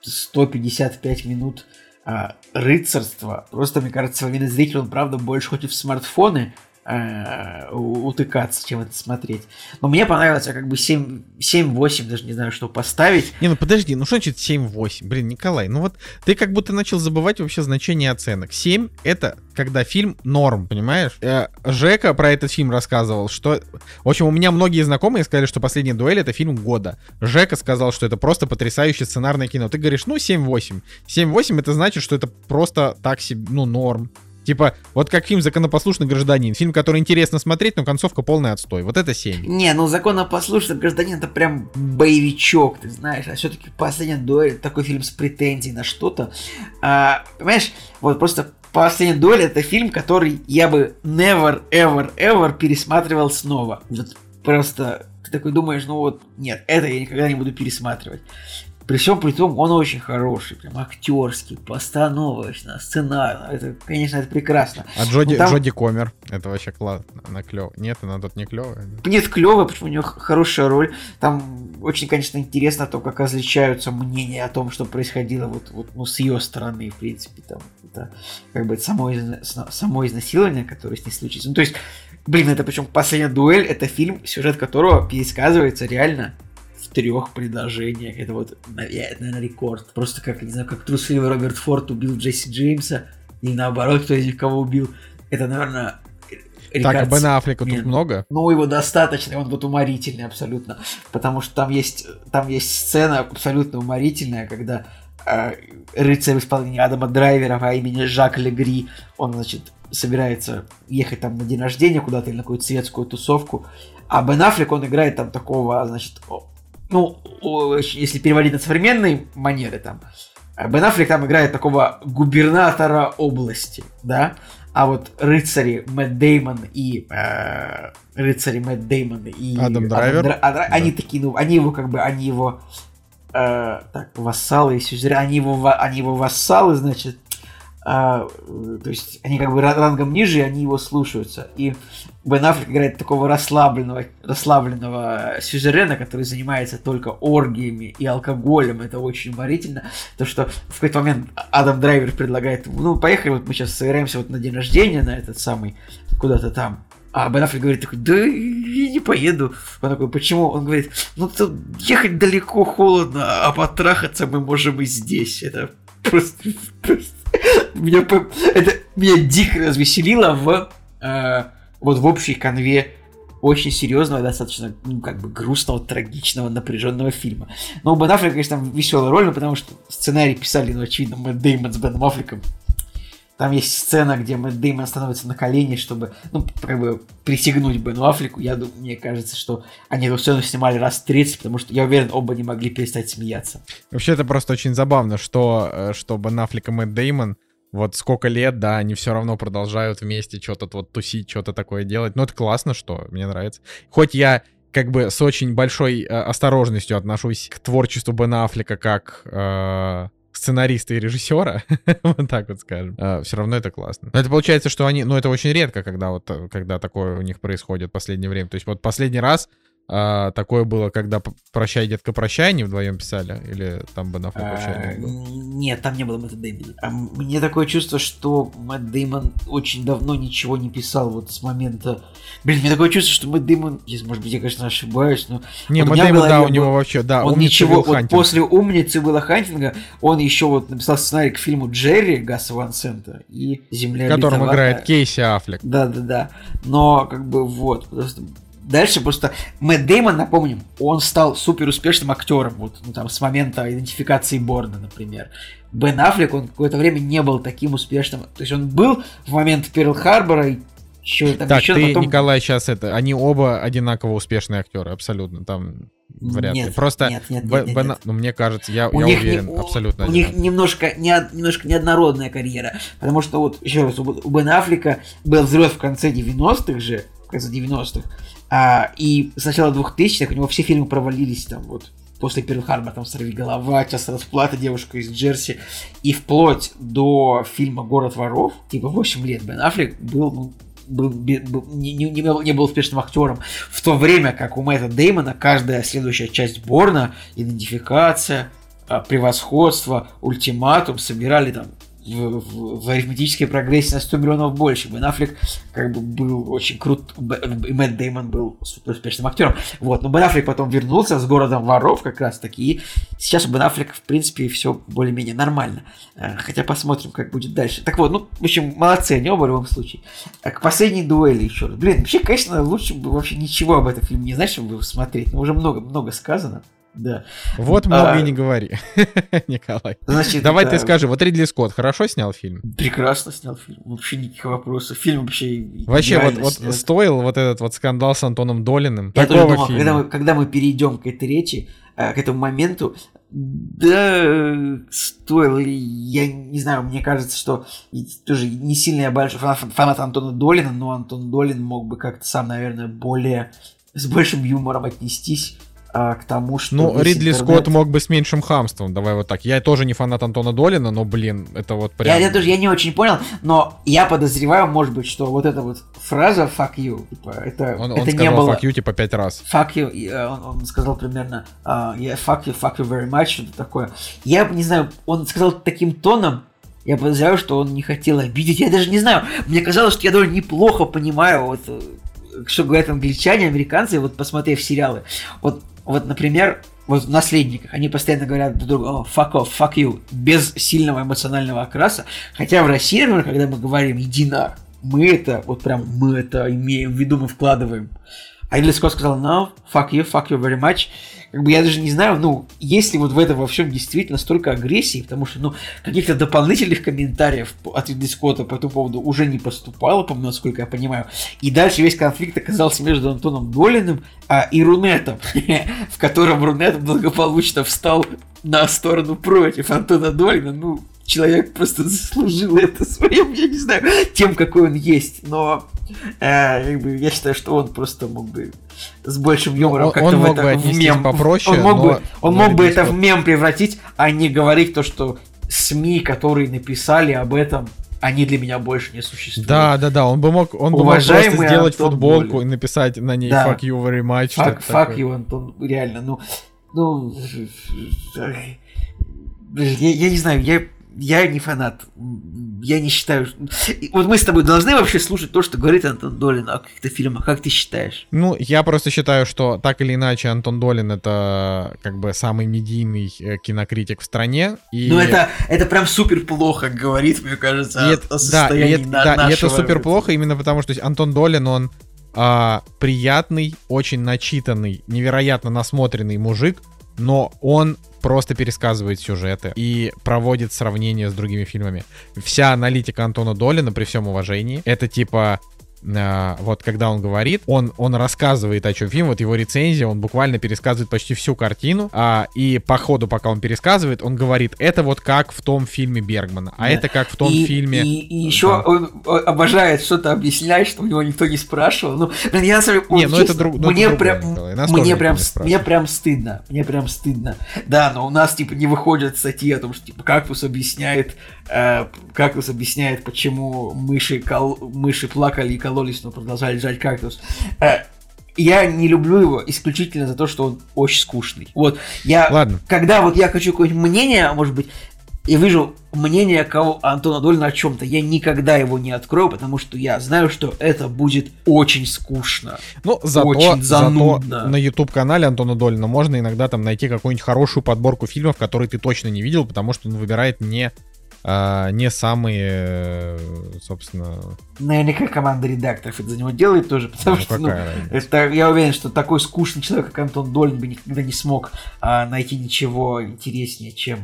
155 минут а, рыцарства. Просто, мне кажется, современный зритель, он, правда, больше хочет в смартфоны, э, утыкаться, чем это смотреть. Но мне понравилось, я как бы 7-8, даже не знаю, что поставить. Не, ну подожди, ну что значит 7-8? Блин, Николай, ну вот ты как будто начал забывать вообще значение оценок. 7 — это когда фильм норм, понимаешь? Э, Жека про этот фильм рассказывал, что... В общем, у меня многие знакомые сказали, что «Последняя дуэль» — это фильм года. Жека сказал, что это просто потрясающее сценарное кино. Ты говоришь, ну, 7-8. 7-8 — это значит, что это просто так себе, ну, норм. Типа, вот как фильм «Законопослушный гражданин». Фильм, который интересно смотреть, но концовка полный отстой. Вот это 7. Не, ну «Законопослушный гражданин» это прям боевичок, ты знаешь. А все-таки «Последняя дуэль» такой фильм с претензией на что-то. А, понимаешь, вот просто «Последняя дуэль» это фильм, который я бы never, ever, ever пересматривал снова. Вот просто ты такой думаешь, ну вот, нет, это я никогда не буду пересматривать. При всем при том, он очень хороший, прям актерский, постановочно, сценарно. Это, конечно, это прекрасно. А Джоди, там... Джоди Комер, это вообще классно, она клевая. Нет, она тут не клевая. Нет, клевая, почему у нее хорошая роль. Там очень, конечно, интересно то, как различаются мнения о том, что происходило вот, вот ну, с ее стороны, в принципе, там, это как бы само, само изнасилование, которое с ней случится. Ну, то есть, блин, это причем последняя дуэль, это фильм, сюжет которого пересказывается реально в трех предложениях. Это вот, наверное, рекорд. Просто как, не знаю, как трусливый Роберт Форд убил Джесси Джеймса, или наоборот, кто из них кого убил. Это, наверное, так, а Бен Аффлека тут много? Ну, его достаточно, он вот уморительный абсолютно. Потому что там есть, там есть сцена абсолютно уморительная, когда э, рыцарь в исполнении Адама Драйвера по имени Жак Легри, он, значит, собирается ехать там на день рождения куда-то или на какую-то светскую тусовку, а Бен Аффлек, он играет там такого, значит, ну, если переводить на современные манеры, там, Бен Аффлек там играет такого губернатора области, да, а вот рыцари Мэтт Деймон и э, рыцари Мэтт Деймон и Адам Драйвер, Адам, а, да. они такие, ну, они его как бы, они его э, так, вассалы и сюзерены, они его, они его вассалы, значит, а, то есть они как бы рангом ниже, и они его слушаются. И Бен Аффлек играет такого расслабленного, расслабленного сюзерена, который занимается только оргиями и алкоголем. Это очень уморительно. То, что в какой-то момент Адам Драйвер предлагает ему, ну, поехали, вот мы сейчас собираемся вот на день рождения, на этот самый, куда-то там. А Бен Аффлек говорит такой, да я не поеду. Он такой, почему? Он говорит, ну тут ехать далеко холодно, а потрахаться мы можем и здесь. Это просто, просто меня, это меня дико развеселило в э, вот в общей конве очень серьезного, достаточно, ну, как бы грустного, трагичного, напряженного фильма. Но у Бен Аффлека, конечно, там веселая роль, ну, потому что сценарий писали, ну, очевидно, Мэтт Дэймон с Беном Аффлеком. Там есть сцена, где Мэтт Дэймон становится на колени, чтобы, ну, как бы присягнуть Бену Аффлеку. Я думаю, мне кажется, что они эту сцену снимали раз 30, потому что, я уверен, оба не могли перестать смеяться. Вообще, это просто очень забавно, что, э, что Бен Аффлек и Мэтт Дэймон вот сколько лет, да, они все равно продолжают вместе что-то вот тусить, что-то такое делать. Ну, это классно, что мне нравится. Хоть я как бы с очень большой э, осторожностью отношусь к творчеству Бена Аффлека как э, сценариста и режиссера, вот так вот скажем, uh, все равно это классно. Но это получается, что они, ну это очень редко, когда вот, когда такое у них происходит в последнее время. То есть вот последний раз А, такое было, когда «Прощай, детка, прощай» они вдвоем писали? Или там Аффлек вообще А? Нет, там не было Мэтта Дэймона. А Мне такое чувство, что Мэтт Дэймон очень давно ничего не писал вот с момента... Блин, мне такое чувство, что Мэтт Дэймон... Здесь, может быть, я, конечно, ошибаюсь, но... Не, вот Мэтт Дэймон, да, у него был- вообще, да, он ничего, вот Хантинг. после «Умницы» Уилла Хантинга он еще вот написал сценарий к фильму «Джерри» Гаса Ван Сента и «Земля в котором обетованная». играет Кейси Аффлек. Да-да-да. Но, как бы, вот. просто Дальше просто Мэтт Деймон, напомним, он стал супер успешным актером, вот, ну, там, с момента идентификации Борна, например. Бен Аффлек, он какое-то время не был таким успешным. То есть он был в момент Перл Харбора, и еще там Так, еще ты, потом... Николай, сейчас это... Они оба одинаково успешные актеры, абсолютно. Там вряд ли. Нет, Просто нет, нет, нет, нет, Бен- нет. ну, мне кажется, я, у я них, не- уверен, у- абсолютно у них одинаково. немножко, не, немножко неоднородная карьера. Потому что вот, еще раз, у, у Бена Аффлека был взрыв в конце 90-х же, в конце 90-х, а, и с начала 2000-х у него все фильмы провалились там вот после Перл Харбора, там «Сорви голова», «Час расплаты», «Девушка из Джерси», и вплоть до фильма «Город воров», типа 8 лет Бен Аффлек был, ну, был, был- не, не- был, не был успешным актером, в то время как у Мэтта Деймона каждая следующая часть Борна, идентификация, превосходство, ультиматум собирали там в, в- в арифметической прогрессии на 100 миллионов больше. Бен Аффлек как бы был очень крут, и Мэтт Деймон был супер успешным актером. Вот, но Бен Аффлек потом вернулся с городом воров как раз таки, и сейчас у Бен Аффлека, в принципе, все более-менее нормально. Э, Хотя посмотрим, как будет дальше. Так вот, ну, в общем, молодцы они оба в любом случае. А К последней дуэли еще раз. Блин, вообще, конечно, лучше бы вообще ничего об этом фильме не знать, чтобы смотреть. Но уже много-много сказано. Да. Вот много А, и не говори, Николай. Значит, Давай да, ты скажи, вот Ридли Скотт хорошо снял фильм? Прекрасно снял фильм. Вообще никаких вопросов. Фильм вообще Вообще, вот, вот стоил вот этот вот скандал с Антоном Долиным? Я тоже Такого думал, фильма. когда мы, когда мы перейдем к этой речи, э, к этому моменту, да, стоило ли, я не знаю, мне кажется, что тоже не сильно я большой фанат, фанат Антона Долина, но Антон Долин мог бы как-то сам, наверное, более, с большим юмором отнестись а, к тому, что Ну, Ридли интернет- Скотт мог бы с меньшим хамством, давай вот так. Я тоже не фанат Антона Долина, но, блин, это вот прям... Я, я тоже я не очень понял, но я подозреваю, может быть, что вот эта вот фраза fuck you, типа, это, Он, это он не сказал было... fuck you типа пять раз. fuck you, и, э, он, он сказал примерно а, yeah, fuck you, fuck you very much, что-то такое. Я не знаю, он сказал таким тоном, я подозреваю, что он не хотел обидеть. Я даже не знаю, мне казалось, что я довольно неплохо понимаю, вот, э, что говорят англичане, американцы, вот посмотрев сериалы. Вот, вот например, вот в «Наследниках» они постоянно говорят друг другу «О, fuck off, fuck you», без сильного эмоционального окраса. Хотя в России, например, когда мы говорим «иди на», мы это, вот прям мы это имеем в виду, мы вкладываем. А Скотт сказал no, fuck you, fuck you very much. Как бы я даже не знаю, ну, есть ли вот в этом во всем действительно столько агрессии, потому что, ну, каких-то дополнительных комментариев от Ридли Скотта по этому поводу уже не поступало, по насколько я понимаю. И дальше весь конфликт оказался между Антоном Долиным а, и Рунетом, в котором Рунет благополучно встал на сторону против Антона Долина. Ну, человек просто заслужил это своим, я не знаю, тем, какой он есть. Но э, как бы, я считаю, что он просто мог бы с большим юмором как-то в это в мем. попроще, он мог но- бы, он но мог бы это в мем превратить, а не говорить то, что СМИ, которые написали об этом, они для меня больше не существуют. Да, да, да, он бы мог, он бы мог просто Уважаемый сделать Антон футболку Долин. и написать на ней Да. fuck you very much. Фак такое. его, Антон, реально, ну, ну, я, я не знаю, я, я не фанат, я не считаю, вот мы с тобой должны вообще слушать то, что говорит Антон Долин о каких-то фильмах, как ты считаешь? Ну, я просто считаю, что так или иначе Антон Долин это как бы самый медийный э, кинокритик в стране. И... Ну, это, это прям супер плохо говорит, мне кажется, И это- о да, и состоянии это, на- да, и это нашего- супер плохо именно потому, что Антон Долин, он а, приятный, очень начитанный, невероятно насмотренный мужик, но он просто пересказывает сюжеты и проводит сравнения с другими фильмами. Вся аналитика Антона Долина, при всем уважении, это типа а, вот когда он говорит, он, он рассказывает о чем фильм, вот его рецензия, он буквально пересказывает почти всю картину, а, и по ходу, пока он пересказывает, он говорит, это вот как в том фильме Бергмана, а Да. это как в том и, фильме... И, и еще Да. он э, обожает что-то объяснять, что у него никто не спрашивал. Ну, блин, я самом деле, Не, ну это честно, друг- ну это мне другое, прям, Николай, мне прям, мне прям стыдно, мне прям стыдно. Да, но у нас типа не выходят статьи о том, что типа Кактус объясняет, э, Кактус объясняет, почему мыши, кол- мыши плакали и кололись, но продолжали жать кактус. Э, я не люблю его исключительно за то, что он очень скучный. Вот, я, Ладно. когда вот я хочу какое-нибудь мнение, может быть, и вижу мнение кого Антона Дольна о чем-то, я никогда его не открою, потому что я знаю, что это будет очень скучно. Ну, зато, Очень зато занудно. на YouTube-канале Антона Долина можно иногда там найти какую-нибудь хорошую подборку фильмов, которые ты точно не видел, потому что он выбирает не, а, не самые, собственно... Наверняка команда редакторов это за него делает тоже, потому ну, что, ну, разница. это, я уверен, что такой скучный человек, как Антон Долин, бы никогда не смог а, найти ничего интереснее, чем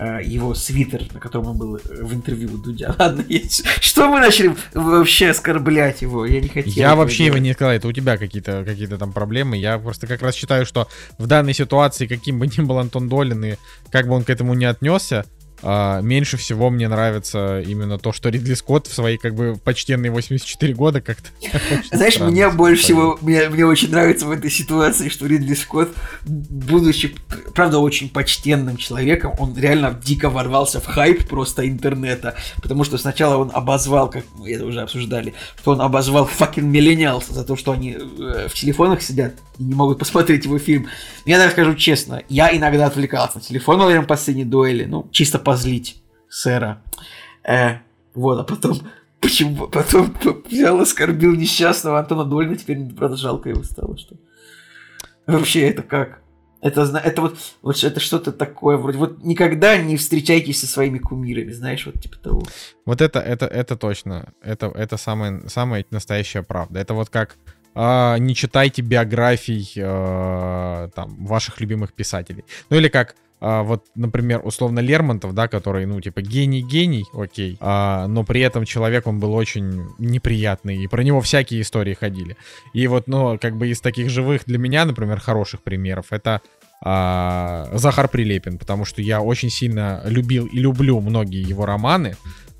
а, его свитер, на котором он был э, в интервью у Дудя. Ладно, я- что мы начали вообще оскорблять его? Я не хотел. Я вообще его делать. не сказал, это у тебя какие-то какие там проблемы. Я просто как раз считаю, что в данной ситуации, каким бы ни был Антон Долин и как бы он к этому не отнесся, а, меньше всего мне нравится именно то, что Ридли Скотт в свои как бы почтенные 84 года как-то... Знаешь, мне больше всего, мне, мне очень нравится в этой ситуации, что Ридли Скотт, будучи, правда, очень почтенным человеком, он реально дико ворвался в хайп просто интернета, потому что сначала он обозвал, как мы это уже обсуждали, что он обозвал fucking миллениалс за то, что они э, в телефонах сидят и не могут посмотреть его фильм. Я так скажу честно, я иногда отвлекался на телефон во время последней дуэли, ну, чисто позлить сэра. Э, вот, а потом Почему? Потом взял, оскорбил несчастного Антона Дольна, теперь, правда, жалко его стало, что... Вообще, это как? Это, зна- это вот, вот это что-то такое, вроде, вот никогда не встречайтесь со своими кумирами, знаешь, вот типа того. Вот это, это, это точно. Это, это самая, самая настоящая правда. Это вот как а, не читайте биографий а, там, ваших любимых писателей. Ну или как а, вот, например, условно Лермонтов, да, который, ну, типа, гений-гений, окей, а, но при этом человек, он был очень неприятный, и про него всякие истории ходили. И вот, ну, как бы из таких живых для меня, например, хороших примеров, это а, Захар Прилепин, потому что я очень сильно любил и люблю многие его романы,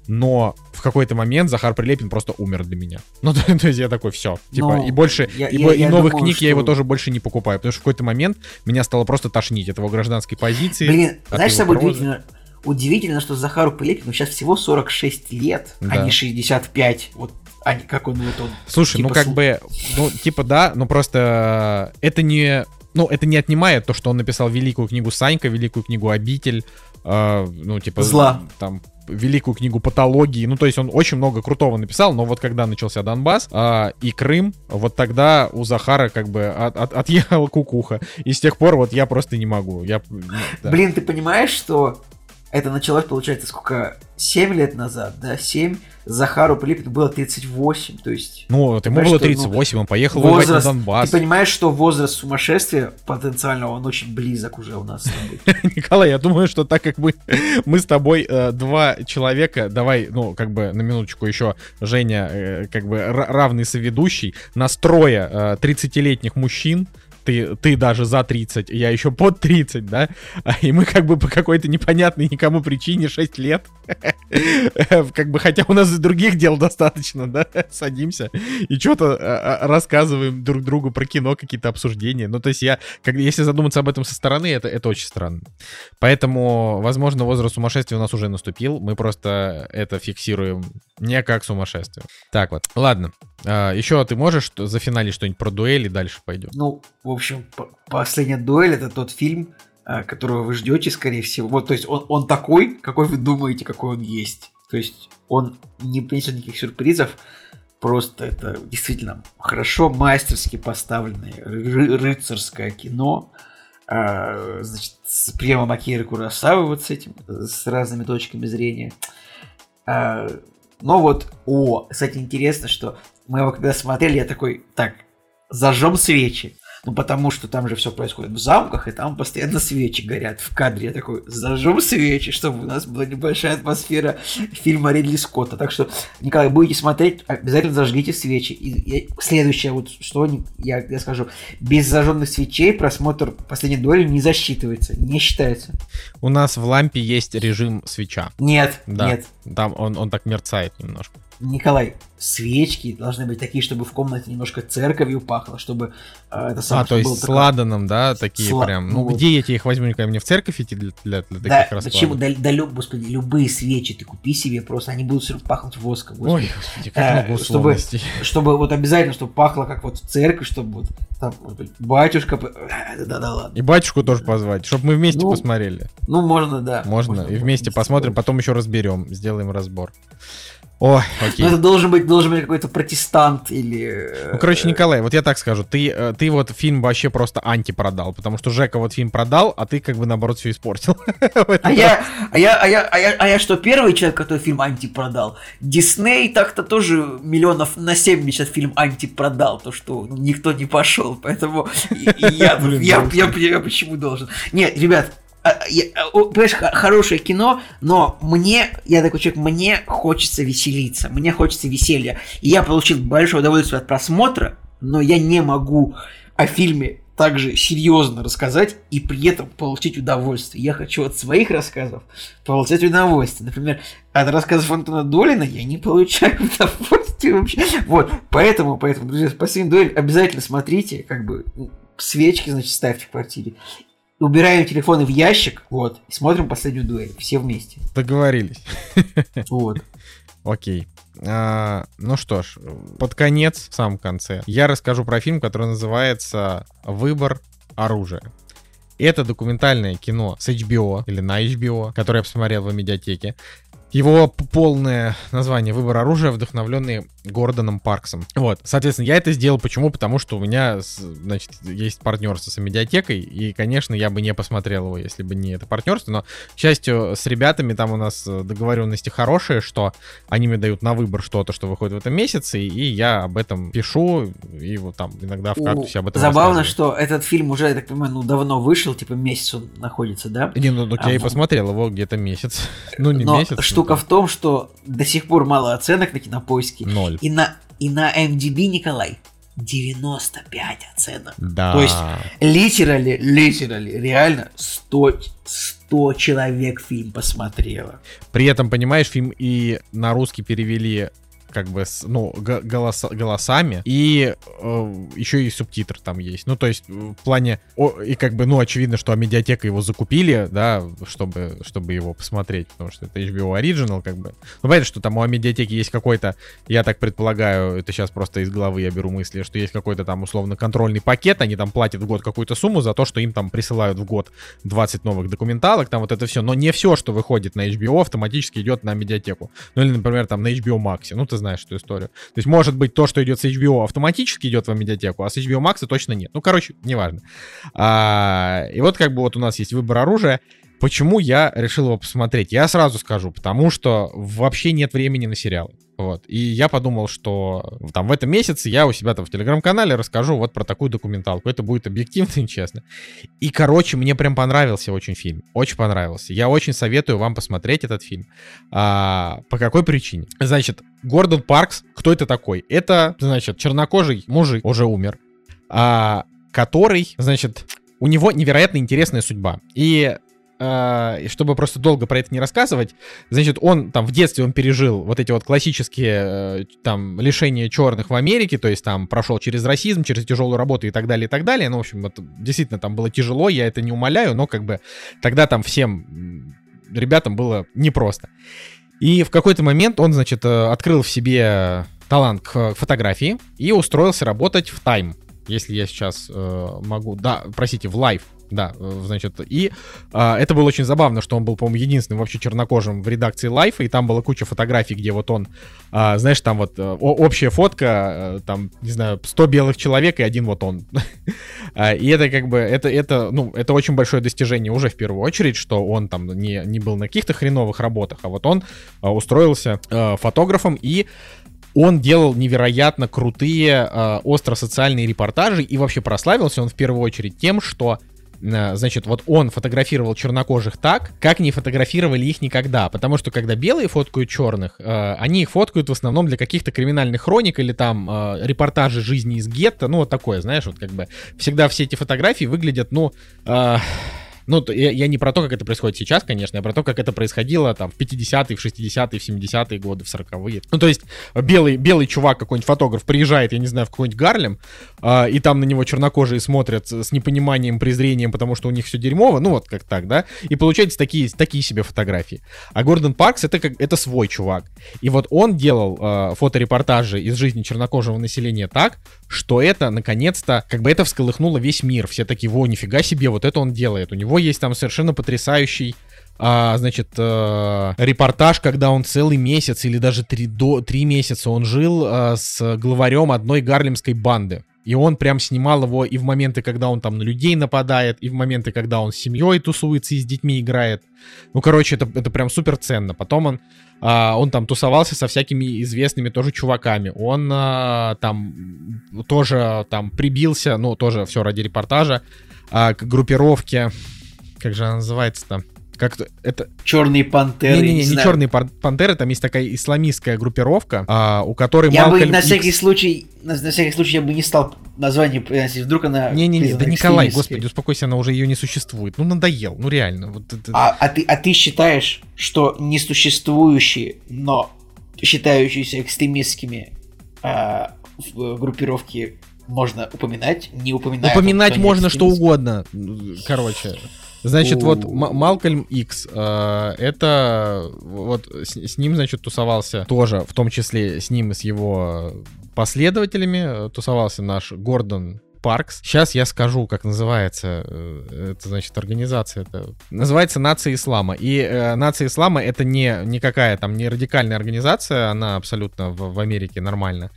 но в какой-то момент Захар Прилепин просто умер для меня. Ну, то, то есть я такой, все. Типа, Ну, и больше, я- и, я- и я новых думаю, книг я его что- тоже больше не покупаю, потому что в какой-то момент меня стало просто тошнить от его гражданской позиции. Блин, знаешь, прозы. удивительно? Удивительно, что Захару Пылепину сейчас всего 46 лет, а Да. не 65. Вот, а не как он вот он. Слушай, ну типа, как слу- бы, ну типа да, но просто э, это не, ну это не отнимает то, что он написал великую книгу Санька, великую книгу Обитель, э, ну типа Зла. там великую книгу патологии. Ну, то есть он очень много крутого написал, но вот когда начался Донбасс а, и Крым, вот тогда у Захара как бы от, от- отъехала кукуха. И с тех пор вот я просто не могу. Я, ну, да. Блин, ты понимаешь, что это началось, получается, сколько? 7 лет назад, да? 7. Захару Пилипину было 38, то есть... Ну, вот ему было что, ну, 38, он поехал воевать на Возраст, Донбасс. ты понимаешь, что возраст сумасшествия потенциального, он очень близок уже у нас с тобой. Николай, я думаю, что так как мы, мы с тобой э, два человека, давай, ну, как бы на минуточку еще, Женя, э, как бы ра- равный соведущий, настроя э, 30-летних мужчин, ты, ты даже за 30, я еще под 30, да, А, и мы как бы по какой-то непонятной никому причине 6 лет, как бы, хотя у нас и других дел достаточно, да, садимся и что-то рассказываем друг другу про кино, какие-то обсуждения, ну, то есть я, как, если задуматься об этом со стороны, это, это очень странно. Поэтому, возможно, возраст сумасшествия у нас уже наступил. Мы просто это фиксируем не как сумасшествие. Так вот, ладно. А, еще ты можешь что- зафиналить что-нибудь про дуэли, дальше пойдем. Ну, в общем, последняя дуэль это тот фильм, а, которого вы ждете, скорее всего. Вот, то есть он, он такой, какой вы думаете, какой он есть. То есть он не принесет никаких сюрпризов. Просто это действительно хорошо, мастерски поставленное ры- рыцарское кино. А, значит, с приемом Акиры Курасавы вот с этим, с разными точками зрения. А, но вот, о, кстати, интересно, что мы его когда смотрели, я такой, так, зажжем свечи. Ну, потому что там же все происходит в замках, и там постоянно свечи горят в кадре. Я такой, зажжем свечи, чтобы у нас была небольшая атмосфера фильма Ридли Скотта. Так что, Николай, будете смотреть, обязательно зажгите свечи. И, и следующее, вот что я, я скажу, без зажженных свечей просмотр последней доли не засчитывается, не считается. У нас в лампе есть режим свеча. Нет, Да. нет. Там он, он так мерцает немножко. Николай, свечки должны быть такие, чтобы в комнате немножко церковью пахло, чтобы э, это самое, А, то есть с такое... ладаном, да, такие Сла- прям. ну Ну, вот. где я тебе их возьму, Николай, мне в церковь идти для, для, для Да, таких раскладов? почему? Да, да, лю- господи, любые свечи ты купи себе, просто они будут всё пахнуть воском. господи. Ой, господи, как Э, много чтобы- условностей. Чтобы вот обязательно, чтобы пахло как вот в церкви, чтобы вот там, быть, батюшка... э, Да-да, ладно. И батюшку тоже позвать, чтобы мы вместе Ну, посмотрели. Ну, можно, да. Можно, и вместе посмотрим, потом еще разберем, сделаем разбор. Ой, окей. Ну, это должен быть, должен быть какой-то протестант или... э, Ну, короче, Николай, вот я так скажу, ты, э, ты вот фильм вообще просто анти продал, потому что Жека вот фильм продал, а ты как бы наоборот все испортил. А я, а я, а я, а я, а я что, первый человек, который фильм анти продал? Дисней так-то тоже миллионов на 70 фильм анти продал, то что ну, никто не пошел, поэтому я, почему должен? Нет, ребят, понимаешь, х- хорошее кино, но мне, я такой человек, мне хочется веселиться, мне хочется веселья. И я получил большое удовольствие от просмотра, но я не могу о фильме также серьезно рассказать и при этом получить удовольствие. Я хочу от своих рассказов получать удовольствие. Например, от рассказов Антона Долина я не получаю удовольствия вообще. Вот, поэтому, поэтому, друзья, последний дуэль обязательно смотрите, как бы свечки, значит, ставьте в квартире. Убираем телефоны в ящик, вот, и смотрим последнюю дуэль, все вместе. Договорились. Вот. Окей. А, ну что ж, под конец, в самом конце, я расскажу про фильм, который называется «Выбор оружия». Это документальное кино с HBO или на HBO, которое я посмотрел в медиатеке. Его полное название «Выбор оружия», вдохновленный Гордоном Парксом. Вот, соответственно, я это сделал почему? Потому что у меня, значит, есть партнерство с медиатекой, и, конечно, я бы не посмотрел его, если бы не это партнерство, но, к счастью, с ребятами там у нас э, договоренности хорошие, что они мне дают на выбор что-то, что выходит в этом месяце, и я об этом пишу, и вот там иногда в кактусе об этом Забавно, рассказываю. что этот фильм уже, я так понимаю, ну, давно вышел, типа месяц он находится, да? Не, ну так я и посмотрел его где-то месяц. Ну, не Но месяц. Штука в том, что до сих пор мало оценок на кинопоиске. Ноль. И на, и на MDB, Николай, 95 оценок. Да. То есть Литерали, литерали, реально 100, 100 человек фильм посмотрело. При этом, понимаешь, фильм и на русский перевели как бы, с, ну, г- голоса- голосами, и э, еще и субтитр там есть. Ну, то есть, в плане, о, и как бы, ну, очевидно, что медиатека его закупили, да, чтобы, чтобы его посмотреть, потому что это HBO Original, как бы. Ну, понятно, что там у медиатеки есть какой-то, я так предполагаю, это сейчас просто из головы я беру мысли, что есть какой-то там, условно, контрольный пакет, они там платят в год какую-то сумму за то, что им там присылают в год 20 новых документалок, там вот это все, но не все, что выходит на HBO, автоматически идет на медиатеку. Ну или, например, там на HBO Max, ну ты знаешь эту историю. То есть может быть то, что идет с HBO, автоматически идет в медиатеку, а с HBO Max точно нет. Ну, короче, неважно. А, и вот как бы вот у нас есть выбор оружия. Почему я решил его посмотреть? Я сразу скажу, потому что вообще нет времени на сериалы. Вот. И я подумал, что там в этом месяце я у себя там в телеграм-канале расскажу вот про такую документалку. Это будет объективно и честно. И, короче, мне прям понравился очень фильм. Очень понравился. Я очень советую вам посмотреть этот фильм. А, по какой причине? Значит, Гордон Паркс, кто это такой? Это, значит, чернокожий мужик, уже умер, а, который, значит, у него невероятно интересная судьба. И э, и чтобы просто долго про это не рассказывать, значит, он там в детстве он пережил вот эти вот классические э, там лишения черных в Америке, то есть там прошел через расизм, через тяжелую работу и так далее, и так далее. Ну, в общем, вот, действительно там было тяжело, я это не умоляю, но как бы тогда там всем ребятам было непросто. И в какой-то момент он, значит, э, открыл в себе талант к фотографии и устроился работать в Time. Если я сейчас э, могу... Да, простите, в Live. Да, э, значит, и э, это было очень забавно, что он был, по-моему, единственным вообще чернокожим в редакции Life, и там была куча фотографий, где вот он, э, знаешь, там вот э, о- общая фотка, э, там, не знаю, 100 белых человек и один вот он. А, И это как бы, это, это, ну, это очень большое достижение уже в первую очередь, что он там не, не был на каких-то хреновых работах, а вот он а, устроился а, фотографом и он делал невероятно крутые э, остро-социальные репортажи и вообще прославился он в первую очередь тем, что Значит, вот он фотографировал чернокожих так, как не фотографировали их никогда. Потому что когда белые фоткают черных, э, они их фоткают в основном для каких-то криминальных хроник или там э, репортажи жизни из гетто. Ну, вот такое, знаешь, вот как бы всегда все эти фотографии выглядят, ну, э, Ну, я, я не про то, как это происходит сейчас, конечно, я про то, как это происходило там в 50-е, в 60-е, в 70-е годы, в 40-е. Ну, то есть белый, белый чувак, какой-нибудь фотограф, приезжает, я не знаю, в какой-нибудь Гарлем, а, и там на него чернокожие смотрят с непониманием, презрением, потому что у них все дерьмово, ну, вот как так, да, и получается такие, такие себе фотографии. А Гордон Паркс это, как, это свой чувак. И вот он делал э, фоторепортажи из жизни чернокожего населения так, что это, наконец-то, как бы это всколыхнуло весь мир. Все такие, во, нифига себе, вот это он делает. У него есть там совершенно потрясающий а, значит, э, репортаж, когда он целый месяц или даже три, до, три месяца он жил э, с главарем одной гарлемской банды. И он прям снимал его и в моменты, когда он там на людей нападает, и в моменты, когда он с семьей тусуется и с детьми играет. Ну, короче, это, это прям супер ценно. Потом он, а, он там тусовался со всякими известными тоже чуваками. Он а, там тоже там прибился, ну, тоже все ради репортажа, а, к группировке, как же она называется-то? Как это... Черные пантеры. Не-не-не, не, не черные пантеры, там есть такая исламистская группировка, а, у которой Я Малкольм бы на всякий X... случай, на, на всякий случай я бы не стал название приносить, вдруг она... Не-не-не, да Николай, господи, успокойся, она уже ее не существует. Ну, надоел, ну реально. Вот это... а, а, ты, а ты считаешь, что несуществующие, но считающиеся экстремистскими а, группировки можно упоминать, не упоминать. Упоминать можно что угодно, короче. Значит, вот Малкольм Икс, э, это вот с, с ним, значит, тусовался тоже, в том числе с ним и с его последователями, э, тусовался наш Гордон Паркс. Сейчас я скажу, как называется. Э, это, значит, организация. Это называется Нация Ислама. И э, Нация Ислама это не никакая там не радикальная организация, она абсолютно в, в Америке нормально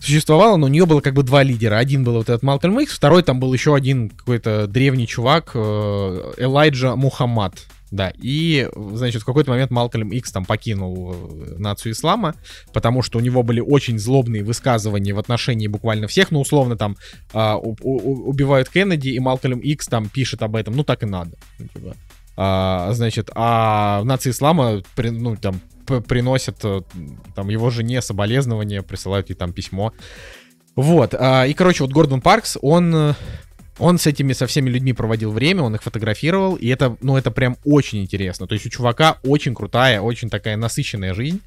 существовала, но у нее было как бы два лидера. Один был вот этот Малкольм Икс, второй там был еще один какой-то древний чувак, э, Элайджа Мухаммад. Да, и, значит, в какой-то момент Малкольм Икс там покинул э, нацию ислама, потому что у него были очень злобные высказывания в отношении буквально всех, ну, условно, там, а, у, у, убивают Кеннеди, и Малкольм Икс там пишет об этом, ну, так и надо. Ну, типа. А, значит, а в нации ислама, ну, там, приносят э, там его жене соболезнования, присылают ей там письмо. Вот, а, и, короче, вот Гордон Паркс, он э, он с этими, со всеми людьми проводил время, он их фотографировал, и это, ну, это прям очень интересно. То есть у чувака очень крутая, очень такая насыщенная жизнь.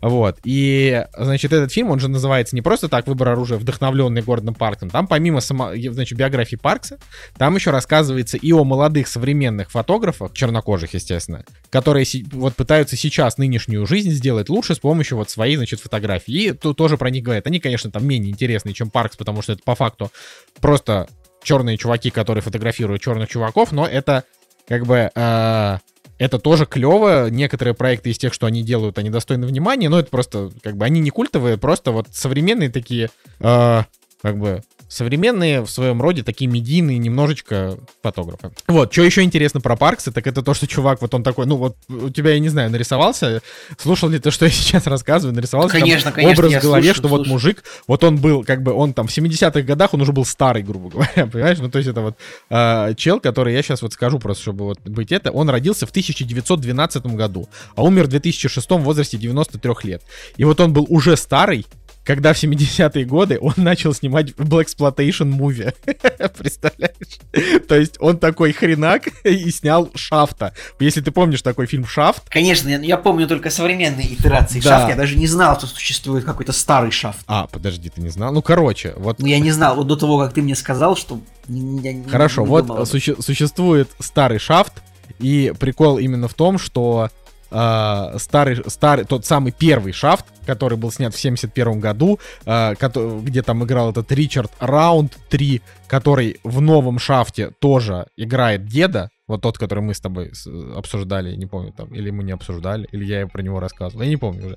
Вот. И, значит, этот фильм, он же называется не просто так «Выбор оружия», вдохновленный Гордоном Парксом. Там помимо, само, значит, биографии Паркса, там еще рассказывается и о молодых современных фотографах, чернокожих, естественно, которые вот пытаются сейчас нынешнюю жизнь сделать лучше с помощью вот своей, значит, фотографии. И тут тоже про них говорят. Они, конечно, там менее интересные, чем Паркс, потому что это по факту просто черные чуваки, которые фотографируют черных чуваков, но это как бы э, это тоже клево. Некоторые проекты из тех, что они делают, они достойны внимания, но это просто как бы они не культовые, просто вот современные такие э, как бы современные в своем роде, такие медийные немножечко фотографы. Вот, что еще интересно про Паркса, так это то, что чувак, вот он такой, ну вот у тебя, я не знаю, нарисовался, слушал ли ты, что я сейчас рассказываю, нарисовался конечно, конечно, образ в голове, слушаю, что слушаю. вот мужик, вот он был, как бы, он там в 70-х годах, он уже был старый, грубо говоря, понимаешь? Ну, то есть это вот э, чел, который я сейчас вот скажу просто, чтобы вот быть это, он родился в 1912 году, а умер в 2006 в возрасте 93 лет. И вот он был уже старый, когда в 70-е годы он начал снимать Black Exploitation Movie. Представляешь? То есть он такой хренак и снял Шафта. Если ты помнишь такой фильм Шафт. Конечно, я, я помню только современные итерации да. Шафта. Я даже не знал, что существует какой-то старый Шафт. А, подожди, ты не знал? Ну, короче, вот... Ну, я не знал. Вот до того, как ты мне сказал, что... Я не, Хорошо, не вот суще- существует старый Шафт, и прикол именно в том, что э, старый, старый, тот самый первый шафт, который был снят в 71 году, э, где там играл этот Ричард Раунд 3, который в новом шафте тоже играет деда, вот тот, который мы с тобой обсуждали, не помню там, или мы не обсуждали, или я про него рассказывал, я не помню уже.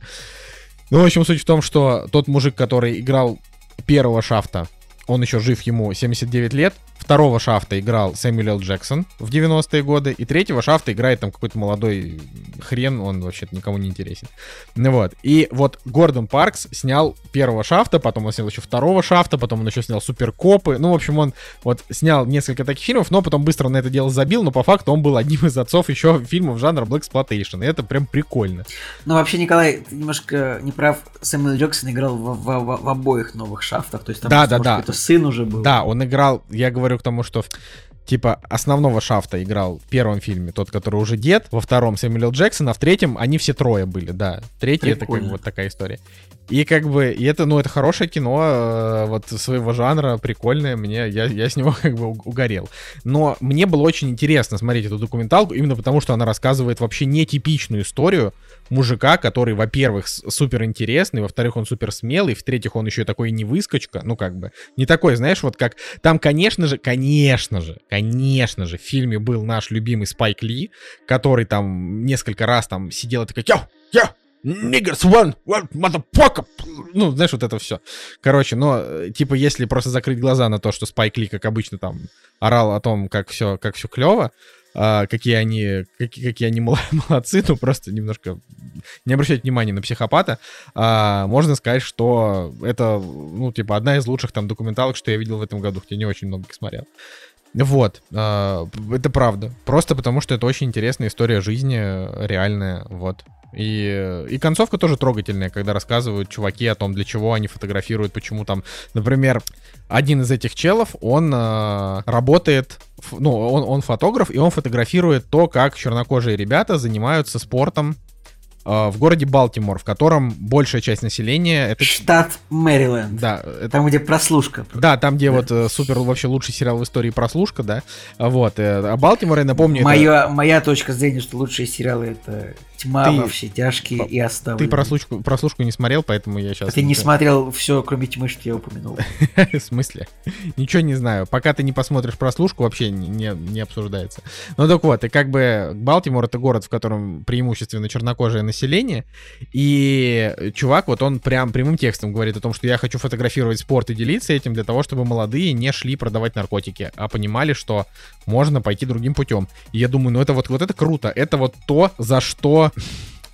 Ну, в общем, суть в том, что тот мужик, который играл первого шафта, он еще жив, ему 79 лет. Второго шафта играл Сэмюэл Джексон в 90-е годы. И третьего шафта играет там какой-то молодой хрен, он вообще никому не интересен. Ну вот. И вот Гордон Паркс снял первого шафта, потом он снял еще второго шафта, потом он еще снял Суперкопы. Ну, в общем, он вот снял несколько таких фильмов, но потом быстро на это дело забил, но по факту он был одним из отцов еще фильмов жанра Black Exploitation. И это прям прикольно. Ну, вообще, Николай, ты немножко не прав. Сэмюэл Джексон играл в, в, в, в обоих новых шафтах. То есть там да, да, да сын уже был. Да, он играл, я говорю к тому, что типа основного Шафта играл в первом фильме, тот, который уже дед, во втором Сэмюэл Джексон, а в третьем они все трое были, да. Третий это как бы Прикольно. вот такая история. И как бы, и это, ну, это хорошее кино, э, вот своего жанра, прикольное, мне, я, я с него как бы угорел. Но мне было очень интересно смотреть эту документалку, именно потому что она рассказывает вообще нетипичную историю мужика, который, во-первых, супер интересный, во-вторых, он супер смелый, в-третьих, он еще такой не выскочка, ну, как бы, не такой, знаешь, вот как, там, конечно же, конечно же, конечно же, в фильме был наш любимый Спайк Ли, который там несколько раз там сидел и такой, йо, йо, Niggers one, one, motherfucker. Ну, знаешь, вот это все. Короче, но, э, типа, если просто закрыть глаза на то, что Спайк Ли, как обычно, там, орал о том, как все, как все клево, а, какие они, какие, какие они мол- молодцы, ну, просто немножко не обращать внимания на психопата, а, можно сказать, что это, ну, типа, одна из лучших там документалок, что я видел в этом году, хотя не очень много их смотрел. Вот, а, это правда. Просто потому, что это очень интересная история жизни, э, реальная, вот. И, и концовка тоже трогательная, когда рассказывают чуваки о том, для чего они фотографируют, почему там, например, один из этих челов, он э, работает, ну, он, он фотограф, и он фотографирует то, как чернокожие ребята занимаются спортом в городе Балтимор, в котором большая часть населения это... Штат Мэриленд. Да, это Там, где прослушка. да, там, где вот э, супер вообще лучший сериал в истории прослушка, да. Вот. э, А Балтимор, я напомню, это- Моя, точка зрения, что лучшие сериалы это Тьма Ты- во все тяжкие и оставленные. ты прослушку, прослушку не смотрел, поэтому я А сейчас... ты не смотрел все, кроме тьмы, что я упомянул. В смысле? Ничего не знаю. Пока ты не посмотришь прослушку, вообще не, не, обсуждается. Ну так вот, и как бы Балтимор это город, в котором преимущественно чернокожее население. И чувак, вот он прям прямым текстом говорит о том, что я хочу фотографировать спорт и делиться этим для того, чтобы молодые не шли продавать наркотики, а понимали, что можно пойти другим путем. И я думаю, ну это вот, вот это круто. Это вот то, за что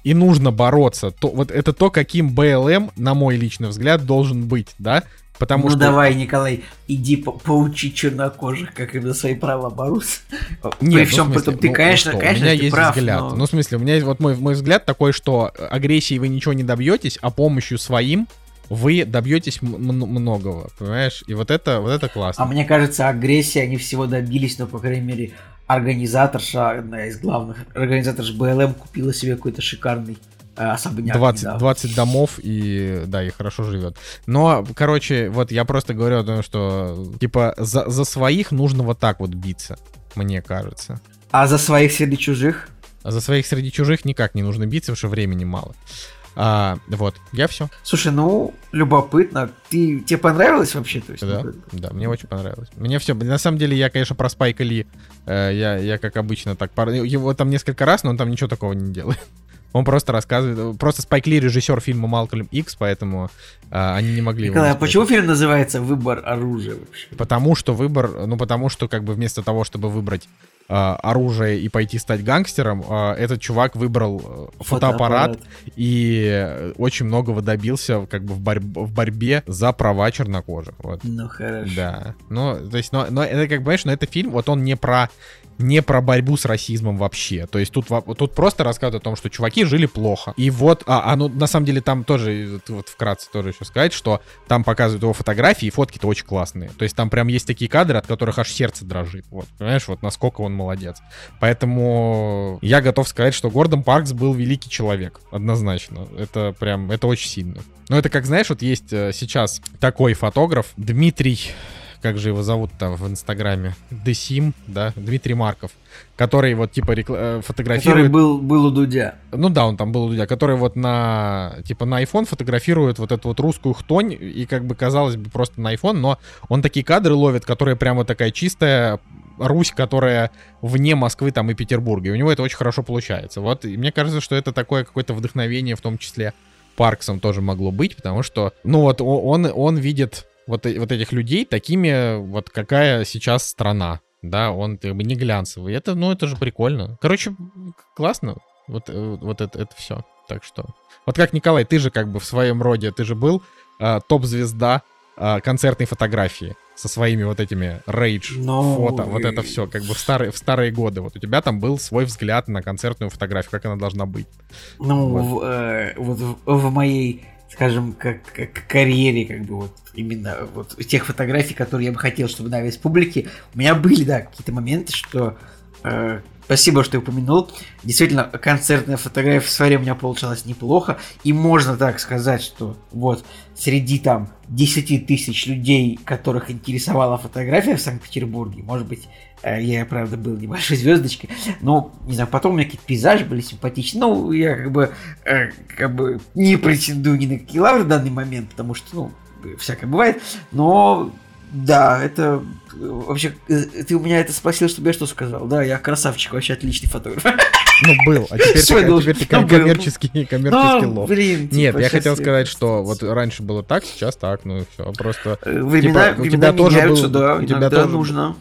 и нужно бороться. То, вот это то, каким БЛМ, на мой личный взгляд, должен быть, да? Потому ну что... давай, Николай, иди по- поучи чернокожих, как им за свои права бороться. Нет, При ну, всем смысле, том, ты, ну, конечно, ну что, конечно, у меня ты есть прав, взгляд. но- Ну, в смысле, у меня есть вот мой, мой взгляд такой, что агрессией вы ничего не добьетесь, а помощью своим вы добьетесь многого, понимаешь? И вот это, вот это классно. А мне кажется, агрессии они всего добились, но, по крайней мере, организаторша, одна из главных, организаторша БЛМ купила себе какой-то шикарный особняк. 20, недавно. 20 домов и да, и хорошо живет. Но, короче, вот я просто говорю о том, что типа за, за своих нужно вот так вот биться, мне кажется. А за своих среди чужих? А за своих среди чужих никак не нужно биться, потому что времени мало. А, вот, я все. Слушай, ну, любопытно. Ты, тебе понравилось вообще? То есть, Да, ну, да, мне очень понравилось. Мне все, на самом деле, я, конечно, про Спайка Ли, э, я, я как обычно так, пар- его там несколько раз, но он там ничего такого не делает. Он просто рассказывает, просто Спайк Ли режиссер фильма Малкольм Икс, поэтому э, они не могли Николай, а почему фильм называется «Выбор оружия» вообще? Потому что выбор, ну потому что как бы вместо того, чтобы выбрать э, оружие и пойти стать гангстером, э, этот чувак выбрал э, фотоаппарат, и э, очень многого добился как бы в, борь- в борьбе за права чернокожих. Вот. Ну, хорошо. Да. Ну, то есть, но, но это как, понимаешь, но это фильм, вот он не про не про борьбу с расизмом вообще. То есть тут, тут просто рассказывают о том, что чуваки жили плохо. И вот, а, а ну на самом деле там тоже, вот вкратце тоже еще сказать, что там показывают его фотографии, и фотки-то очень классные. То есть там прям есть такие кадры, от которых аж сердце дрожит. Вот, понимаешь, вот насколько он молодец. Поэтому я готов сказать, что Гордон Паркс был великий человек, однозначно. Это прям, это очень сильно. Но это как, знаешь, вот есть э, сейчас такой фотограф, Дмитрий, как же его зовут-то в Инстаграме, Десим, да, Дмитрий Марков, который вот типа рекла- э, Который фотографирует... был, был у Дудя. Ну да, он там был у Дудя, который вот на, типа, на iPhone фотографирует вот эту вот русскую хтонь, и как бы казалось бы просто на iPhone, но он такие кадры ловит, которые прямо такая чистая Русь, которая вне Москвы там и Петербурга, и у него это очень хорошо получается. Вот, и мне кажется, что это такое какое-то вдохновение, в том числе Парксом тоже могло быть, потому что, ну вот, он, он видит вот, э- вот этих людей такими, вот какая сейчас страна, да, он как бы не глянцевый. Это, ну, это же прикольно. Короче, классно. Вот, э, вот это, это все. Так что. Вот как Николай, ты же как бы в своем роде, ты же был э, топ-звезда э, концертной фотографии со своими вот этими рейдж Ну, фото, вот это все, как бы в старые, в старые годы. Вот у тебя там был свой взгляд на концертную фотографию, как она должна быть. Ну, Вот. в, э, вот в, в моей скажем, как, как карьере, как бы вот именно вот тех фотографий, которые я бы хотел, чтобы на весь публике. У меня были, да, какие-то моменты, что э, Спасибо, что ты упомянул. Действительно, концертная фотография в своре у меня получалась неплохо. И можно так сказать, что вот среди там 10 тысяч людей, которых интересовала фотография в Санкт-Петербурге, может быть, я, правда, был небольшой звездочкой, но, не знаю, потом у меня какие-то пейзажи были симпатичные. Ну, я как бы, э, как бы не претендую ни на какие лавры в данный момент, потому что, ну, всякое бывает, но да, это вообще э, ты у меня это спросил, чтобы я что сказал. Да, я красавчик, вообще отличный фотограф. Ну, был, а теперь, ты, а теперь ты ну, коммерческий, коммерческий ну, лов. Блин, Нет, типа, я хотел сказать, что вот раньше было так, сейчас так, ну все, просто... Э, времена, типа, у тебя тоже был, да, у тебя тоже нужно.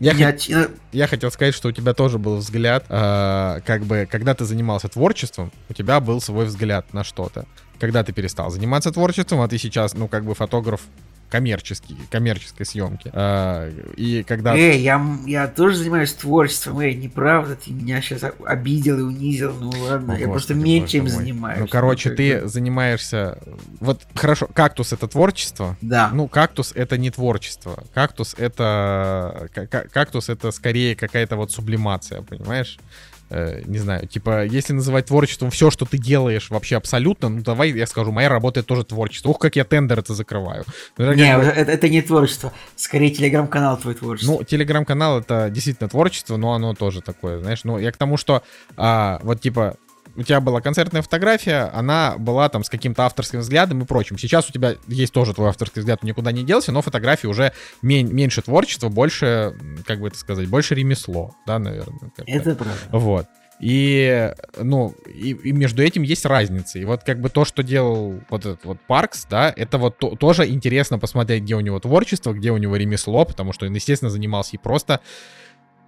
Я, я, хот... я хотел сказать, что у тебя тоже был взгляд, э, как бы, когда ты занимался творчеством, у тебя был свой взгляд на что-то. Когда ты перестал заниматься творчеством, а ты сейчас, ну, как бы фотограф коммерческий, коммерческой съемки. А, и когда... Эй, я, я тоже занимаюсь творчеством, эй, неправда, ты меня сейчас обидел и унизил, ну ладно, О, я просто меньше им занимаюсь. Ну, короче, ну, ты занимаешься... Вот, хорошо, кактус — это творчество? Да. Ну, кактус — это не творчество. Кактус — это... Кактус — это скорее какая-то вот сублимация, понимаешь? Э, не знаю, типа, если называть творчеством все, что ты делаешь вообще абсолютно, ну давай я скажу, моя работа это тоже творчество. Ух, как я тендер это закрываю. Ну, не, это, это не творчество, скорее телеграм-канал твой творчество. Ну, телеграм-канал это действительно творчество, но оно тоже такое, знаешь, ну я к тому, что а, вот типа у тебя была концертная фотография, она была там с каким-то авторским взглядом и прочим. Сейчас у тебя есть тоже твой авторский взгляд, никуда не делся, но фотографии уже мень, меньше творчества, больше, как бы это сказать, больше ремесло, да, наверное. Это правда. Вот. И, ну, и, и между этим есть разница. И вот как бы то, что делал вот этот вот Паркс, да, это вот то, тоже интересно посмотреть, где у него творчество, где у него ремесло, потому что он, естественно, занимался и просто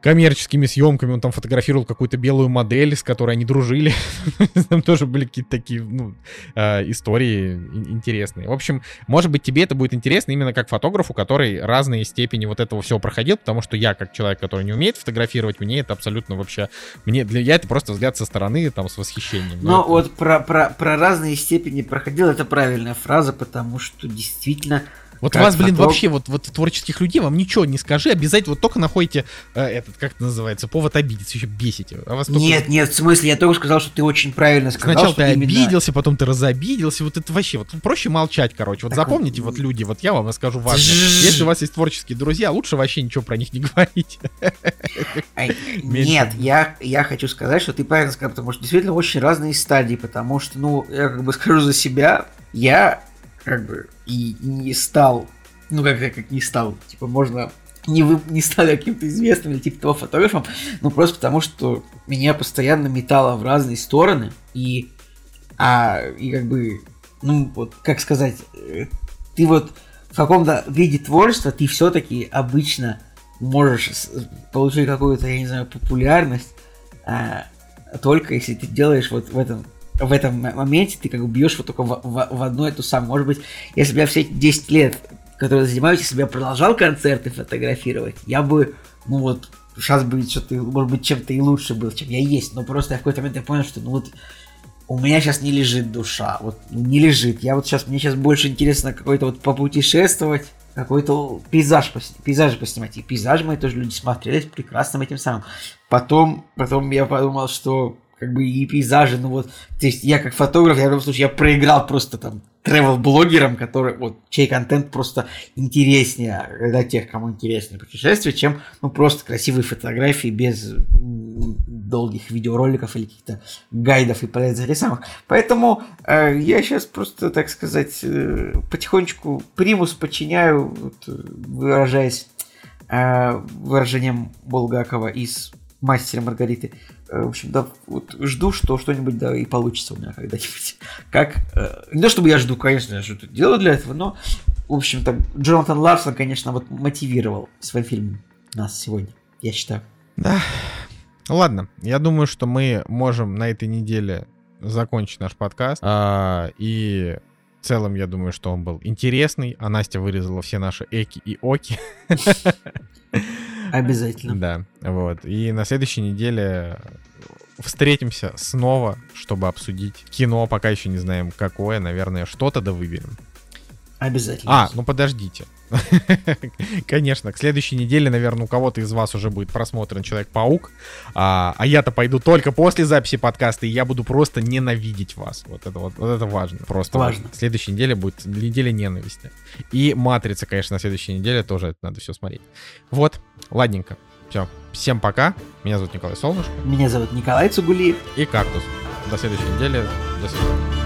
коммерческими съемками. Он там фотографировал какую-то белую модель, с которой они дружили. Там тоже были какие-то такие ну, э, истории интересные. В общем, может быть, тебе это будет интересно именно как фотографу, который разные степени вот этого всего проходил, потому что я, как человек, который не умеет фотографировать, мне это абсолютно вообще... Мне, для я это просто взгляд со стороны, там, с восхищением. Но, Но это... вот про, про, про разные степени проходил, это правильная фраза, потому что действительно вот как вас, блин, фотог... вообще, вот, вот творческих людей, вам ничего не скажи, обязательно вот только находите э, этот, как это называется, повод обидеться, еще бесите. А вас только... Нет, нет, в смысле, я только сказал, что ты очень правильно сказал. Сначала ты именно... обиделся, потом ты разобиделся, вот это вообще, вот проще молчать, короче. Вот так запомните, вот люди, вот я вам расскажу важно. Если у вас есть творческие друзья, лучше вообще ничего про них не говорить. Нет, я, я хочу сказать, что ты правильно сказал, потому что действительно очень разные стадии, потому что, ну, я как бы скажу за себя, я как бы и не стал, ну как, как не стал, типа можно не, вы, не стал каким-то известным или типа того фотографом, ну просто потому, что меня постоянно метало в разные стороны, и, а, и как бы, ну вот, как сказать, э, ты вот в каком-то виде творчества ты все-таки обычно можешь получить какую-то, я не знаю, популярность, а, только если ты делаешь вот в этом в этом моменте ты как бы бьешь вот только в, в, в одну эту самую. Может быть, если бы я все эти 10 лет, которые занимаюсь, если бы я продолжал концерты фотографировать, я бы, ну вот, сейчас бы что-то, может быть, чем-то и лучше был, чем я есть. Но просто я в какой-то момент я понял, что ну вот у меня сейчас не лежит душа, вот не лежит. Я вот сейчас, мне сейчас больше интересно какой-то вот попутешествовать, какой-то пейзаж, пейзажи поснимать. И пейзажи мои тоже люди смотрелись прекрасным этим самым. Потом, потом я подумал, что как бы и пейзажи, ну вот, то есть я как фотограф, я в любом случае, я проиграл просто там travel-блогерам, которые, вот, чей контент просто интереснее для тех, кому интереснее путешествия, чем, ну, просто красивые фотографии без долгих видеороликов или каких-то гайдов и полезных самых. Поэтому э, я сейчас просто, так сказать, э, потихонечку примус подчиняю, вот, выражаясь э, выражением Булгакова из «Мастера Маргариты», в общем, да, вот жду, что что-нибудь да и получится у меня когда-нибудь. Как, э, не то чтобы я жду, конечно, я что-то для этого, но, в общем-то, Джонатан Ларсон, конечно, вот мотивировал своим фильмом нас сегодня, я считаю. Да. Ладно, я думаю, что мы можем на этой неделе закончить наш подкаст. А, и в целом, я думаю, что он был интересный, а Настя вырезала все наши эки и оки. Обязательно. Да, вот. И на следующей неделе встретимся снова, чтобы обсудить кино. Пока еще не знаем какое. Наверное, что-то да выберем. Обязательно. А, ну подождите. Конечно, к следующей неделе, наверное, у кого-то из вас уже будет просмотрен Человек-паук, а, а я-то пойду только после записи подкаста, и я буду просто ненавидеть вас. Вот это вот, вот это важно. Просто Важно. Вот. Следующая неделя будет неделя ненависти. И Матрица, конечно, на следующей неделе тоже это надо все смотреть. Вот, ладненько. Все, всем пока. Меня зовут Николай Солнышко Меня зовут Николай Цугулиев. и Кактус. До следующей недели. До свидания.